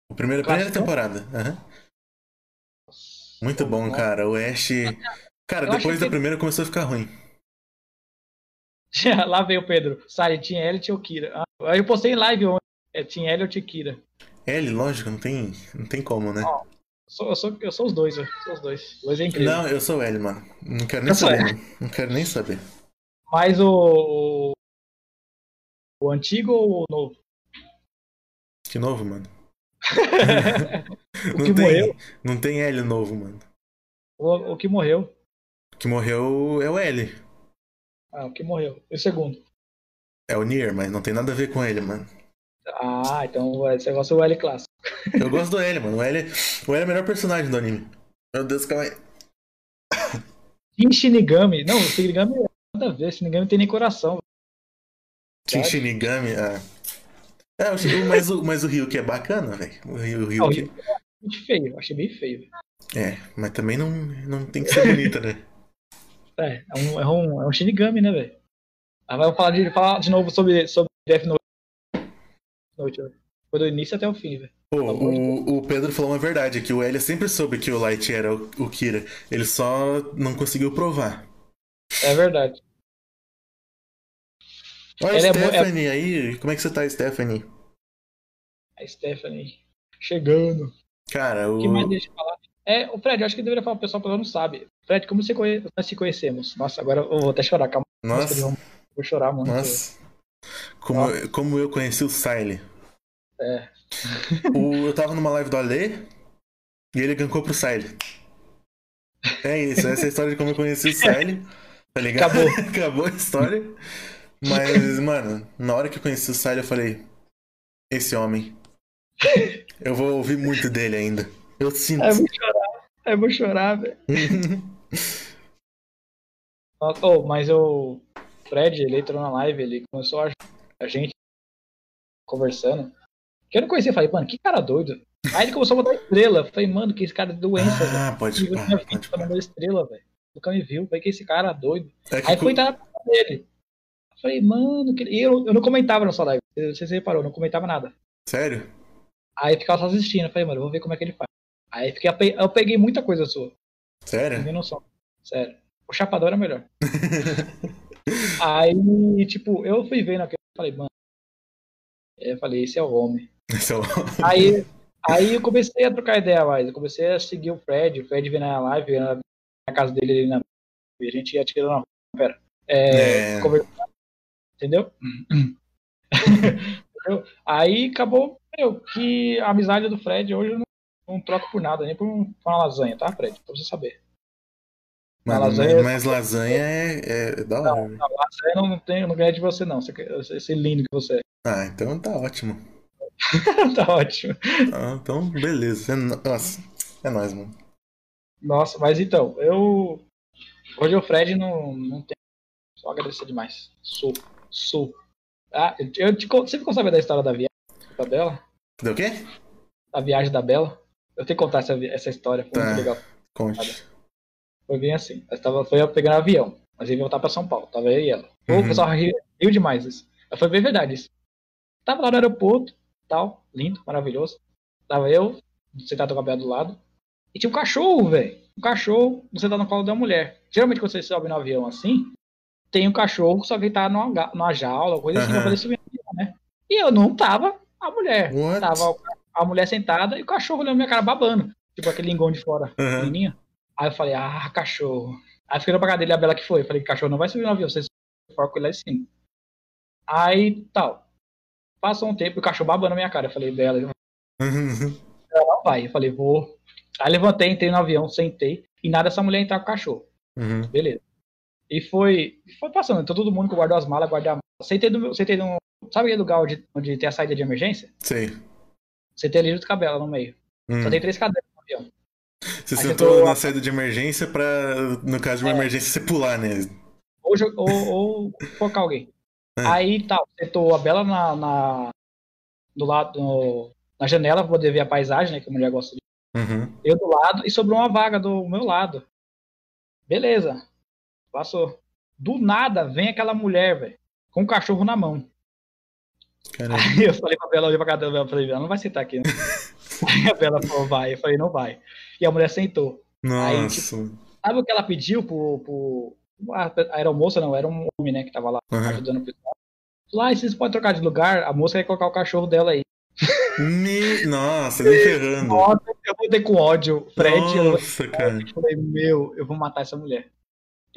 O primeiro, a primeira temporada. aham. Muito bom, cara. O Ash. Cara, Eu depois da primeira começou a ficar ruim. (laughs) Lá veio o Pedro. Sari, tinha Elliot ou Kira. Ah, aí eu postei em live ontem. É, tinha Elliot e Kira. L, lógico, não tem, não tem como, né? Ó, sou, eu sou, eu sou os dois, eu sou os dois. Dois é incrível. Não, eu sou L, mano. Não quero nem Eu saber. Não quero nem saber. Mas o, o. O antigo ou o novo? Que novo, mano. (laughs) o Não que tem, morreu. não tem L novo, mano. O, o que morreu. O que morreu é o L. Ah, o que morreu. E o segundo? É o Nier, mas não tem nada a ver com ele, mano. Ah, então você gosta do L clássico. (laughs) Eu gosto do L, mano. O L, o L é o melhor personagem do anime. Meu Deus, calma aí. (coughs) Shin Shinigami. Não, o Shinigami é nada a ver. Shinigami tem nem coração. Shin Shinigami, ah. É, o mas o, mas o Ryuki é bacana, velho. O Ryu- o Não, Ryuki. Ryuki é muito feio. Achei bem feio. É, mas também não, não tem que ser bonita, né? (laughs) É, é um, é um, é um Shinigami, né, velho? Aí vai falar de, falar de novo sobre, sobre Death Note. Velho. Foi do início até o fim, velho. Pô, o, o Pedro falou uma verdade, que o L sempre soube que o Light era o, o Kira. Ele só não conseguiu provar. É verdade. Olha a é é- Stephanie aí. Como é que você tá, Stephanie? A Stephanie chegando. Cara, O o. que mais deixa eu falar? É, o Fred, eu acho que deveria falar pro pessoal, porque não sabe. Fred, como você conhe... nós se conhecemos? Nossa, agora eu vou até chorar, calma. Nossa, Rom- Vou chorar, mano. nossa. Como, eu- como eu conheci o Siley. É. O, eu tava numa live do Ale e ele gankou pro Siley. É isso, essa é a história de como eu conheci o Siley. Tá ligado? Acabou. (laughs) Acabou a história. Mas, mano, na hora que eu conheci o Siley, eu falei: Esse homem. Eu vou ouvir muito dele ainda. Eu sinto. É, eu É, eu vou chorar, velho. (laughs) Oh, mas o Fred, ele entrou na live, ele começou a a gente conversando. Que eu não conhecia, eu falei, mano, que cara doido. Aí ele começou a botar estrela. Eu falei, mano, que esse cara é doença, velho. ah, pode Ele pá, minha vida pode tá mandando estrela, velho. Nunca me viu. Falei, que esse cara é doido. É que Aí foi entrar na conta dele. Eu falei, mano, que... e eu, eu não comentava na sua live. Não sei se você reparou, eu não comentava nada. Sério? Aí eu ficava só assistindo. Eu falei, mano, eu vou ver como é que ele faz. Aí fiquei, eu peguei muita coisa sua. Não Sério? tem noção. Sério. O chapador era melhor. (laughs) Aí, tipo, eu fui vendo aquilo e falei, mano. Eu falei, esse é o homem. Esse é o- Aí, aí eu comecei a trocar ideia mais. Eu comecei a seguir o Fred. O Fred veio na live, veio na, na casa dele ali na. E a gente ia tirando na rua. Pera. É, É. Entendeu? Entendeu? (clears throat) (laughs) Aí acabou, meu, que a amizade do Fred hoje eu não, não troco por nada, nem por, um- uma lasanha, tá, Fred? Pra você saber. Mano, lasanha- mas, mas lasanha é, é da hora. velho. Não, lasanha não, tenho, não ganhei de você, não. Você, esse lindo que você (laughs) Ah, então tá ótimo. é. tá ótimo. Ah, então, beleza. É no- Nossa, é nóis, mano. Nossa, mas então, eu. Hoje o Fred não, não tem. Só agradecer demais. Sou. Sou. Ah, eu te, você ficou sabendo da história da viagem da Bela? Deu o quê? A viagem da Bela? Eu tenho que contar essa, essa história, foi Tá. muito legal. Conte. Foi bem assim. Nós tava, foi eu pegando avião. Nós ia voltar pra São Paulo. Tava eu e ela. Uhum. O pessoal riu, riu demais isso. Mas foi bem verdade isso. Tava lá no aeroporto, tal, lindo, maravilhoso. Tava eu, sentado com a Bela do lado. E tinha um cachorro, velho. Um cachorro sentado no colo da mulher. Geralmente quando você sobe no avião assim, tem um cachorro, só que ele tá numa, numa jaula, coisa assim, pra poder subir no avião, né? E eu não tava a mulher. What? Tava a mulher sentada e o cachorro olhando minha cara babando. Tipo aquele lingão de fora, pequenininho. Aí eu falei, ah, cachorro. Aí fiquei pra casa dele, a Bela que foi. Eu falei, cachorro não vai subir no avião, vocês foram lá em cima. Aí, tal. Passou um tempo, o cachorro babando na minha cara. Eu falei, Bela, ela não vai. Eu falei, vou. Aí levantei, entrei no avião, sentei. E nada essa mulher entrar com o cachorro. Uhum. Beleza. E foi, foi passando. Então todo mundo que guardou as malas, guardei a mala. Sentei, do, meu- sentei no. Sabe aquele lugar onde, onde tem a saída de emergência? Sei. Sentei ali junto com a Bela no meio. Hum. Só tem três cadeiras no avião. Você Aí sentou sentou- na saída de emergência pra, no caso de uma É. emergência, você pular, né? ou, ou, ou focar alguém. É. Aí tal, sentou a Bela na, na- do lado, no- na janela pra poder ver a paisagem, né? Que a mulher gosta de. Uhum. Eu do lado e sobrou uma vaga do meu lado. Beleza. Passou. Do nada vem aquela mulher, velho, com o cachorro na mão. Caramba. Aí eu falei pra Bela, olhei pra cara dela, eu falei, ela não vai sentar aqui, né? Aí a Bela falou, vai. Eu falei, não vai. E a mulher sentou. Aí, Nossa. Sabe o que ela pediu pro. pro a a aeromoça, não, era um homem, né, que tava lá Uhum. ajudando o pessoal. Lá, vocês podem trocar de lugar, a moça quer colocar o cachorro dela aí. Me... Nossa, nem ferrando. Nossa, eu voltei com ódio. Fred, eu Nossa, cara. falei, meu, eu vou matar essa mulher.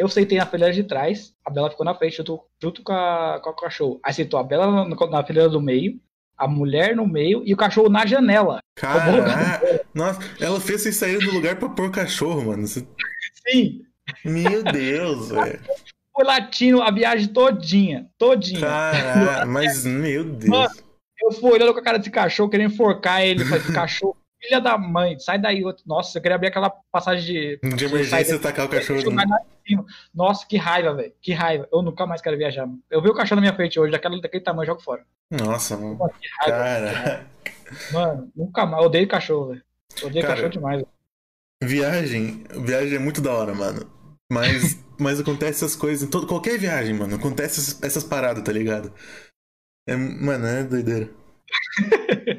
Eu sentei na fileira de trás, a Bela ficou na frente, junto, junto com, a, com o cachorro. Aí sentou a Bela na, na fileira do meio, a mulher no meio e o cachorro na janela. Cara, nossa, ela fez vocês saírem do lugar pra pôr o cachorro, mano. Sim. Meu Deus, velho. Foi latino a viagem todinha. Todinha. Cara, mas meu Deus. Mano, Eu fui olhando com a cara desse cachorro, querendo enforcar ele. Falei, cachorro, filha da mãe, sai daí. outro. Nossa, eu queria abrir aquela passagem de. De emergência, daí. tacar o cachorro. Nossa, que raiva, velho. Que raiva. Eu nunca mais quero viajar, mano. Eu vi o cachorro na minha frente hoje, daquele, daquele tamanho, jogo fora. Nossa, mano. Mano, que raiva. Cara, Mano, nunca mais. Eu odeio cachorro, velho. Odeio Cara, cachorro demais. velho. viagem. Viagem é muito da hora, mano. Mas, (laughs) mas acontece essas coisas em todo, qualquer viagem, mano. Acontece essas, essas paradas, tá ligado? É, mano, é doideira. (laughs)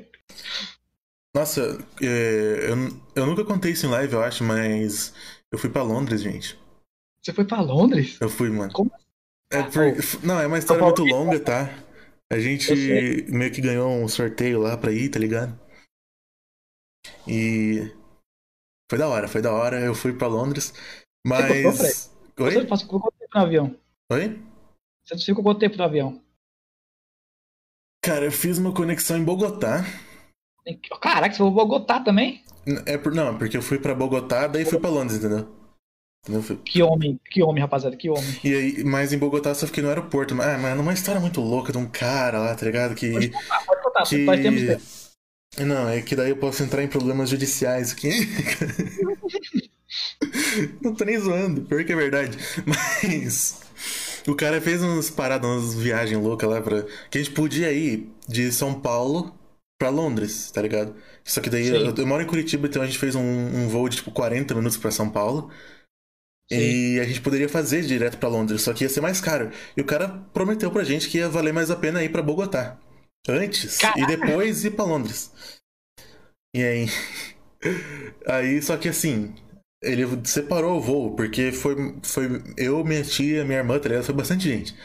Nossa, é, eu, eu nunca contei isso em live, eu acho, mas eu fui pra Londres, gente. Você foi pra Londres? Eu fui, mano. Como É Ah, por- Não, é uma história muito longa, tá? A gente meio que ganhou um sorteio lá pra ir, tá ligado? E. Foi da hora, foi da hora. Eu fui pra Londres, mas. Você Oi? ficou quanto tempo no avião? Oi? Você ficou quanto tempo no avião? Cara, eu fiz uma conexão em Bogotá. Caraca, você foi pra Bogotá também? É por... Não, porque eu fui pra Bogotá, daí fui pra Londres, entendeu? Fui- Que homem, que homem, rapaziada, que homem. E aí, mas em Bogotá só fiquei no aeroporto. Mas, ah, mano, uma história muito louca de um cara lá, tá ligado? Que. Ah, pode contar, que... faz tempo tempo. Não, é que daí eu posso entrar em problemas judiciais aqui. (laughs) Não tô nem zoando, pior que é verdade. Mas. O cara fez umas paradas, umas viagens loucas lá pra. Que a gente podia ir de São Paulo pra Londres, tá ligado? Só que daí Sim. eu, eu moro em Curitiba, então a gente fez um, um voo de tipo 40 minutos pra São Paulo. E a gente poderia fazer direto pra Londres, só que ia ser mais caro. E o cara prometeu pra gente que ia valer mais a pena ir pra Bogotá. Antes e depois ir pra Londres. E aí. (laughs) Aí, só que assim. Ele separou o voo, porque foi, foi eu, minha tia, minha irmã, tá ligado? Foi bastante gente.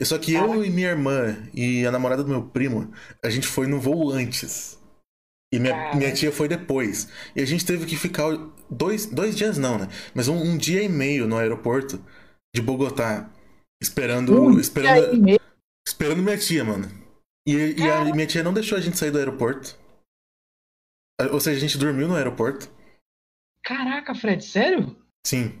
E Só que eu e minha irmã e a namorada do meu primo, a gente foi no voo antes. E minha, Caraca. minha tia foi depois. E a gente teve que ficar dois, dois dias não, né? Mas um, um dia e meio no aeroporto de Bogotá. Esperando. Um esperando, e esperando minha tia, mano. E, e a minha tia não deixou a gente sair do aeroporto. Ou seja, a gente dormiu no aeroporto. Caraca, Fred, sério? Sim.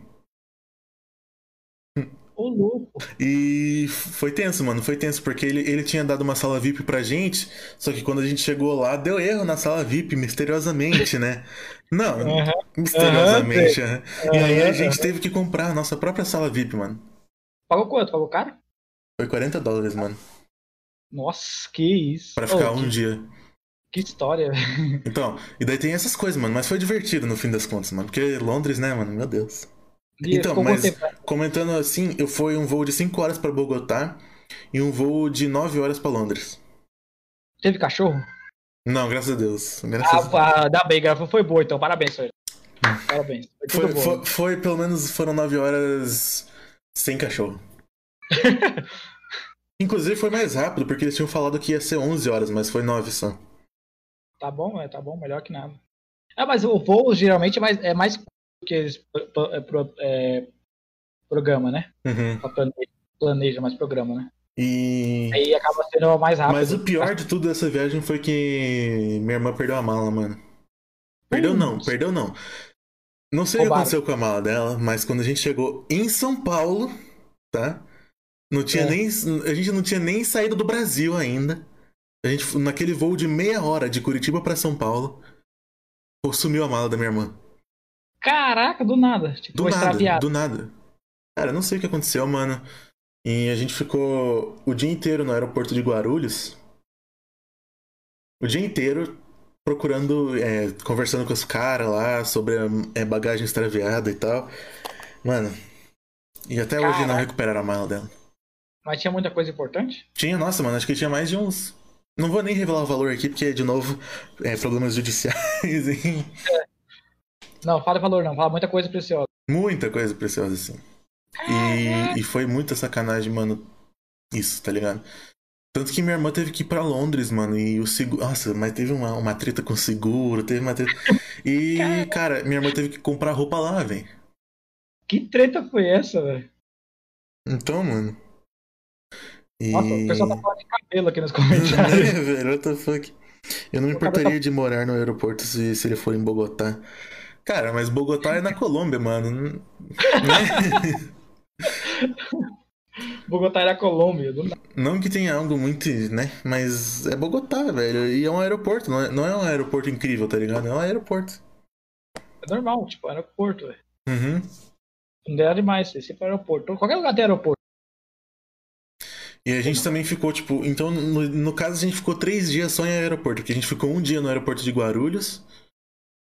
Ô, louco. E foi tenso, mano. Foi tenso, porque ele, ele tinha dado uma sala VIP pra gente. Só que quando a gente chegou lá, deu erro na sala VIP, misteriosamente, né? Não, Aham. misteriosamente. aham. E aí a gente teve que comprar a nossa própria sala VIP, mano. Pagou quanto? Pagou caro? Foi 40 dólares, mano. Nossa, que isso. Pra ficar um que, dia. que história. (laughs) velho. Então, e daí tem essas coisas, mano. Mas foi divertido no fim das contas, mano. Porque Londres, né, mano? Meu Deus. Então, mas- tempo? Comentando assim, eu fui um voo de 5 horas pra Bogotá e um voo de 9 horas pra Londres. Teve cachorro? Não, graças a Deus. Graças a Deus. Ah, ah, dá bem. Foi boa, então. Parabéns, Fred. Parabéns. Foi Foi, foi, foi, pelo menos foram 9 horas sem cachorro. (laughs) Inclusive foi mais rápido, porque eles tinham falado que ia ser 11 horas, mas foi 9 só. Tá bom, é, tá bom, melhor que nada. É, mas o voo geralmente é mais, é mais curto que eles é, é, programa, né? Uhum. Planeja, planeja mais programa, né? E. Aí acaba sendo mais rápido. Mas o pior de tudo dessa viagem foi que minha irmã perdeu a mala, mano. Perdeu não, perdeu não. Não sei o que aconteceu com a mala dela, mas quando a gente chegou em São Paulo, tá? Não tinha É. nem. A gente não tinha nem saído do Brasil ainda. A gente, naquele voo de meia hora de Curitiba pra São Paulo, sumiu a mala da minha irmã. Caraca, do nada. Tipo, Do nada, extraviado. do nada. Cara, não sei o que aconteceu, mano. E a gente ficou o dia inteiro no aeroporto de Guarulhos. O dia inteiro procurando, é, conversando com os caras lá sobre a é, bagagem extraviada e tal. Mano, e até hoje não Caraca. recuperaram a mala dela. Mas tinha muita coisa importante? Tinha, nossa, mano, acho que tinha mais de uns. Não vou nem revelar o valor aqui, porque, de novo, é, problemas judiciais (laughs) e Não, fala valor não, fala muita coisa preciosa. muita coisa preciosa, assim. E, e foi muita sacanagem, mano. Isso, tá ligado? Tanto que minha irmã teve que ir pra Londres, mano. E o seguro. Nossa, mas teve uma, uma treta com o seguro, teve uma treta. E, cara, minha irmã teve que comprar roupa lá, velho. Que treta foi essa, velho? Então, mano. E... Nossa, o pessoal tá falando de cabelo aqui nos comentários. É, (laughs) velho, what the fuck? Eu não me cabelo importaria de morar no aeroporto se, se ele for em Bogotá. Cara, mas Bogotá é na Colômbia, mano. Né? (laughs) Bogotá era Colômbia. Do... nada. Não que tenha algo muito, né? Mas é Bogotá, velho. E é um aeroporto, não é, não é um aeroporto incrível, tá ligado? É um aeroporto. É normal, tipo, aeroporto, velho. Uhum. Não dá demais, esse é aeroporto. Qualquer lugar tem aeroporto. E a gente também ficou, tipo, então no, no caso a gente ficou três dias só em aeroporto, porque a gente ficou um dia no aeroporto de Guarulhos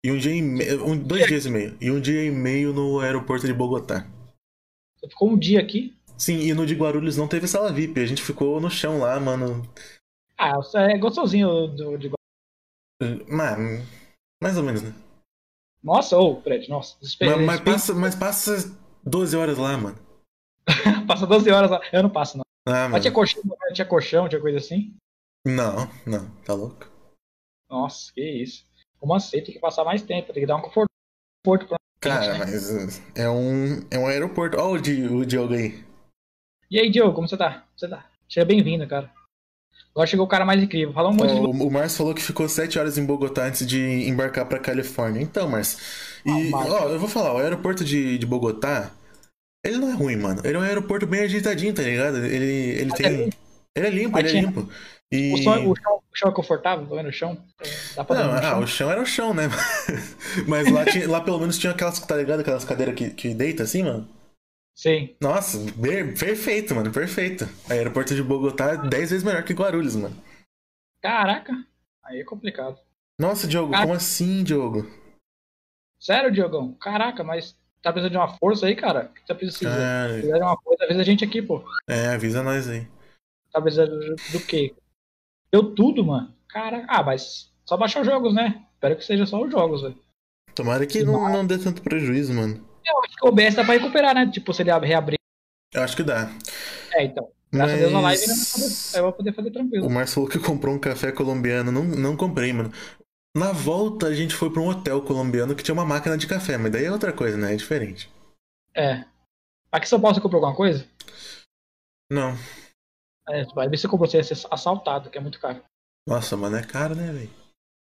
e um dia e meio, um, dois dias e meio, e um dia e meio no aeroporto de Bogotá. Você ficou um dia aqui. Sim, e no de Guarulhos não teve sala VIP, a gente ficou no chão lá, mano. Ah, é gostosinho do, de Mano, mais ou menos, né? Nossa, ô, Fred, nossa. Mas, mas passa, mas passa 12 horas lá, mano. (laughs) passa 12 horas lá. Eu não passo, não. Ah, Mas tinha colchão, tinha colchão, tinha coisa assim. Não, não, tá louco. Nossa, que isso. Como assim? Tem que passar mais tempo, tem que dar um conforto pra Cara, mas uh, é um, é um aeroporto. Ó, o, o Diogo aí. E aí, Diogo, como você tá? Você tá? Seja bem-vindo, cara. Agora chegou o cara mais incrível. Fala um monte de Ó, o, Márcio falou que ficou 7 horas em Bogotá antes de embarcar pra Califórnia. Então, Márcio. E, Ah, ó, eu vou falar, o aeroporto de, de Bogotá, ele não é ruim, mano. Ele é um aeroporto bem ajeitadinho, tá ligado? Ele, ele Mas é tem. limpo. Ele é limpo, Mas ele é tinha- limpo. E... O, som- o chão, o chão é confortável, tá vendo? O chão. Dá pra Não, ah, chão. o chão era o chão, né? (laughs) Mas lá, tinha- lá pelo menos tinha aquelas, tá ligado? Aquelas cadeiras que, que deita assim, mano. Sim. Nossa, per- perfeito, mano, perfeito. Aeroporto de Bogotá é 10 vezes melhor que Guarulhos, mano. Caraca. Aí é complicado. Nossa, Diogo, Ah. como assim, Diogo? Sério, Diogão? Caraca, mas tá precisando de uma força aí, cara? O que você precisa? Se Cara, precisar de uma coisa, avisa a gente aqui, pô. é, avisa nós aí. Tá precisando do quê? Deu tudo, mano. Caraca. Ah, mas só baixar os jogos, né? Espero que seja só os jogos, velho. Tomara que não, não dê tanto prejuízo, mano. Eu acho que o OBS dá pra recuperar, né? Tipo, se ele reabrir. Eu acho que dá. É, então. Graças a Deus na live Mas poder, eu vou poder fazer tranquilo. o Márcio falou que comprou um café colombiano. Não, não comprei, mano. Na volta a gente foi pra um hotel colombiano que tinha uma máquina de café, mas daí é outra coisa, né? É diferente. É. Aqui em São Paulo você comprou alguma coisa? Não. É, vai ver se comprou, você ia ser assaltado, que é muito caro. Nossa, mano, é caro, né, velho?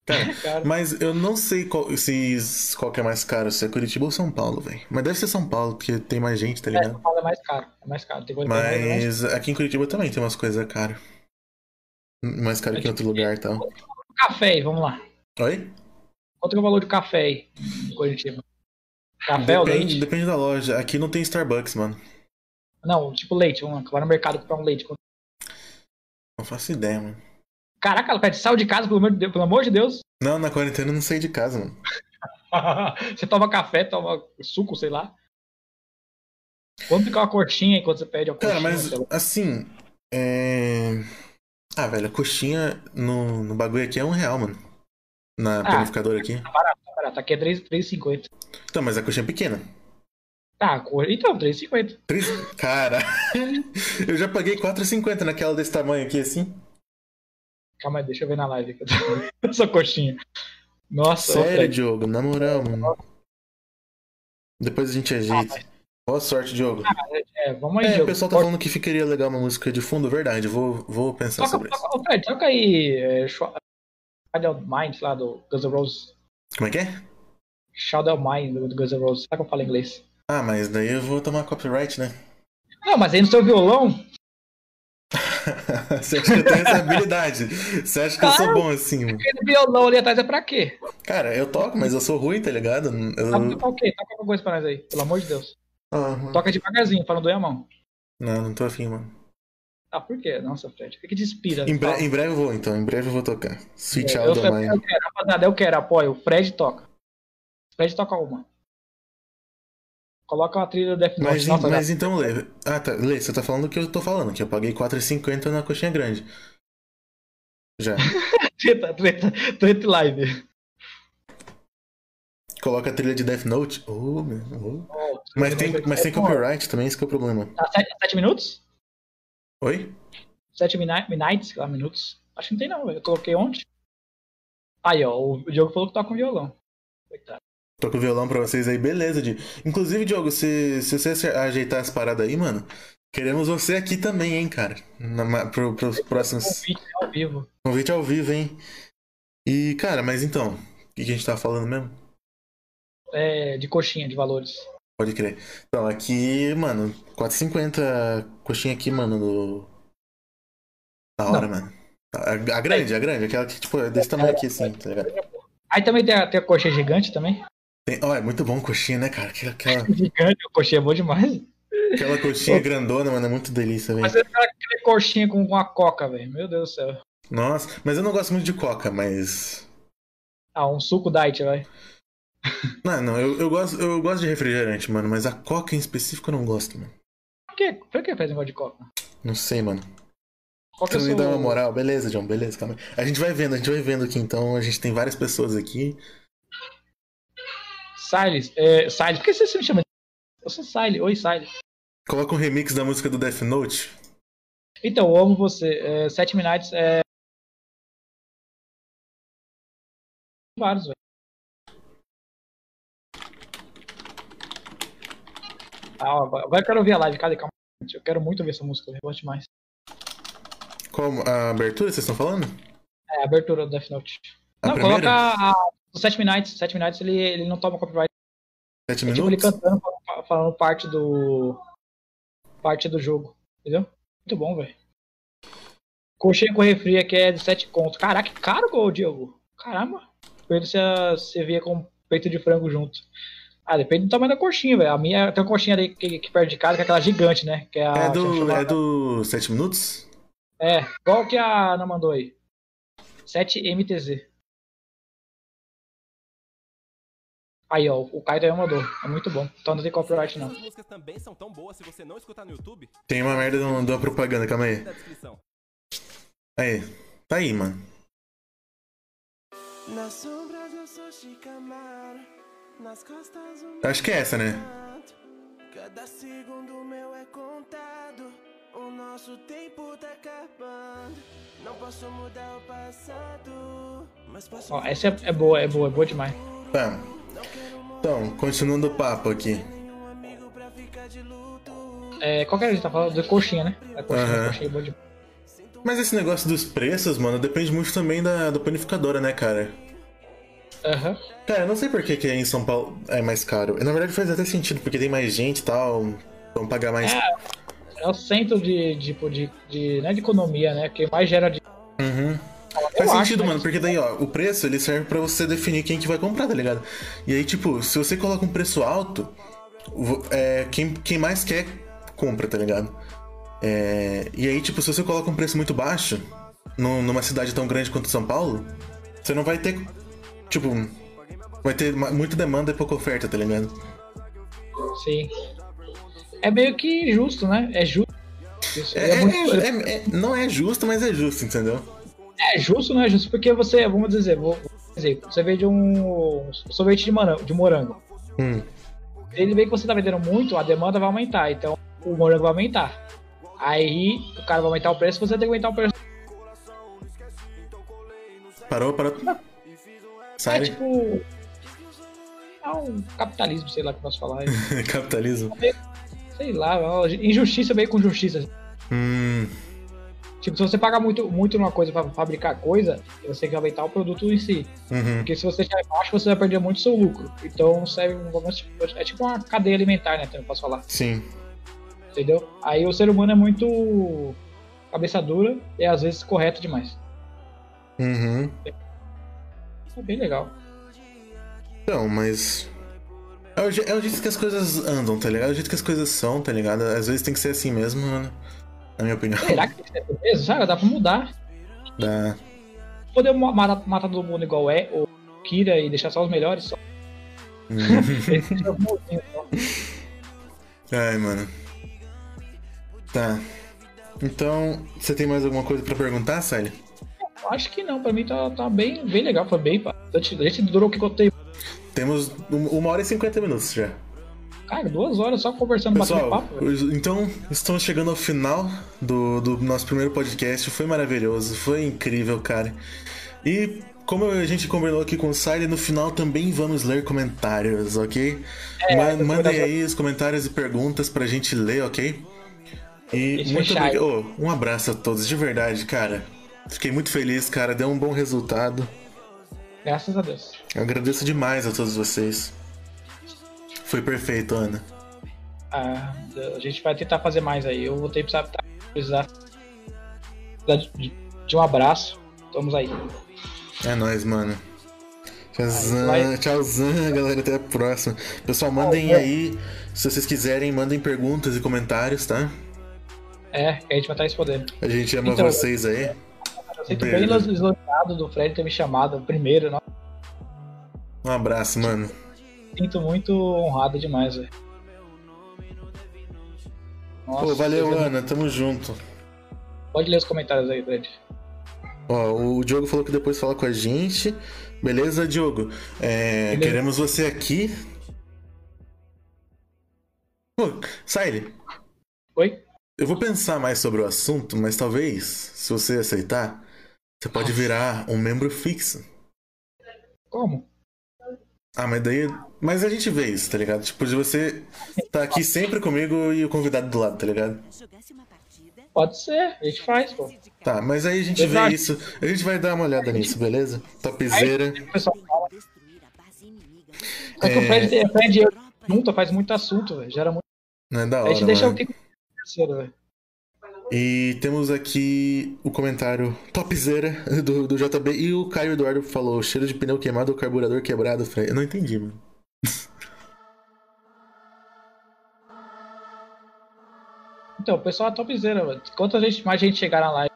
Cara, Caro. mas eu não sei qual, se, qual que é mais caro, se é Curitiba ou São Paulo, velho. Mas deve ser São Paulo, porque tem mais gente, tá É, ligado? São Paulo é mais caro. É mais caro. Tem coisa que é mais- Mas aqui em Curitiba também tem umas coisas caras. Mais caro que em outro lugar e tal. Café aí, vamos lá. Oi? Quanto é o valor do café aí em Curitiba? Café ou Depende, leite? depende da loja. Aqui não tem Starbucks, mano. Não, tipo leite. Vamos lá, vai no mercado comprar um leite. Não faço ideia, mano. Caraca, Pet, saiu de casa, pelo amor de Deus. Pelo amor de Deus. (laughs) Não, na quarentena eu não saí de casa, mano. você toma café, toma suco, sei lá. Quanto fica uma coxinha enquanto você pede a coxinha? Cara, mas assim. É. Ah, velho, a coxinha no, no bagulho aqui é um real, mano. Na Ah. panificadora aqui. Tá barato, tá barato. Aqui é 3 3,50. Então, mas a coxinha é pequena. Tá, então, 3,50. Três... Cara, (laughs) eu já paguei 4,50 naquela desse tamanho aqui, assim. Calma aí, deixa eu ver na live. aqui. (laughs) Essa coxinha. Nossa, Sério, Fred. Diogo, na moral, mano. Depois a gente Ah, ajeita. Boa sorte, Diogo. É, vamos aí, É, o Diogo. pessoal tá falando que ficaria legal uma música de fundo, verdade. Vou, vou pensar Toca, sobre isso. toca, ô, Fred, toca aí é, Sh- Shadow Mind lá do Guns N' Roses. Como é que é? Shadow Mind do Guns N' Roses. Sabe que eu falo inglês? Ah, mas daí eu vou tomar copyright, né? Não, mas aí no seu violão, (laughs) Você acha que eu tenho essa habilidade? Você acha que eu sou Claro. bom assim, mano? aquele violão ali atrás é pra quê? Cara, eu toco, mas eu sou ruim, tá ligado? Eu... Tocar o quê? Toca alguma coisa pra nós aí, pelo amor de Deus. Ah, mano. Toca devagarzinho, pra não doer a mão. Não, não tô afim, mano. Ah, por quê? Nossa, Fred, o que que te inspira? Em, bre- em breve eu vou, então. Em breve eu vou tocar. Sweet É, eu, of Mine. eu quero, rapaziada, eu quero apoio. O Fred toca. O Fred toca uma. Coloca uma trilha Death Note. Mas, Nossa, mas então, Lê. Ah, tá. Lê, você tá falando o que eu tô falando, que eu paguei R$4,50 na coxinha grande. Já. (laughs) treta, treta, treta live. Coloca a trilha de Death Note. Oh, meu. oh. Oh, Mas tem, mas tem copyright também, esse que é o problema. Tá, sete, sete minutos? Oi? Sete mini- minutes, sei lá, minutos. Acho que não tem não. Eu coloquei ontem. Aí, ó, o Diogo falou que toca com violão. Coitado. Tô com o violão pra vocês aí, beleza, Di. Inclusive, Diogo, se, se você ajeitar as paradas aí, mano, Queremos você aqui também, hein, cara. Na, pro, pros próximos. Convite ao vivo. Convite ao vivo, hein? E, cara, mas então, o que, que a gente tava falando mesmo? É, de coxinha, de valores. Pode crer. Então, aqui, mano, 4,50 coxinha aqui, mano, do. Da hora, Não. mano. A, a grande, a grande, aquela que, tipo, é desse tamanho aqui, assim, tá ligado? Aí também tem a, tem a coxinha gigante também. Tem, é muito bom coxinha, né, cara? Aquela, aquela, (laughs) Gigante, a coxinha é boa demais. aquela coxinha grandona, mano, é muito delícia, velho. Mas é aquela coxinha com uma coca, velho. Meu Deus do céu. Nossa, mas eu não gosto muito de coca, mas. Ah, um suco diet, vai. Não, não, eu, eu, gosto, eu gosto de refrigerante, mano, mas a coca em específico eu não gosto, mano. Por que, por que faz negócio de coca? Não sei, mano. Que Você me dá uma moral, beleza, John, beleza, calma aí. A gente vai vendo, a gente vai vendo aqui, então a gente tem várias pessoas aqui. Siles? É, por que você me chama de... Eu sou Siles. Oi, Siles. Coloca um remix da música do Death Note. Então, eu amo você. É, Sete Minutes é... Vários, velho. Ah, agora eu quero ouvir a live. Cadê? Calma. Eu quero muito ouvir essa música. Eu gosto demais. Qual a abertura vocês estão falando? É, a abertura do Death Note. A não, primeira? coloca a... o Sete Minutes. Sete Minutes, ele, ele não toma copyright. Sete É tipo ele minutos? cantando, falando, parte do. Parte do jogo. Entendeu? Muito bom, velho. Coxinha com refri aqui é de 7 conto. Caraca, que caro, ô, Diego. Caramba. Depende se você via com peito de frango junto. Ah, depende do tamanho da coxinha, velho. A minha tem uma coxinha ali que, que perto de casa, que é aquela gigante, né? Que é a. É do, é do 7 minutos? É, qual que a Ana mandou aí? 7MTZ. Aí, ó, o Caio também mandou. É muito bom. Então não tem copyright, não. Essas músicas também são tão boas se você não escutar no YouTube. Tem uma merda de uma de uma propaganda, calma aí. Descrição. Aí. Tá aí, mano. Acho que é essa, né? Cada segundo meu é contado, o nosso tempo tá acabando. Não posso mudar o passado, mas posso Ó, essa é, é boa, é boa, é boa demais. Tá. Então, continuando o papo aqui. de. É, qual que era a gente tá falando? De coxinha, né? A coxinha, Aham. a coxinha é boa demais. Mas esse negócio dos preços, mano, depende muito também da, da panificadora, né, cara? Aham. Cara, eu não sei por que, que em São Paulo é mais caro. Na verdade faz até sentido, porque tem mais gente e tal. Vão pagar mais. É o centro de, tipo, de, de, né, de economia, né? Que mais gera de. Uhum. Faz acho, sentido, né? mano, porque daí, ó, o preço ele serve pra você definir quem que vai comprar, tá ligado? E aí, tipo, se você coloca um preço alto, é, quem, quem mais quer, compra, tá ligado? É, e aí, tipo, se você coloca um preço muito baixo, num- numa cidade tão grande quanto São Paulo, você não vai ter, tipo, vai ter muita demanda e pouca oferta, tá ligado? Sim. É meio que justo, né? É justo. É, É, muito- é- é- é- não é justo, mas é justo, entendeu? É justo, não é justo, porque você, vamos dizer, vou dizer, você vende um sorvete de morango, de morango. Hum. Ele vê que você tá vendendo muito, a demanda vai aumentar, então o morango vai aumentar. Aí o cara vai aumentar o preço, você tem que aumentar o preço. Parou, parou. É Sai. tipo. É um capitalismo, sei lá o que eu posso falar. (laughs) Capitalismo. Sei lá, é injustiça meio com justiça. Hum. Tipo, se você pagar muito, muito numa coisa pra fabricar coisa, você tem que aumentar o produto em si. Uhum. Porque se você estiver baixo, você vai perder muito seu lucro. Então serve tipo, é tipo uma cadeia alimentar, né? Eu posso falar. Sim. Entendeu? Aí o ser humano é muito cabeça dura e às vezes correto demais. Uhum. É bem legal. Então, mas. É é o jeito que as coisas andam, tá ligado? É o jeito que as coisas são, tá ligado? Às vezes tem que ser assim mesmo, mano. Na minha opinião. Será que tem que ser mesmo? Sabe? Dá pra mudar. Dá. Poder ma- matar, matar todo mundo igual é, ou Kira e deixar só os melhores. Só. (laughs) Ai, mano. Tá. Então, você tem mais alguma coisa pra perguntar, Sally? Acho que não, pra mim tá, tá bem, bem legal, foi bem. pá. A gente, durou o que eu tenho. Temos um- uma hora e cinquenta minutos já. Cara, duas horas só conversando, batendo Pessoal, papo. velho. então estamos chegando ao final do, do nosso primeiro podcast. Foi maravilhoso, foi incrível, cara. E como a gente combinou aqui com o Sally, no final também vamos ler comentários, ok? Ma- depois Mandem aí os comentários e perguntas pra gente ler, ok? E Isso muito obrigado. Ô, um abraço a todos, de verdade, cara. Fiquei muito feliz, cara. Deu um bom resultado. Graças a Deus. Eu agradeço demais a todos vocês. Foi perfeito, Ana. Ah, a gente vai tentar fazer mais aí. Eu vou ter que precisar, precisar de, de um abraço. Vamos aí. É nóis, mano. Tchauzão, tchauzão, galera. Até a próxima. Pessoal, mandem é. aí. Se vocês quiserem, mandem perguntas e comentários, tá? É, que a gente vai estar respondendo. A gente ama Então, vocês aí. Eu sinto bem do Fred ter me chamado primeiro. Não? Um abraço, mano. Sinto muito honrado demais, velho. Pô, valeu, Deus, Ana. Tamo junto. Pode ler os comentários aí, Fred. Ó, o Diogo falou que depois fala com a gente. Beleza, Diogo? É, Beleza. queremos você aqui. Pô, Saile, Oi? eu vou pensar mais sobre o assunto, mas talvez, se você aceitar, você pode virar um membro fixo. Como? Ah, mas daí. Mas a gente vê isso, tá ligado? Tipo, de você tá aqui sempre comigo e o convidado do lado, tá ligado? Pode ser, a gente faz, pô. Tá, mas aí a gente vê Exato. isso. A gente vai dar uma olhada nisso, beleza? Topzera. O pessoal fala. É que o Fred, o Fred eu junto faz muito assunto, velho. Gera muito. Não é da A hora, gente deixa o terceiro, velho. E temos aqui o comentário topzera do, do JB. E o Caio Eduardo falou: cheiro de pneu queimado ou carburador quebrado. Eu não entendi, mano. (laughs) Então, o pessoal é topzera, velho. Quanto gente, mais gente chegar na live,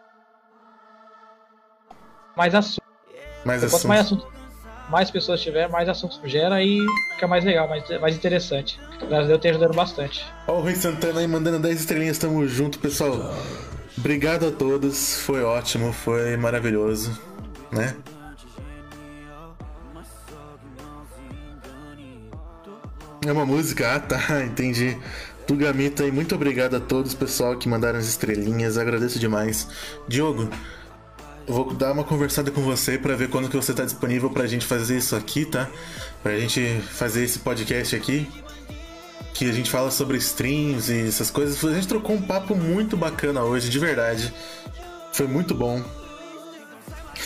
mais assunto. Quanto assunto. mais assunto, mais pessoas tiver, mais assunto gera e fica mais legal, mais, mais interessante. A Deus tem ajudando bastante. Ó, o Rui Santana aí mandando 10 estrelinhas. Tamo junto, pessoal. Obrigado a todos. Foi ótimo, foi maravilhoso, né? É uma música? Ah, tá, (laughs) entendi. Tugamita e muito obrigado a todos, pessoal, que mandaram as estrelinhas. Agradeço demais. Diogo, eu vou dar uma conversada com você pra ver quando que você tá disponível pra gente fazer isso aqui, tá? Pra gente fazer esse podcast aqui. Que a gente fala sobre streams e essas coisas. A gente trocou um papo muito bacana hoje, de verdade. Foi muito bom.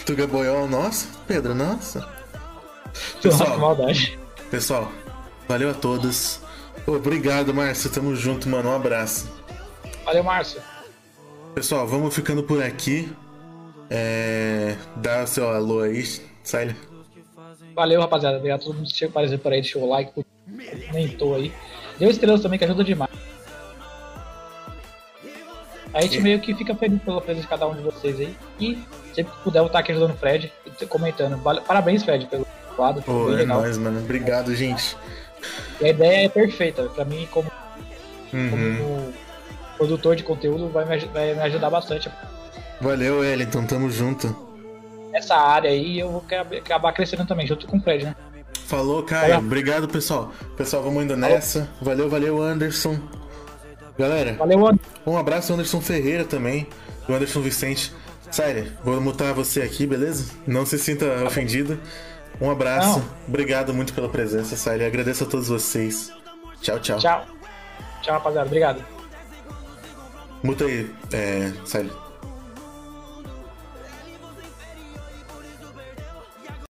Tuga Boiol, nossa, Pedro, nossa. Pessoal, maldade. pessoal, valeu a todos. Obrigado, Márcio. Tamo junto, mano. Um abraço. Valeu, Márcio. Pessoal, vamos ficando por aqui. É... Dá o seu alô aí, Siley. Valeu, rapaziada. Obrigado a todo mundo que chegou aparecer por aí, deixou o like, comentou aí. Deu estrelas também, que ajuda demais. A gente meio que fica feliz pela presença de cada um de vocês aí. E sempre que puder, eu estar aqui ajudando o Fred e comentando. Parabéns, Fred, pelo quadro. Pô, é legal. nóis, mano. Obrigado, gente. E a ideia é perfeita. Pra mim, como, Uhum. como produtor de conteúdo, vai me, vai me ajudar bastante. Valeu, Wellington. Tamo junto. Nessa área aí, eu vou acabar- crescendo também, junto com o Fred, né? Falou, Caio. Valeu. Obrigado, pessoal. Pessoal, vamos indo nessa. Valeu, valeu, Anderson. Galera, Valeu, Anderson. um abraço ao Anderson Ferreira também. Do Anderson Vicente. Siley, vou mutar você aqui, beleza? Não se sinta ofendido. Um abraço. Não. Obrigado muito pela presença, Siley. Agradeço a todos vocês. Tchau, tchau. Tchau. Tchau, rapaziada. Obrigado. Muta aí, é.